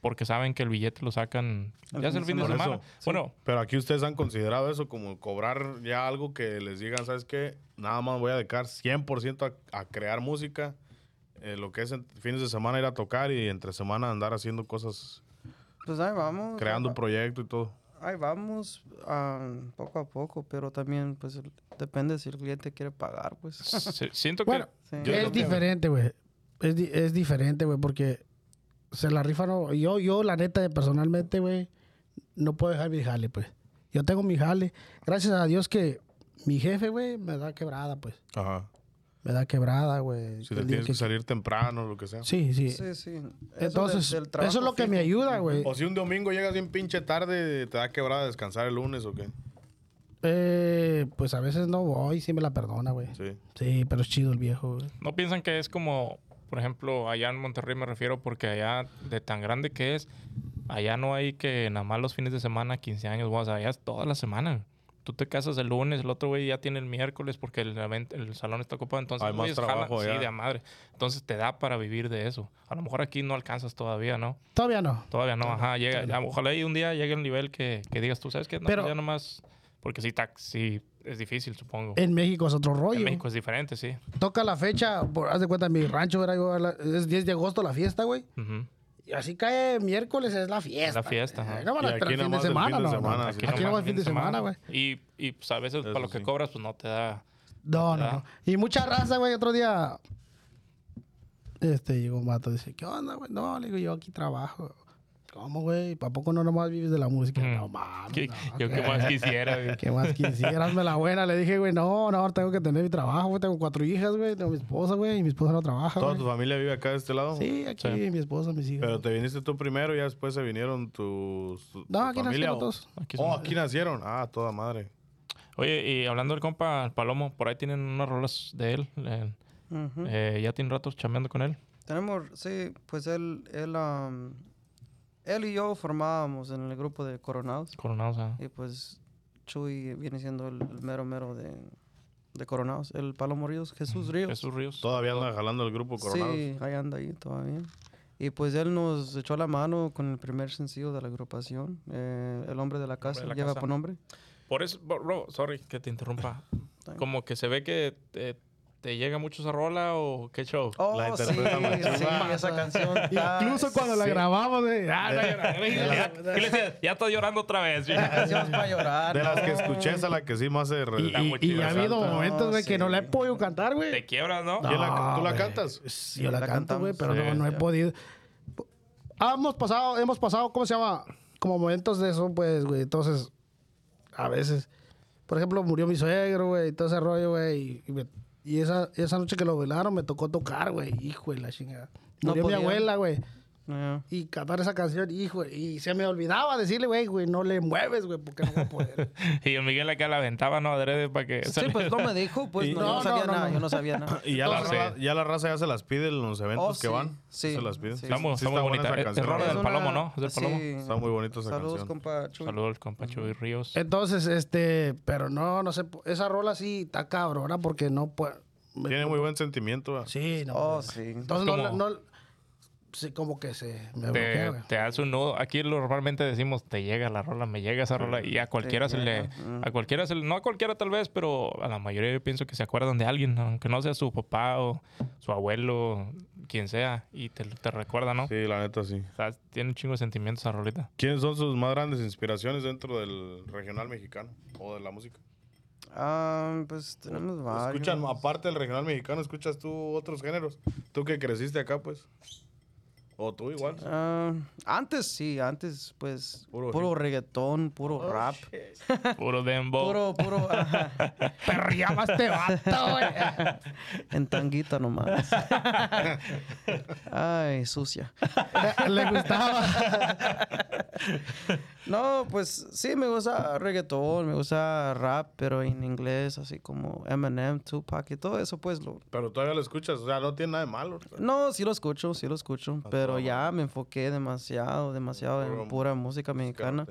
Speaker 2: porque saben que el billete lo sacan ya es el
Speaker 3: de
Speaker 2: fin de
Speaker 1: semana. eso,
Speaker 2: Bueno,
Speaker 1: Pero aquí ustedes han considerado eso como cobrar ya algo que les digan, ¿sabes qué? Nada más voy a dedicar 100% a, a crear música. Eh, lo que es fines de semana ir a tocar y entre semana andar haciendo cosas,
Speaker 3: Pues ahí vamos.
Speaker 1: creando
Speaker 3: ahí
Speaker 1: un proyecto y todo.
Speaker 3: Ahí vamos, ah, poco a poco, pero también pues el- depende si el cliente quiere pagar, pues. *laughs*
Speaker 2: si- siento
Speaker 4: Bueno,
Speaker 3: Sí.
Speaker 1: Yo creo
Speaker 4: es
Speaker 1: que-
Speaker 4: diferente, güey. Es, di- es diferente, güey, porque se la rifan. o- Yo, yo, la neta, personalmente, güey, no puedo dejar mi jale, pues. Yo tengo mi jale. Gracias a Dios que mi jefe, güey, me da quebrada, pues.
Speaker 1: Ajá.
Speaker 4: Me da quebrada, güey.
Speaker 1: Si te tienes que
Speaker 4: que-
Speaker 1: salir temprano, lo que sea.
Speaker 4: Sí, sí.
Speaker 3: Sí, sí. Eso
Speaker 4: Entonces,
Speaker 3: del- del
Speaker 4: eso es lo que me ayuda, güey.
Speaker 1: O si un domingo llegas bien pinche tarde, te da quebrada descansar el lunes o qué.
Speaker 4: Eh, pues a veces no voy, sí me la perdona, güey.
Speaker 1: Sí.
Speaker 4: Sí, pero es chido el viejo, güey.
Speaker 2: no piensan que es como, por ejemplo, allá en Monterrey me refiero porque allá de tan grande que es, allá no hay que nada más los fines de semana, 15 años, o sea, allá es toda la semana. Tú te casas el lunes, el otro güey ya tiene el miércoles porque el, event- el salón está ocupado. Entonces,
Speaker 1: Hay más
Speaker 2: güeyes jalan-
Speaker 1: trabajo
Speaker 2: sí, de madre. Entonces te da para vivir de eso. A lo mejor aquí no alcanzas todavía, ¿no?
Speaker 4: Todavía no.
Speaker 2: Todavía no, ajá. Llega,
Speaker 4: todavía
Speaker 2: ojalá y un día llegue el nivel que, que digas tú, ¿sabes qué? No,
Speaker 4: Pero-
Speaker 2: ya nomás. Porque sí, tax, sí, es difícil, supongo.
Speaker 4: En México es otro rollo.
Speaker 2: en México es diferente, sí.
Speaker 4: Toca la fecha, por, haz de cuenta, mi rancho era yo, es 10 de agosto la fiesta, güey.
Speaker 2: Ujú.
Speaker 4: Y así cae miércoles, es la fiesta.
Speaker 2: La fiesta, ajá.
Speaker 4: Eh, No van
Speaker 1: Y
Speaker 4: a esperar
Speaker 1: aquí
Speaker 4: el fin de semana,
Speaker 1: fin de
Speaker 4: no,
Speaker 1: semana,
Speaker 4: no.
Speaker 1: sí.
Speaker 4: Aquí, no va el fin de semana, güey.
Speaker 2: Y, y pues, a veces para lo que
Speaker 1: sí.
Speaker 2: cobras, pues no te da.
Speaker 4: No, no. Y mucha raza, güey, otro día. Este, llegó un vato, dice, ¿qué onda, güey? No, le digo, yo aquí trabajo. ¿Cómo, güey? ¿Para poco no nomás vives de la música?
Speaker 2: Mm.
Speaker 4: No, mames.
Speaker 2: ¿Qué-
Speaker 4: no,
Speaker 2: yo qué más *laughs* quisiera, güey.
Speaker 4: ¿Qué más quisieras? Me la buena. Le dije, güey, no, no, tengo que tener mi trabajo, güey. Tengo cuatro hijas, güey. Tengo mi esposa, güey. Y mi esposa no trabaja,
Speaker 1: ¿Toda
Speaker 4: güey.
Speaker 1: tu familia vive acá de este lado?
Speaker 4: Sí, aquí,
Speaker 2: Sí.
Speaker 4: mi esposa, mis hijas.
Speaker 1: Pero te viniste tú primero y ya después se vinieron tus tu,
Speaker 4: No, aquí
Speaker 1: familia.
Speaker 4: nacieron
Speaker 1: o-
Speaker 4: todos.
Speaker 2: Aquí
Speaker 1: Oh, aquí nacieron. Ah, toda madre.
Speaker 2: Oye, y hablando del compa Palomo, por ahí tienen unas rolas de él. eh, eh, ya tienen ratos chambeando con él.
Speaker 3: Tenemos, sí, pues él, él, am, él y yo formábamos en el grupo de Coronados.
Speaker 2: Coronados, ah.
Speaker 3: Y pues Chuy viene siendo el, el mero mero de, de Coronados. El Palomo Ríos, Jesús Ríos.
Speaker 2: Jesús Ríos.
Speaker 1: Todavía anda jalando el grupo Coronados.
Speaker 3: Sí, ahí anda ahí todavía. Y pues él nos echó la mano con el primer sencillo de la agrupación, eh, El Hombre de la Casa,
Speaker 2: de la
Speaker 3: lleva
Speaker 2: Casa.
Speaker 3: por nombre.
Speaker 2: Por eso, bro, sorry que te interrumpa. Como que se ve que eh, ¿Te llega mucho esa rola o qué show?
Speaker 3: Oh,
Speaker 1: La
Speaker 3: sí,
Speaker 1: interpreta Machín.
Speaker 3: sí, esa canción. *laughs*
Speaker 4: Incluso cuando la
Speaker 1: sí.
Speaker 4: grabamos, güey. ah, no,
Speaker 2: ya, ¿qué le decía? Ya estoy llorando otra vez.
Speaker 3: Esa canción es para llorar.
Speaker 1: De las que escuché, esa es la que sí más se... re-
Speaker 4: Y, y- ha habido momentos,
Speaker 3: No,
Speaker 4: que no
Speaker 3: sí.
Speaker 4: la he podido cantar, güey.
Speaker 2: Te quiebras, ¿no?
Speaker 1: ¿Quién la- ¿Tú la cantas?
Speaker 4: Sí, yo la,
Speaker 3: La
Speaker 4: canto, güey, pero
Speaker 2: Sí,
Speaker 4: no, no he podido. Ah, hemos pasado, hemos pasado, ¿cómo se llama? Como momentos de eso, pues, güey. Entonces, a veces, por ejemplo, murió mi suegro, güey, y todo ese rollo, güey. Y me- y esa, esa noche que lo velaron me tocó tocar, güey. Hijo de la chingada.
Speaker 3: No
Speaker 4: Murió mi
Speaker 3: podía.
Speaker 4: abuela, güey. Y cantar esa canción, hijo, y se me olvidaba decirle, güey, güey, no le mueves, güey, porque no voy a poder. *laughs*
Speaker 2: Y el Miguel acá la aventaba, ¿no? Adrede para que...
Speaker 3: Sí, pues no me dijo, pues
Speaker 1: Y-
Speaker 3: no, yo no
Speaker 4: No,
Speaker 3: sabía
Speaker 4: no,
Speaker 3: nada,
Speaker 4: no.
Speaker 3: yo no sabía nada. *laughs*
Speaker 1: Y ya la, ya la raza ya se las pide en los eventos
Speaker 3: Oh,
Speaker 1: que
Speaker 3: sí,
Speaker 1: van.
Speaker 3: sí,
Speaker 1: Se las piden.
Speaker 3: sí.
Speaker 2: Está muy, está bonita. es
Speaker 1: canción.
Speaker 2: rola
Speaker 1: Es
Speaker 2: del
Speaker 3: una-
Speaker 2: Palomo, ¿no? Es del Palomo.
Speaker 3: sí.
Speaker 1: Está muy bonita esa
Speaker 3: Saludos,
Speaker 1: canción.
Speaker 3: compa Chuy.
Speaker 2: Saludos al compa Chuy Ríos.
Speaker 4: Entonces, este, pero no, no sé, esa rola sí está cabrona porque no puede.
Speaker 1: Tiene muy buen sentimiento. ¿verdad?
Speaker 4: Sí, no.
Speaker 3: Oh, sí.
Speaker 4: Entonces, no, sí, como que se me
Speaker 2: te,
Speaker 4: güey.
Speaker 2: te hace un nudo. Aquí normalmente decimos, te llega la rola, me llega esa rola. Y a cualquiera se le...
Speaker 3: llega, mm.
Speaker 2: A cualquiera se le... No a cualquiera tal vez, pero a la mayoría yo pienso que se acuerdan de alguien. Aunque no sea su papá o su abuelo, quien sea. Y te, te recuerda, ¿no?
Speaker 1: Sí, la neta sí.
Speaker 2: O sea, tiene un chingo de sentimientos esa rolita.
Speaker 1: ¿Quiénes son sus más grandes inspiraciones dentro del regional mexicano o de la música?
Speaker 3: Ah, pues tenemos varios.
Speaker 1: Escuchan, aparte del regional mexicano, ¿escuchas tú otros géneros? Tú que creciste acá, pues. O tú igual.
Speaker 3: Ah, antes sí, antes pues
Speaker 1: Puro
Speaker 3: puro, reggaetón, puro rap,
Speaker 2: Puro dembow.
Speaker 3: puro, puro, ajá, *laughs*
Speaker 4: Perreaba este vato, güey. *laughs*
Speaker 3: en tanguita nomás. *laughs* Ay, sucia.
Speaker 4: Le gustaba.
Speaker 3: No, pues sí, me gusta reggaetón, me gusta rap, pero en inglés, así como Eminem, Tupac y todo eso, pues lo...
Speaker 1: Pero todavía lo escuchas, o sea, no tiene nada de malo.
Speaker 3: No, sí lo escucho, sí lo escucho, pero
Speaker 1: todo
Speaker 3: ya me enfoqué demasiado, demasiado en pura música mexicana.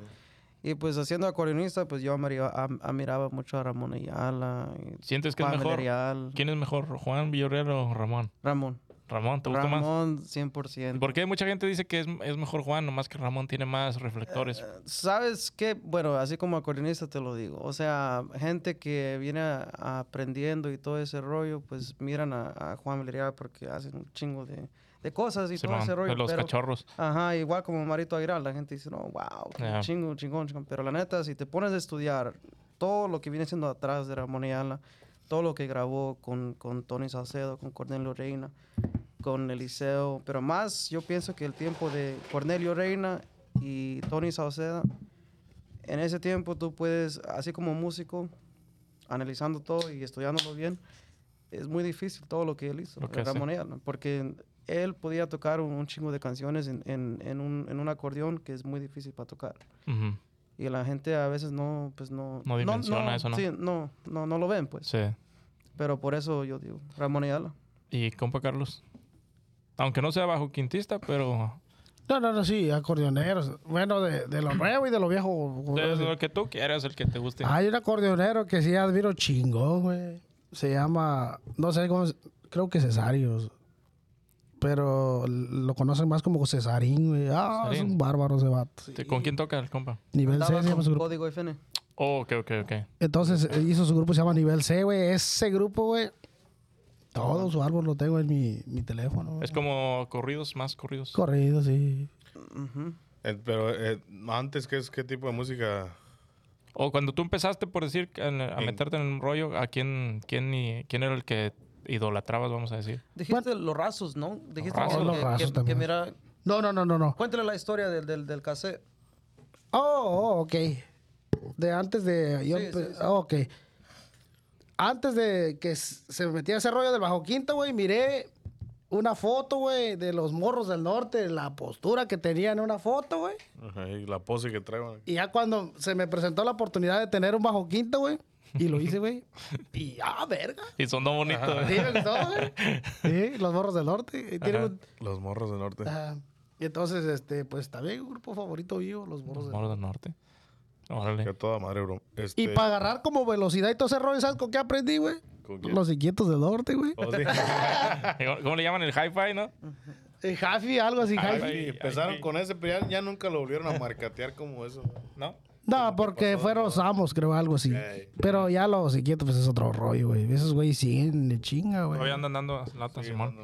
Speaker 3: Y pues haciendo acordeonista, pues yo admiraba, mucho a Ramón Ayala. y
Speaker 2: ¿Sientes que es
Speaker 3: Juan
Speaker 2: mejor?
Speaker 3: Villarreal.
Speaker 2: ¿Quién es mejor? ¿Juan Villarreal o Ramón?
Speaker 3: Ramón.
Speaker 2: Ramón, ¿te gusta más?
Speaker 3: Ramón, 100%.
Speaker 2: Porque mucha gente dice que es, es mejor Juan, nomás que Ramón tiene más reflectores.
Speaker 3: ¿Sabes qué? Bueno, así como acordeonista te lo digo. O sea, gente que viene aprendiendo y todo ese rollo, pues miran a, a Juan Villarreal porque hacen un chingo de, de cosas y todo ese rollo.
Speaker 2: de los
Speaker 3: pero-
Speaker 2: cachorros.
Speaker 3: Ajá, igual como Marito Aguilar, la gente dice, no, wow,
Speaker 2: Ya.
Speaker 3: chingo, chingón, chingón. Pero la neta, si te pones a estudiar todo lo que viene siendo atrás de Ramón Ayala, todo lo que grabó con, con Tony Salcedo, con Cornelio Reina, con Eliseo, pero más yo pienso que el tiempo de Cornelio Reina y Tony Salcedo, en ese tiempo tú puedes, así como músico, analizando todo y estudiándolo bien, es muy difícil todo lo que él hizo. Ramón Ayala, porque él podía tocar un, un chingo de canciones en, en, en un, en un acordeón que es muy difícil para tocar. Y la gente a veces no, pues no...
Speaker 2: No dimensiona eso, ¿no?
Speaker 3: Sí, no, no, no lo ven, pues.
Speaker 2: Sí.
Speaker 3: Pero por eso yo digo, Ramón Ayala.
Speaker 2: ¿Y compa Carlos? Aunque no sea bajo quintista, pero
Speaker 4: No, no, no, sí, acordeoneros. Bueno, de, de lo nuevo y de lo viejo.
Speaker 2: de lo que tú quieras, el que te guste.
Speaker 4: Hay un acordeonero que sí admiro chingón, güey. Se llama, no sé cómo, creo que Cesario. Pero lo conocen más como Cesarín, güey. Ah, es
Speaker 2: Cesarín.
Speaker 4: un bárbaro ese vato. sí.
Speaker 2: ¿Con quién toca el compa?
Speaker 4: Nivel C
Speaker 3: Andaba
Speaker 4: se llama
Speaker 3: con
Speaker 4: su grupo.
Speaker 3: Código FN.
Speaker 2: Oh, ok, ok, ok.
Speaker 4: Entonces eh, hizo su grupo, se llama Nivel C, güey. Ese grupo, güey. Todo su árbol lo tengo en mi, mi teléfono. güey.
Speaker 2: Es como corridos, más corridos.
Speaker 4: Corrido, sí.
Speaker 1: Eh, pero eh, antes, ¿qué, es, ¿qué tipo de música?
Speaker 2: O cuando tú empezaste, por decir, a, a
Speaker 1: En-
Speaker 2: meterte en un rollo, ¿a quién, quién, y- quién era el que idolatrabas, vamos a decir?
Speaker 3: Dijiste los rasos, ¿no? Dijiste
Speaker 2: rasos.
Speaker 3: que-
Speaker 4: Los
Speaker 3: que,
Speaker 4: rasos
Speaker 3: que-
Speaker 4: también.
Speaker 3: que mira,
Speaker 4: No, no, no, no, no.
Speaker 3: cuéntale la historia del, del, del cassette.
Speaker 4: Oh, oh, ok. De antes de. Yo,
Speaker 3: Sí,
Speaker 4: empe-
Speaker 3: sí, sí.
Speaker 4: oh, ok. Antes de que se metía ese rollo del bajo quinto, güey, miré una foto, güey, de los morros del norte, la postura que tenían en una foto, güey.
Speaker 1: Ajá, y la pose que traen.
Speaker 4: Y ya cuando se me presentó la oportunidad de tener un bajo quinto, güey, y lo hice, güey. Y ah, verga.
Speaker 2: Y sonó bonito.
Speaker 4: Sí, me gustó, güey. Sí, los morros del norte. Tienen un-
Speaker 1: Los morros del norte.
Speaker 4: ajá. y entonces, este, pues también un grupo favorito mío, los morros del norte.
Speaker 2: Moro del Norte. Órale.
Speaker 1: Que toda madre, bro. Este,
Speaker 4: Y para agarrar como velocidad y todo ese rollo, ¿sabes con qué aprendí, güey? Los inquietos del norte, güey.
Speaker 1: Oh, sí. *laughs*
Speaker 2: ¿Cómo- ¿Cómo le llaman el hi-fi, no?
Speaker 4: El Jafi, algo así.
Speaker 1: Sí, empezaron con ese, pero ya, ya nunca lo volvieron a marcatear como eso.
Speaker 2: ¿No?
Speaker 4: No, porque fueron Samos, creo, algo así. Pero ya los inquietos, pues es otro rollo, güey. Esos güeyes siguen de chinga, güey.
Speaker 2: Todavía andan dando lata, Simón.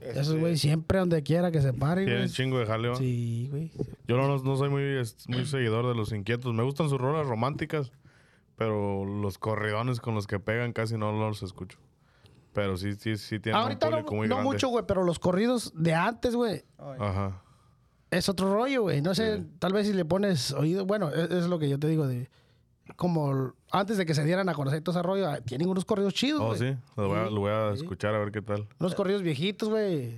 Speaker 4: Esos güeyes siempre donde quiera que se paren,
Speaker 1: Tienen
Speaker 4: güey.
Speaker 1: chingo de jaleo.
Speaker 4: Sí, güey.
Speaker 1: Yo no, no soy muy, muy seguidor de los inquietos. Me gustan sus rolas románticas, pero los corridones con los que pegan casi no los escucho. Pero sí, sí, sí tienen
Speaker 4: Ahorita
Speaker 1: un
Speaker 4: no,
Speaker 1: público muy
Speaker 4: no
Speaker 1: grande.
Speaker 4: mucho, güey, pero los corridos de antes, güey,
Speaker 1: Ajá.
Speaker 4: Es otro rollo, güey. No sé, tal vez si le pones oído, bueno, es, es lo que yo te digo de como antes de que se dieran a conocer todo ese rollo, ah, tienen unos corridos chidos,
Speaker 1: Oh,
Speaker 4: güey.
Speaker 1: sí. Lo voy, a, lo voy a
Speaker 4: Sí.
Speaker 1: escuchar a ver qué tal.
Speaker 4: Unos corridos viejitos, güey.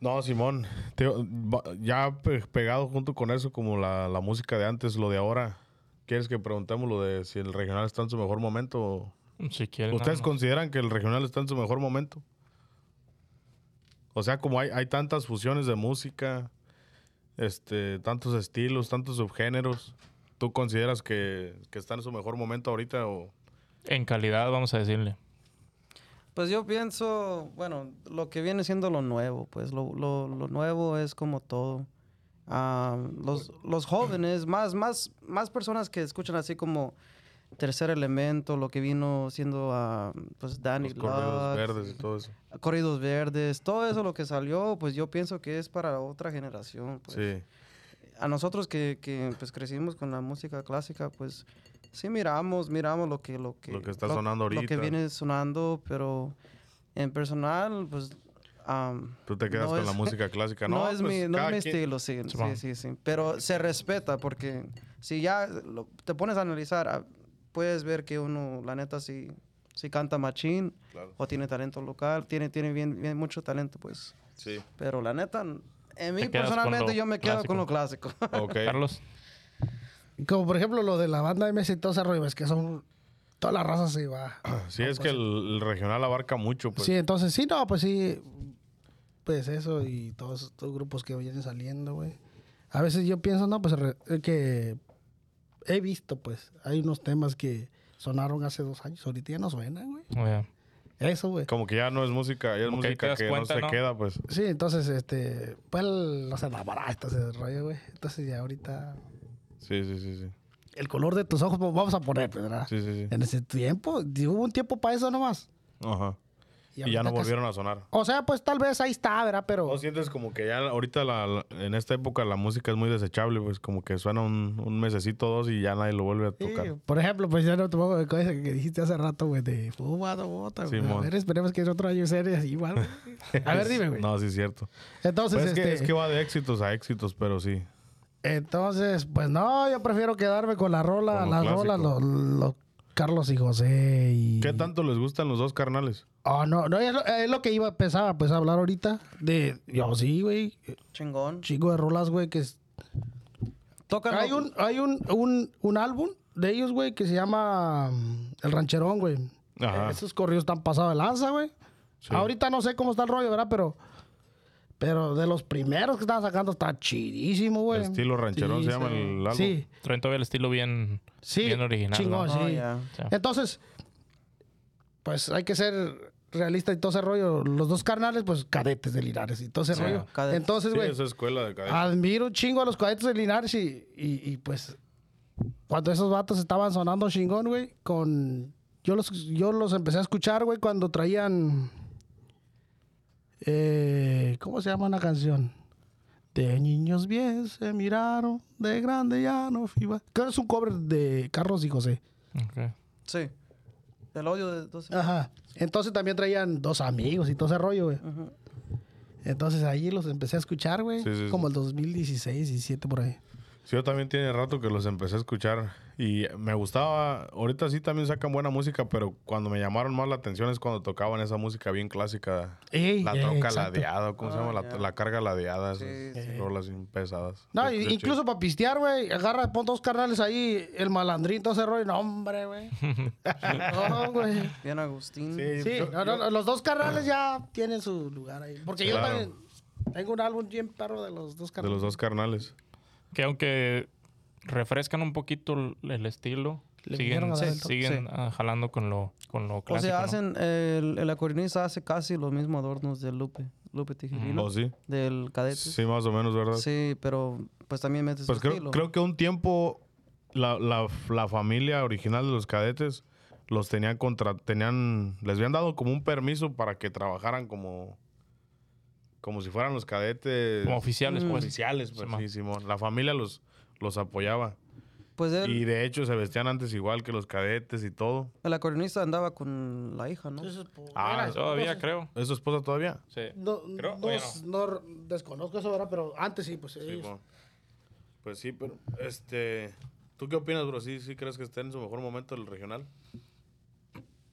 Speaker 1: No, Simón. te- ya pe- pegado junto con eso, como la, la música de antes, lo de ahora. ¿Quieres que preguntemos lo de si el regional está en su mejor momento?
Speaker 2: Si quieren.
Speaker 1: ¿Ustedes consideran que el regional está en su mejor momento? O sea, como hay, hay tantas fusiones de música, este, tantos estilos, tantos subgéneros, ¿tú consideras que, que está en su mejor momento ahorita? O...
Speaker 2: En calidad, vamos a decirle.
Speaker 3: Pues yo pienso, bueno, lo que viene siendo lo nuevo, pues lo, lo, lo nuevo es como todo. Ah, los, los jóvenes, más, más, más personas que escuchan así como Tercer Elemento, lo que vino siendo ah, pues Danny
Speaker 1: Los corridos
Speaker 3: Lux,
Speaker 1: verdes y todo eso.
Speaker 3: Corridos Verdes, todo eso lo que salió, pues yo pienso que es para otra generación. Pues.
Speaker 1: Sí.
Speaker 3: A nosotros que, que pues crecimos con la música clásica, pues sí miramos, miramos lo que lo que,
Speaker 1: Lo que está sonando
Speaker 3: Lo que
Speaker 1: ahorita.
Speaker 3: viene sonando, pero en personal, pues am,
Speaker 1: Tú te quedas
Speaker 3: no
Speaker 1: con
Speaker 3: es-
Speaker 1: la música clásica, *laughs* ¿no?
Speaker 3: no, es
Speaker 1: pues,
Speaker 3: mi, no es mi estilo, sí, sí, sí, sí. Pero se respeta porque si ya lo- te pones a analizar, ah, puedes ver que uno, la neta, sí, sí canta machín
Speaker 1: Claro.
Speaker 3: o tiene talento local, tiene, tiene bien, bien mucho talento, pues.
Speaker 1: Sí.
Speaker 3: Pero la neta, en mí
Speaker 2: con
Speaker 3: personalmente yo me quedo con
Speaker 2: clásico.
Speaker 3: lo clásico. *laughs*
Speaker 1: Ok.
Speaker 2: Carlos.
Speaker 4: Como por ejemplo lo de la banda MS y todo ese rollo, es que son. Toda la raza se va. *clears throat*
Speaker 1: Sí, es que el, el regional abarca mucho, pues.
Speaker 4: Sí, entonces sí, no, pues sí. Pues eso y todos estos grupos que vienen saliendo, güey. A veces yo pienso, no, pues re- que he visto, pues, hay unos temas que sonaron hace dos años, ahorita ya no suenan, güey.
Speaker 2: Oye,
Speaker 4: Eso, güey.
Speaker 1: Como que ya no es música, ya es
Speaker 2: Como
Speaker 1: música que
Speaker 2: cuenta,
Speaker 1: no se
Speaker 2: ¿no?
Speaker 1: queda, pues.
Speaker 4: Sí, entonces, este, pues los enamoraste ese rollo, güey. Entonces ya ahorita,
Speaker 1: Sí, sí, sí, sí.
Speaker 4: el color de tus ojos, pues, vamos a poner, pues, ¿verdad?
Speaker 1: Sí, sí, sí.
Speaker 4: En ese tiempo, hubo un tiempo para eso nomás.
Speaker 1: Ajá. Y, ya no volvieron a sonar.
Speaker 4: O sea, pues tal vez ahí está, ¿verdad? Pero...
Speaker 1: ¿No sientes como que ya ahorita la, la- en esta época la música es muy desechable? Pues como que suena un, un mesecito dos y ya nadie lo vuelve a
Speaker 4: Sí,
Speaker 1: tocar.
Speaker 4: por ejemplo, pues ya no te pongo con eso que dijiste hace rato, güey, de fumado bota, güey. A ver, esperemos que en otro año serie así igual, güey. A ver, *laughs* dime, güey.
Speaker 1: No, sí es cierto.
Speaker 4: Entonces,
Speaker 1: Pues es, que,
Speaker 4: este,
Speaker 1: es que va de éxitos a éxitos, pero sí.
Speaker 4: entonces, pues no, yo prefiero quedarme con la rola, las rolas, los, los Carlos y José y...
Speaker 1: ¿Qué tanto les gustan los dos carnales?
Speaker 4: Oh, no, no, es lo, es lo que iba a empezar, pues, a hablar ahorita de... Yo sí, güey,
Speaker 3: Chingón.
Speaker 4: chico de rolas, güey, que es...
Speaker 3: Tocan
Speaker 4: Hay un, hay un, un, un álbum de ellos, güey, que se llama mm, El Rancherón, güey.
Speaker 1: Ajá.
Speaker 4: Esos corridos están pasados de lanza, güey.
Speaker 1: Sí.
Speaker 4: Ahorita no sé cómo está el rollo, ¿verdad? Pero, pero de los primeros que estaban sacando está chidísimo, güey.
Speaker 1: Estilo rancherón se llama
Speaker 4: sí.
Speaker 1: el álbum.
Speaker 4: Sí,
Speaker 2: traen todavía el estilo bien,
Speaker 4: sí.
Speaker 2: bien original.
Speaker 4: chingón,
Speaker 2: ¿no?
Speaker 3: Oh,
Speaker 4: sí.
Speaker 2: Sí.
Speaker 4: Entonces, pues hay que ser realista y todo ese rollo. Los dos carnales, pues cadetes de Linares y todo ese
Speaker 3: Sí,
Speaker 4: rollo.
Speaker 3: cadetes.
Speaker 4: Entonces,
Speaker 1: Sí,
Speaker 4: güey,
Speaker 1: esa escuela de cadete.
Speaker 4: admiro un chingo a los cadetes de Linares y, y, y, pues cuando esos vatos estaban sonando chingón, güey, con... Yo los, yo los empecé a escuchar, güey, cuando traían... eh, ¿Cómo se llama una canción? De niños bien se miraron, de grande ya no iba. Creo que es un cover de Carlos y José.
Speaker 2: Ok.
Speaker 3: Sí. El odio de dos.
Speaker 4: Ajá. Entonces también traían dos amigos y todo ese rollo, güey. Entonces ahí los empecé a escuchar, güey.
Speaker 1: Sí, sí,
Speaker 4: como el 2016, 17 por ahí.
Speaker 1: Sí, yo también tiene rato que los empecé a escuchar y me gustaba. Ahorita sí también sacan buena música, pero cuando me llamaron más la atención es cuando tocaban esa música bien clásica.
Speaker 4: Ey,
Speaker 1: La
Speaker 4: eh,
Speaker 1: troca ladeada, ¿cómo se llama? La,
Speaker 3: ya.
Speaker 1: la carga ladeada,
Speaker 3: Sí,
Speaker 1: esas
Speaker 3: sí.
Speaker 1: rolas bien pesadas.
Speaker 4: No,
Speaker 1: De- de
Speaker 4: incluso para pistear, güey, agarra, pon dos carnales ahí, el malandrín, todo ese rollo. No, hombre, güey. *laughs* no, güey.
Speaker 3: Bien Agustín.
Speaker 1: Sí,
Speaker 4: Sí,
Speaker 1: yo-
Speaker 4: no, no, no, los dos carnales ya tienen su lugar ahí. Porque yo también tengo un álbum bien perro de los dos
Speaker 1: de
Speaker 4: carnales.
Speaker 1: los dos carnales.
Speaker 2: Que aunque refrescan un poquito el, el estilo,
Speaker 4: Le
Speaker 2: siguen, siguen
Speaker 3: Sí.
Speaker 2: ah, jalando con lo, con lo
Speaker 3: O
Speaker 2: clásico.
Speaker 3: sea,
Speaker 2: ¿no?
Speaker 3: hacen, el, el acordeonista hace casi los mismos adornos del Lupe, Lupe Tijerino,
Speaker 1: ¿O sí?
Speaker 3: del cadete.
Speaker 1: Sí, más o menos, ¿verdad?
Speaker 3: Sí, pero pues también metes
Speaker 1: Pues creo,
Speaker 3: estilo.
Speaker 1: creo que un tiempo la, la- la familia original de los cadetes los tenían contra, tenían, les habían dado como un permiso para que trabajaran como, como si fueran los cadetes
Speaker 2: Como oficiales,
Speaker 3: Mm.
Speaker 2: pues.
Speaker 1: oficiales, pues, sí, Simón. La familia los, los apoyaba.
Speaker 3: Pues él,
Speaker 1: Y de hecho se vestían antes igual que los cadetes y todo.
Speaker 3: el acordeonista andaba con la hija, ¿no?
Speaker 4: Pues,
Speaker 1: Ah,
Speaker 2: Todavía
Speaker 4: no
Speaker 2: creo.
Speaker 1: ¿Es su esposa todavía?
Speaker 2: Sí.
Speaker 4: No,
Speaker 2: Creo,
Speaker 4: no,
Speaker 2: todavía
Speaker 4: no desconozco eso ahora, pero antes sí, pues
Speaker 1: Sí,
Speaker 4: ellos-
Speaker 1: bueno. Pues sí, pero este, ¿tú qué opinas, bro? ¿Sí, sí crees que esté en su mejor momento el regional?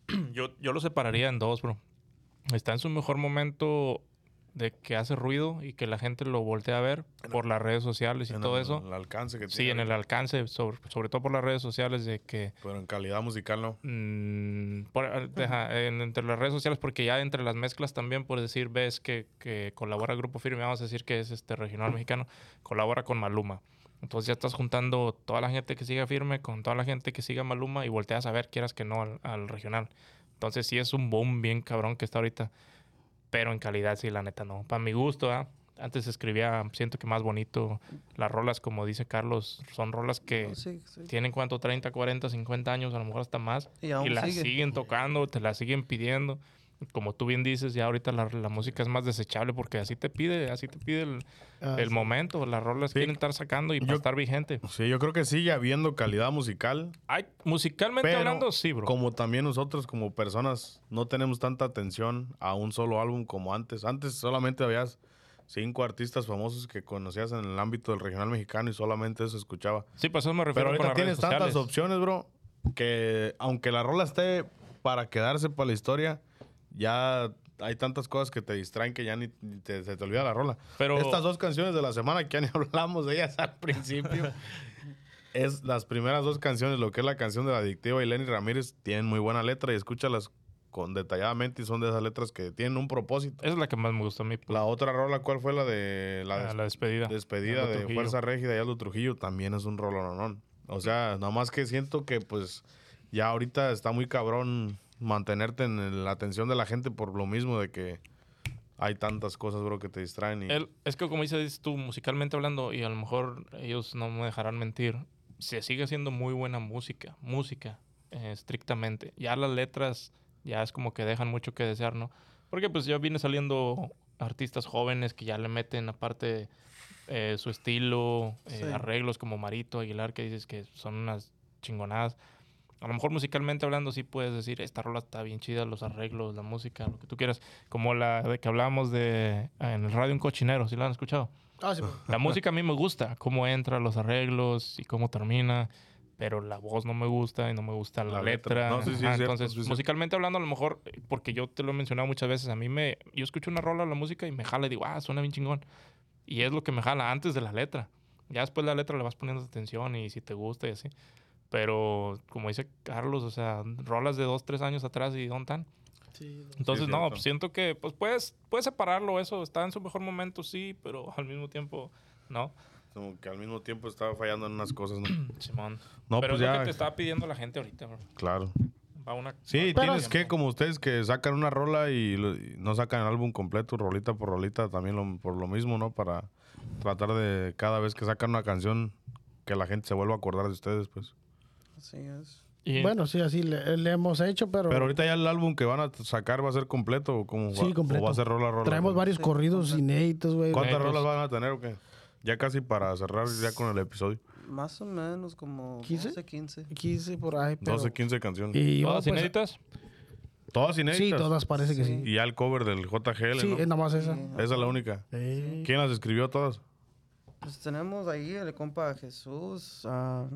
Speaker 1: *clears throat*
Speaker 2: Yo, yo lo separaría en dos, bro. Está en su mejor momento de que hace ruido y que la gente lo voltea a ver por las redes sociales y
Speaker 1: En
Speaker 2: todo
Speaker 1: el,
Speaker 2: eso.
Speaker 1: el alcance que
Speaker 2: Sí,
Speaker 1: tiene
Speaker 2: en el alcance, sobre, sobre todo por las redes sociales, de que
Speaker 1: Pero en calidad musical no.
Speaker 2: mm, por- deja, en- entre las redes sociales, porque ya entre las mezclas también, por decir, ves que, que colabora el Grupo Firme, vamos a decir que es este regional mexicano, colabora con Maluma. Entonces ya estás juntando toda la gente que siga Firme con toda la gente que siga Maluma y volteas a ver, quieras que no, al, al regional. Entonces sí es un boom bien cabrón que está ahorita. Pero en calidad sí, la neta no. Para mi gusto, ¿ah? Antes escribía, siento que más bonito. Las rolas, como dice Carlos, son rolas que
Speaker 3: No, sí, sí.
Speaker 2: tienen cuánto, 30, 40, 50 años, a lo mejor hasta más.
Speaker 3: Y
Speaker 2: Y, las
Speaker 3: sigue.
Speaker 2: siguen tocando, te las siguen pidiendo. Como tú bien dices, ya ahorita la, la música es más desechable porque así te pide, así te pide el,
Speaker 4: Ah,
Speaker 2: el
Speaker 4: sí.
Speaker 2: momento. Las rolas
Speaker 1: Sí.
Speaker 2: quieren estar sacando y para estar vigente.
Speaker 1: Sí, yo creo que sigue habiendo calidad musical.
Speaker 2: Hay, musicalmente
Speaker 1: Pero
Speaker 2: hablando, sí, bro.
Speaker 1: Como también nosotros como personas no tenemos tanta atención a un solo álbum como antes. Antes solamente habías cinco artistas famosos que conocías en el ámbito del regional mexicano y solamente eso escuchaba.
Speaker 2: Sí, pues eso me refiero
Speaker 1: Pero
Speaker 2: con
Speaker 1: ahorita
Speaker 2: las redes
Speaker 1: tienes tantas opciones, bro, que aunque la rola esté para quedarse para la historia, ya hay tantas cosas que te distraen que ya ni, te, se te olvida la rola.
Speaker 2: Pero-
Speaker 1: Estas dos canciones de la semana que ya ni *laughs* hablamos de ellas al principio. *laughs* es las primeras dos canciones, lo que es la canción de la adictiva y Lenny Ramírez, tienen muy buena letra y escúchalas con detalladamente y son de esas letras que tienen un propósito.
Speaker 2: Esa es la que más me gusta a mí. pues.
Speaker 1: La otra rola, ¿cuál fue la de la,
Speaker 2: Ah,
Speaker 1: des-
Speaker 2: la despedida.
Speaker 1: despedida de
Speaker 2: Trujillo.
Speaker 1: Fuerza Régida y Aldo Trujillo? También es un rolononón. O sea, nada más que siento que pues ya ahorita está muy cabrón mantenerte en la atención de la gente por lo mismo de que hay tantas cosas, bro, que te distraen. Y,
Speaker 2: El- es que como dices tú, musicalmente hablando, y a lo mejor ellos no me dejarán mentir, se sigue haciendo muy buena música, música, eh, estrictamente. Ya las letras ya es como que dejan mucho que desear, ¿no? Porque pues ya viene saliendo artistas jóvenes que ya le meten aparte eh, su estilo, eh,
Speaker 3: Sí.
Speaker 2: arreglos como Marito Aguilar, que dices que son unas chingonadas. A lo mejor musicalmente hablando sí puedes decir, esta rola está bien chida, los arreglos, la música, lo que tú quieras. Como la de que hablábamos de en el radio Un Cochinero, ¿sí la han escuchado?
Speaker 4: Ah, sí, pues.
Speaker 2: La música a mí me gusta, cómo entra, los arreglos y cómo termina, pero la voz no me gusta y no me gusta la,
Speaker 1: La letra.
Speaker 2: letra.
Speaker 1: No, sí, sí,
Speaker 2: Ajá,
Speaker 1: cierto,
Speaker 2: entonces, musicalmente hablando, a lo mejor, porque yo te lo he mencionado muchas veces, a mí me, yo escucho una rola, la música y me jala y digo, ah, suena bien chingón. Y es lo que me jala antes de la letra. Ya después la letra le vas poniendo atención y si te gusta y así. Pero, como dice Carlos, o sea, rolas de dos, tres años atrás y ¿dónde están?
Speaker 4: Sí,
Speaker 2: Entonces,
Speaker 1: Sí,
Speaker 2: no, pues siento que pues puedes, puedes separarlo eso. Está en su mejor momento, sí, pero al mismo tiempo, no.
Speaker 1: como que al mismo tiempo estaba fallando en unas cosas, ¿no? *clears throat*
Speaker 2: Simón.
Speaker 1: No,
Speaker 2: pero
Speaker 1: pues
Speaker 2: es lo
Speaker 1: ya,
Speaker 2: que te estaba pidiendo la gente ahorita, bro.
Speaker 1: claro.
Speaker 2: Va una,
Speaker 1: Sí,
Speaker 2: va
Speaker 1: tienes
Speaker 2: tiempo.
Speaker 1: que, como ustedes, que sacan una rola y, lo- y no sacan el álbum completo, rolita por rolita, también lo- por lo mismo, ¿no? Para tratar de cada vez que sacan una canción, que la gente se vuelva a acordar de ustedes, pues.
Speaker 3: Así es.
Speaker 2: Y-
Speaker 4: Bueno, sí, así le, le hemos hecho, pero,
Speaker 1: Pero ahorita ya el álbum que van a sacar va a ser completo, ¿o cómo
Speaker 4: Sí,
Speaker 1: va,
Speaker 4: completo.
Speaker 1: o va a ser rola, rola?
Speaker 4: traemos
Speaker 1: rola?
Speaker 4: varios
Speaker 3: Sí,
Speaker 4: corridos
Speaker 3: completo.
Speaker 4: inéditos, güey.
Speaker 1: ¿Cuántas rolas van a tener o qué? Ya casi para cerrar ya con el episodio.
Speaker 3: Más o menos como
Speaker 4: 15?
Speaker 3: 12, 15.
Speaker 4: 15 por ahí, pero...
Speaker 1: 12, 15 canciones.
Speaker 4: Y
Speaker 2: ¿Todas
Speaker 4: pues,
Speaker 2: inéditas?
Speaker 1: Todas
Speaker 4: Sí,
Speaker 1: inéditas.
Speaker 4: todas parece que sí.
Speaker 1: Y ya el cover del JGL,
Speaker 4: Sí,
Speaker 1: ¿no?
Speaker 4: es nada más esa.
Speaker 3: Sí.
Speaker 1: Esa es la única.
Speaker 4: Sí.
Speaker 1: ¿Quién las escribió todas?
Speaker 3: Pues tenemos ahí el compa Jesús. ah,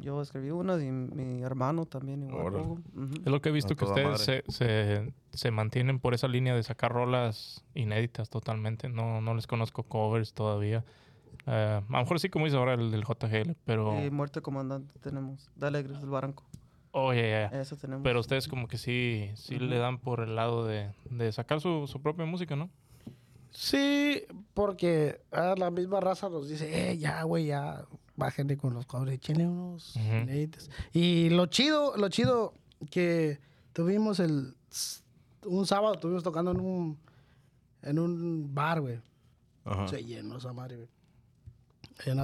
Speaker 3: yo escribí unas y mi hermano también igual. Hugo. Ujú.
Speaker 2: Es lo que he visto
Speaker 1: A
Speaker 2: que ustedes se, se, se mantienen por esa línea de sacar rolas inéditas totalmente. No, no les conozco covers todavía. Eh, a lo mejor sí, como dice ahora el del JGL, pero...
Speaker 3: Y Muerte Comandante tenemos. De Alegres del Barranco.
Speaker 2: Oh, ya, ya.
Speaker 3: Eso tenemos.
Speaker 2: Pero ustedes como que sí, sí
Speaker 3: Ujú.
Speaker 2: le dan por el lado de, de sacar su, su propia música, ¿no?
Speaker 4: Sí, porque ah, la misma raza nos dice, eh, ya, güey, ya, bájenle con los cobres, échenle unos inéditos. Y lo chido, lo chido que tuvimos el, un sábado, estuvimos tocando en un, en un bar, güey. Se llenó esa madre, güey. allá en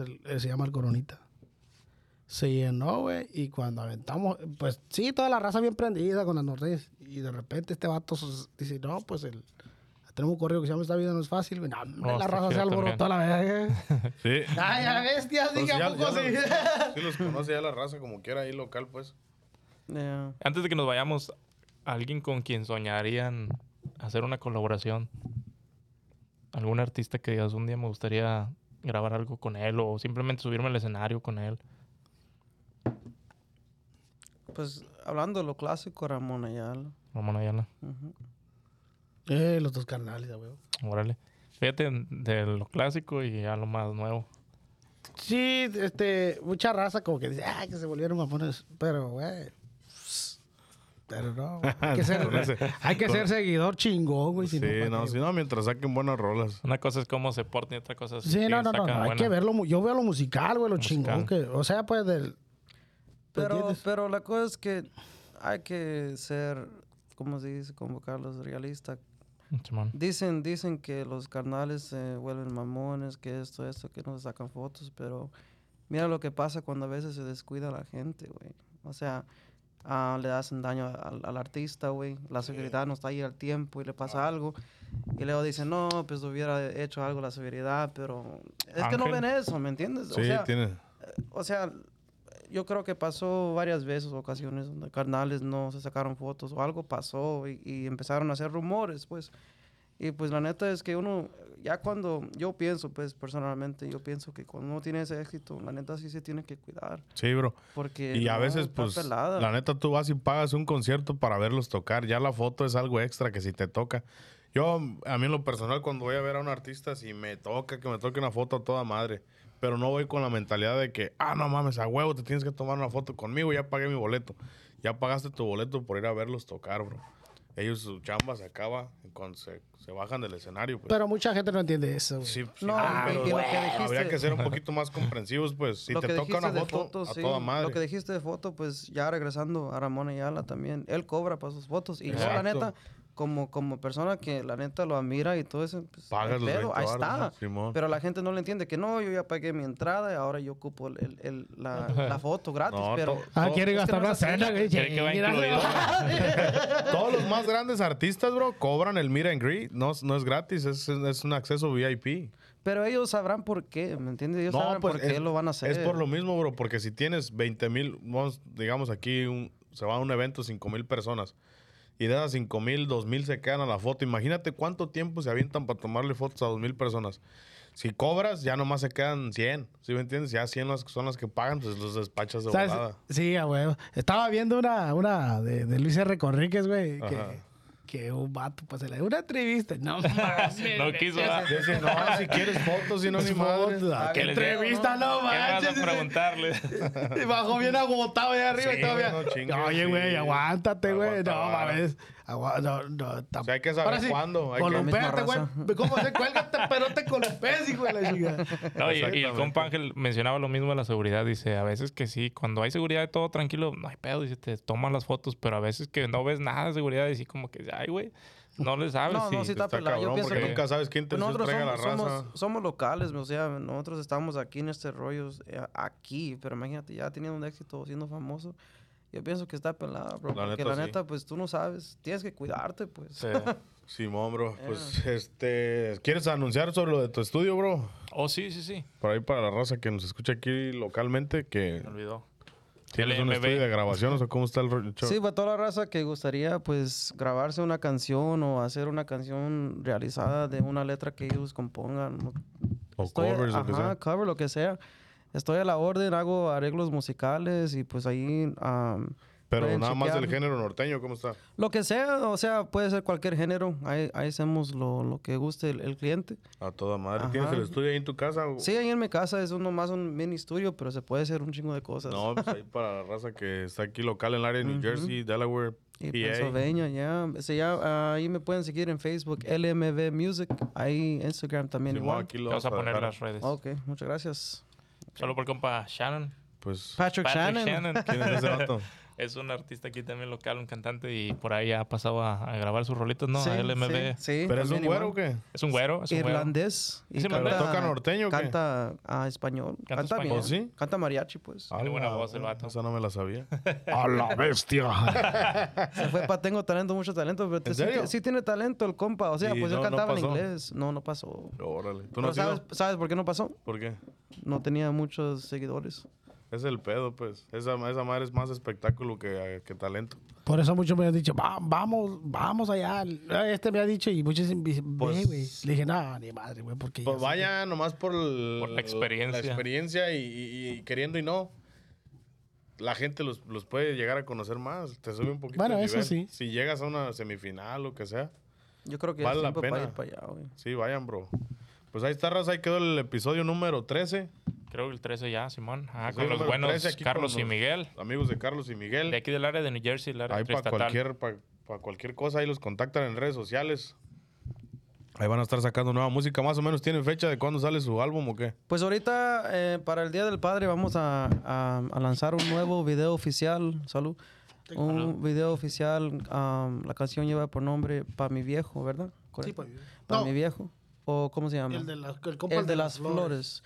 Speaker 4: el- eh, se llama el Coronita. Se llenó, güey, y cuando aventamos, pues sí, toda la raza bien prendida con las norteñas. Y de repente este vato dice, no, pues el, tenemos un correo que se llama Esta vida no es fácil. No, hombre,
Speaker 2: Oh,
Speaker 4: la raza se alborotó a la vez. *laughs*
Speaker 1: Sí.
Speaker 4: Ay, a bestia, sí,
Speaker 1: Pues
Speaker 4: ¿a poco sí?
Speaker 1: los- sí los *laughs* conoce ya la raza como quiera ahí local, pues.
Speaker 3: Yeah.
Speaker 2: Antes de que nos vayamos, alguien con quien soñarían hacer una colaboración. Algún artista que digas un día me gustaría grabar algo con él o simplemente subirme al escenario con él.
Speaker 3: Pues hablando de lo clásico, Ramón Ayala.
Speaker 2: Ramón Ayala.
Speaker 3: Ujú.
Speaker 4: Eh, los dos carnales, güey.
Speaker 2: Órale. Fíjate de lo clásico y a lo más nuevo.
Speaker 4: Sí, este, mucha raza como que dice, ay, que se volvieron mamones. Pero, güey. pss, Pero no, güey, hay que *laughs* ser, hay que ser seguidor chingón, güey.
Speaker 1: Sí,
Speaker 4: ¿pa'
Speaker 1: no, si no, mientras saquen buenas rolas.
Speaker 2: Una cosa es cómo se porta y otra cosa es
Speaker 4: Sí, no, no, no, hay que verlo. Yo veo lo musical, güey, lo
Speaker 2: Musical.
Speaker 4: chingón que. O sea, pues del. ¿me
Speaker 3: Pero, pero la cosa es que hay que ser, ¿cómo se dice? Como Carlos, realista. Dicen, dicen que los carnales se vuelven mamones, que esto, esto, que no se sacan fotos, pero mira lo que pasa cuando a veces se descuida la gente, güey. O sea, ah, le hacen daño al, al artista, güey. La seguridad no está ahí al tiempo y le pasa algo. Y luego dicen, no, pues hubiera hecho algo la seguridad, pero es que no ven eso, ¿me entiendes?
Speaker 1: Sí,
Speaker 3: o sea,
Speaker 1: tiene.
Speaker 3: o sea, yo creo que pasó varias veces, ocasiones, donde carnales no se sacaron fotos o algo pasó y, y empezaron a hacer rumores, pues. Y pues la neta es que uno, ya cuando, yo pienso, pues personalmente, yo pienso que cuando uno tiene ese éxito, la neta sí se tiene que cuidar.
Speaker 1: Sí, bro.
Speaker 3: Porque
Speaker 1: Y a veces, pues,
Speaker 3: pelada.
Speaker 1: la neta, tú vas y pagas un concierto para verlos tocar. Ya la foto es algo extra que si te toca. Yo, a mí en lo personal, cuando voy a ver a un artista, si me toca que me toque una foto a toda madre. Pero no voy con la mentalidad de que, ah, no mames, a huevo, te tienes que tomar una foto conmigo, ya pagué mi boleto. Ya pagaste tu boleto por ir a verlos tocar, bro. Ellos, su chamba se acaba cuando se, se bajan del escenario, pues.
Speaker 4: Pero mucha gente no entiende eso, güey.
Speaker 1: Sí, sí,
Speaker 3: No,
Speaker 1: pero
Speaker 3: dijiste-
Speaker 1: habría que ser un *laughs* poquito más comprensivos, pues. Si
Speaker 3: Lo
Speaker 1: te
Speaker 3: que
Speaker 1: toca una
Speaker 3: dijiste de
Speaker 1: foto,
Speaker 3: fotos,
Speaker 1: a
Speaker 3: sí,
Speaker 1: toda madre.
Speaker 3: Lo que dijiste de foto, pues ya regresando a Ramón Ayala también, él cobra para sus fotos. Y yo, la neta, como, como persona que la neta lo admira y todo eso, pues,
Speaker 1: Pagas los
Speaker 3: pedo,
Speaker 1: 20
Speaker 3: ahí está. Pero la gente no le entiende que no, yo ya pagué mi entrada y ahora yo ocupo el, el- el- la, *laughs* la foto gratis.
Speaker 1: No,
Speaker 3: pero
Speaker 4: Ah, quiere gastar una cena,
Speaker 2: que va incluido. *laughs* *laughs*
Speaker 1: Todos los más grandes artistas, bro, cobran el meet and greet. No, no es gratis, es, es un acceso VIP.
Speaker 3: Pero ellos sabrán por qué, ¿me entiendes? Ellos
Speaker 1: no,
Speaker 3: sabrán
Speaker 1: pues
Speaker 3: por qué
Speaker 1: es,
Speaker 3: lo van a hacer.
Speaker 1: es por lo mismo, bro, porque si tienes 20 mil, digamos aquí, un- se va a un evento 5 mil personas. Y de esas 5 mil, 2 mil se quedan a la foto. Imagínate cuánto tiempo se avientan para tomarle fotos a 2 mil personas. Si cobras, ya nomás se quedan 100. ¿Sí me entiendes? Ya 100 las- son las que pagan, pues los despachas de
Speaker 4: ¿Sabes?
Speaker 1: volada.
Speaker 4: Sí, a huevo. Estaba viendo una, una de, de Luis R. Conríquez, güey, que. Que un vato, pues, se le dio una entrevista. No *laughs* mames.
Speaker 2: No quiso dar.
Speaker 1: Dice, no, si quieres fotos, si no, ni madre.
Speaker 4: Fotos, ¿a ¿Qué entrevista? No
Speaker 2: ¿Qué me vas
Speaker 4: manches.
Speaker 2: a preguntarle? *laughs*
Speaker 4: Y bajó bien agotado allá arriba
Speaker 1: Sí,
Speaker 4: y todavía.
Speaker 1: no chingues,
Speaker 4: Oye, güey,
Speaker 1: sí.
Speaker 4: aguántate, güey. No mames. Agua- no, no,
Speaker 1: O sea, hay que saber
Speaker 4: Ahora sí,
Speaker 1: cuándo, hay
Speaker 4: güey. ¿Cómo se cuélgate, pero te columpees, hijo de la chica? *laughs*
Speaker 2: No, y, y el compa Ángel mencionaba lo mismo de la seguridad. Dice, a veces que sí, cuando hay seguridad y todo tranquilo, no hay pedo. Dice, te toman las fotos, pero a veces que no ves nada de seguridad y sí como que, ay, güey, no le sabes.
Speaker 3: No, no,
Speaker 2: si-
Speaker 3: sí está
Speaker 1: Está
Speaker 3: pelado. Yo
Speaker 1: cabrón,
Speaker 3: pienso
Speaker 1: porque
Speaker 3: que
Speaker 1: nunca sabes quién te
Speaker 3: Pues nosotros
Speaker 1: traiga la
Speaker 3: somos,
Speaker 1: raza.
Speaker 3: somos, somos locales, o sea, nosotros estamos aquí en este rollo, eh, aquí, pero imagínate, ya teniendo un éxito, siendo famoso, yo pienso que está pelada, bro,
Speaker 1: La
Speaker 3: porque
Speaker 1: neta,
Speaker 3: la
Speaker 1: sí.
Speaker 3: neta, pues tú no sabes, tienes que cuidarte, pues.
Speaker 2: Sí. *laughs*
Speaker 1: Simón, bro. Pues, este... ¿Quieres anunciar sobre lo de tu estudio, bro?
Speaker 2: Oh, sí, sí, sí.
Speaker 1: Por ahí para la raza que nos escucha aquí localmente, que
Speaker 2: Me olvidó.
Speaker 1: tienes un estudio de grabaciones o cómo está el rollo.
Speaker 3: Sí, para toda la raza que gustaría, pues, grabarse una canción o hacer una canción realizada de una letra que ellos compongan.
Speaker 1: o
Speaker 3: Estoy-
Speaker 1: covers, o que
Speaker 3: ajá,
Speaker 1: sea.
Speaker 3: cover, lo que sea. Estoy a la orden, hago arreglos musicales y pues ahí... am,
Speaker 1: Pero nada más del
Speaker 3: chequear.
Speaker 1: género norteño, ¿cómo está?
Speaker 3: Lo que sea, o sea, puede ser cualquier género. Ahí, ahí hacemos lo, lo que guste el, el cliente.
Speaker 1: A toda madre. ¿Tienes
Speaker 3: Ajá.
Speaker 1: el estudio ahí en tu casa? o-
Speaker 3: Sí, ahí en mi casa es uno más un mini estudio, pero se puede hacer un chingo de cosas.
Speaker 1: No, pues ahí para la raza que está aquí local en el área de New
Speaker 3: Ujú.
Speaker 1: Jersey, Delaware,
Speaker 3: Y
Speaker 1: PA.
Speaker 3: Pennsylvania, ya. Se llama- ahí me pueden seguir en Facebook, LMV Music. Ahí Instagram también
Speaker 1: Simón,
Speaker 3: igual.
Speaker 1: aquí lo
Speaker 2: vas a poner
Speaker 1: dejar.
Speaker 2: las redes.
Speaker 3: Ok, muchas gracias.
Speaker 2: Solo por compa Shannon.
Speaker 1: Pues,
Speaker 3: Patrick,
Speaker 2: Patrick
Speaker 3: Shannon.
Speaker 2: Shannon.
Speaker 1: ¿quién es ese vato? *laughs*
Speaker 2: Es un artista aquí también local, un cantante, y por ahí ha pasado a, a grabar sus rolitos, ¿no?
Speaker 3: Sí,
Speaker 2: a LMB.
Speaker 3: sí, sí,
Speaker 1: ¿Pero es un güero o qué?
Speaker 2: Es un güero, es un güero.
Speaker 3: Irlandés. y canta-
Speaker 1: ¿Toca norteño o qué?
Speaker 3: Canta a español.
Speaker 2: Canta
Speaker 3: Canta,
Speaker 2: español.
Speaker 3: bien.
Speaker 1: ¿Oh, sí?
Speaker 3: Canta mariachi, pues.
Speaker 2: Tiene buena voz el vato.
Speaker 1: Esa no me la sabía. *laughs*
Speaker 4: A la bestia. *laughs*
Speaker 3: Se fue para Tengo Talento, mucho talento, pero
Speaker 1: ¿En
Speaker 3: sí,
Speaker 1: serio?
Speaker 3: sí tiene talento el compa. O sea,
Speaker 1: Y
Speaker 3: pues
Speaker 1: no-
Speaker 3: él
Speaker 1: no
Speaker 3: cantaba en inglés. No, no pasó.
Speaker 1: Órale. ¿Tú
Speaker 3: Pero
Speaker 1: no
Speaker 3: sabes? ¿Sabes por qué no pasó?
Speaker 1: ¿Por qué?
Speaker 3: No tenía muchos seguidores.
Speaker 1: Es el pedo, pues. Esa, esa madre es más espectáculo que, que talento.
Speaker 4: Por eso muchos me han dicho, "Va- vamos, vamos allá. Este me ha dicho y muchos dicen, ve,
Speaker 1: Pues-
Speaker 4: güey. Le dije, no, ni madre, güey, porque...
Speaker 1: Pues vaya nomás por, el-
Speaker 2: Por la experiencia.
Speaker 1: La experiencia y, y- y queriendo y no. La gente los, los puede llegar a conocer más. Te sube un poquito
Speaker 4: Bueno,
Speaker 1: el
Speaker 4: eso sí.
Speaker 1: Si llegas a una semifinal o que sea.
Speaker 3: Yo creo que
Speaker 1: Vale
Speaker 3: es
Speaker 1: la
Speaker 3: tiempo para
Speaker 1: pena.
Speaker 3: ir para allá, güey.
Speaker 1: Sí, vayan, bro. Pues ahí está, raza. Ahí quedó el episodio número 13.
Speaker 2: Creo que el 13 ya, Simón. Ah,
Speaker 1: Sí,
Speaker 2: con los buenos
Speaker 1: 13 aquí
Speaker 2: Carlos
Speaker 1: con
Speaker 2: y Miguel.
Speaker 1: Amigos de Carlos y Miguel.
Speaker 2: De aquí del área de New Jersey, el área
Speaker 1: Ahí para cualquier, pa- pa cualquier cosa, ahí los contactan en redes sociales. Ahí van a estar sacando nueva música. Más o menos tienen fecha de cuándo sale su álbum o qué.
Speaker 3: Pues ahorita, eh, para el Día del Padre, vamos a, a- a lanzar un nuevo video oficial. Salud. Un video oficial. um, la canción lleva por nombre Pa' mi viejo, ¿verdad?
Speaker 4: Sí,
Speaker 3: Correcto.
Speaker 4: pues.
Speaker 3: Pa'
Speaker 4: No,
Speaker 3: mi viejo. ¿O cómo se llama?
Speaker 4: el de, la- el compa
Speaker 3: El de las flores.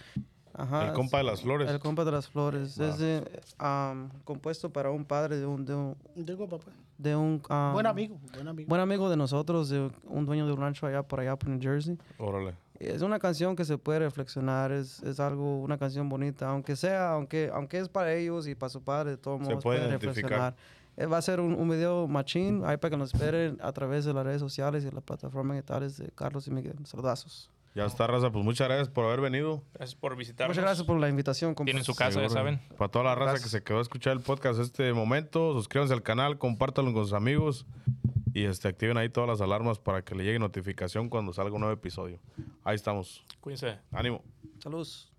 Speaker 3: Ajá.
Speaker 1: el compa de las flores.
Speaker 3: El compa de las flores.
Speaker 1: Ah.
Speaker 3: Es de, um, compuesto para un padre de un, de un,
Speaker 4: De compa, pues.
Speaker 3: de un, um,
Speaker 4: Buen amigo, buen amigo.
Speaker 3: buen amigo de nosotros, de un dueño de un rancho allá por allá por New Jersey.
Speaker 1: Órale.
Speaker 3: Es una canción que se puede reflexionar, es, es algo, una canción bonita, aunque sea, aunque, aunque es para ellos y para su padre, de todos
Speaker 1: Se
Speaker 3: modos
Speaker 1: puede
Speaker 3: reflexionar. Eh, Va a ser un, un video machín, ahí para que nos esperen a través de las redes sociales y las plataformas digitales de Carlos y Miguel. Saludazos.
Speaker 1: Ya está, raza. Pues muchas gracias por haber venido.
Speaker 2: Gracias por visitarnos.
Speaker 3: Muchas gracias por la invitación. compa.
Speaker 2: Tienen su casa, ya saben.
Speaker 1: Para toda la raza
Speaker 3: Gracias.
Speaker 1: que se quedó a escuchar el podcast este momento, suscríbanse al canal, compártanlo con sus amigos y este, activen ahí todas las alarmas para que le llegue notificación cuando salga un nuevo episodio. Ahí estamos.
Speaker 2: Cuídense.
Speaker 1: Ánimo.
Speaker 3: Saludos.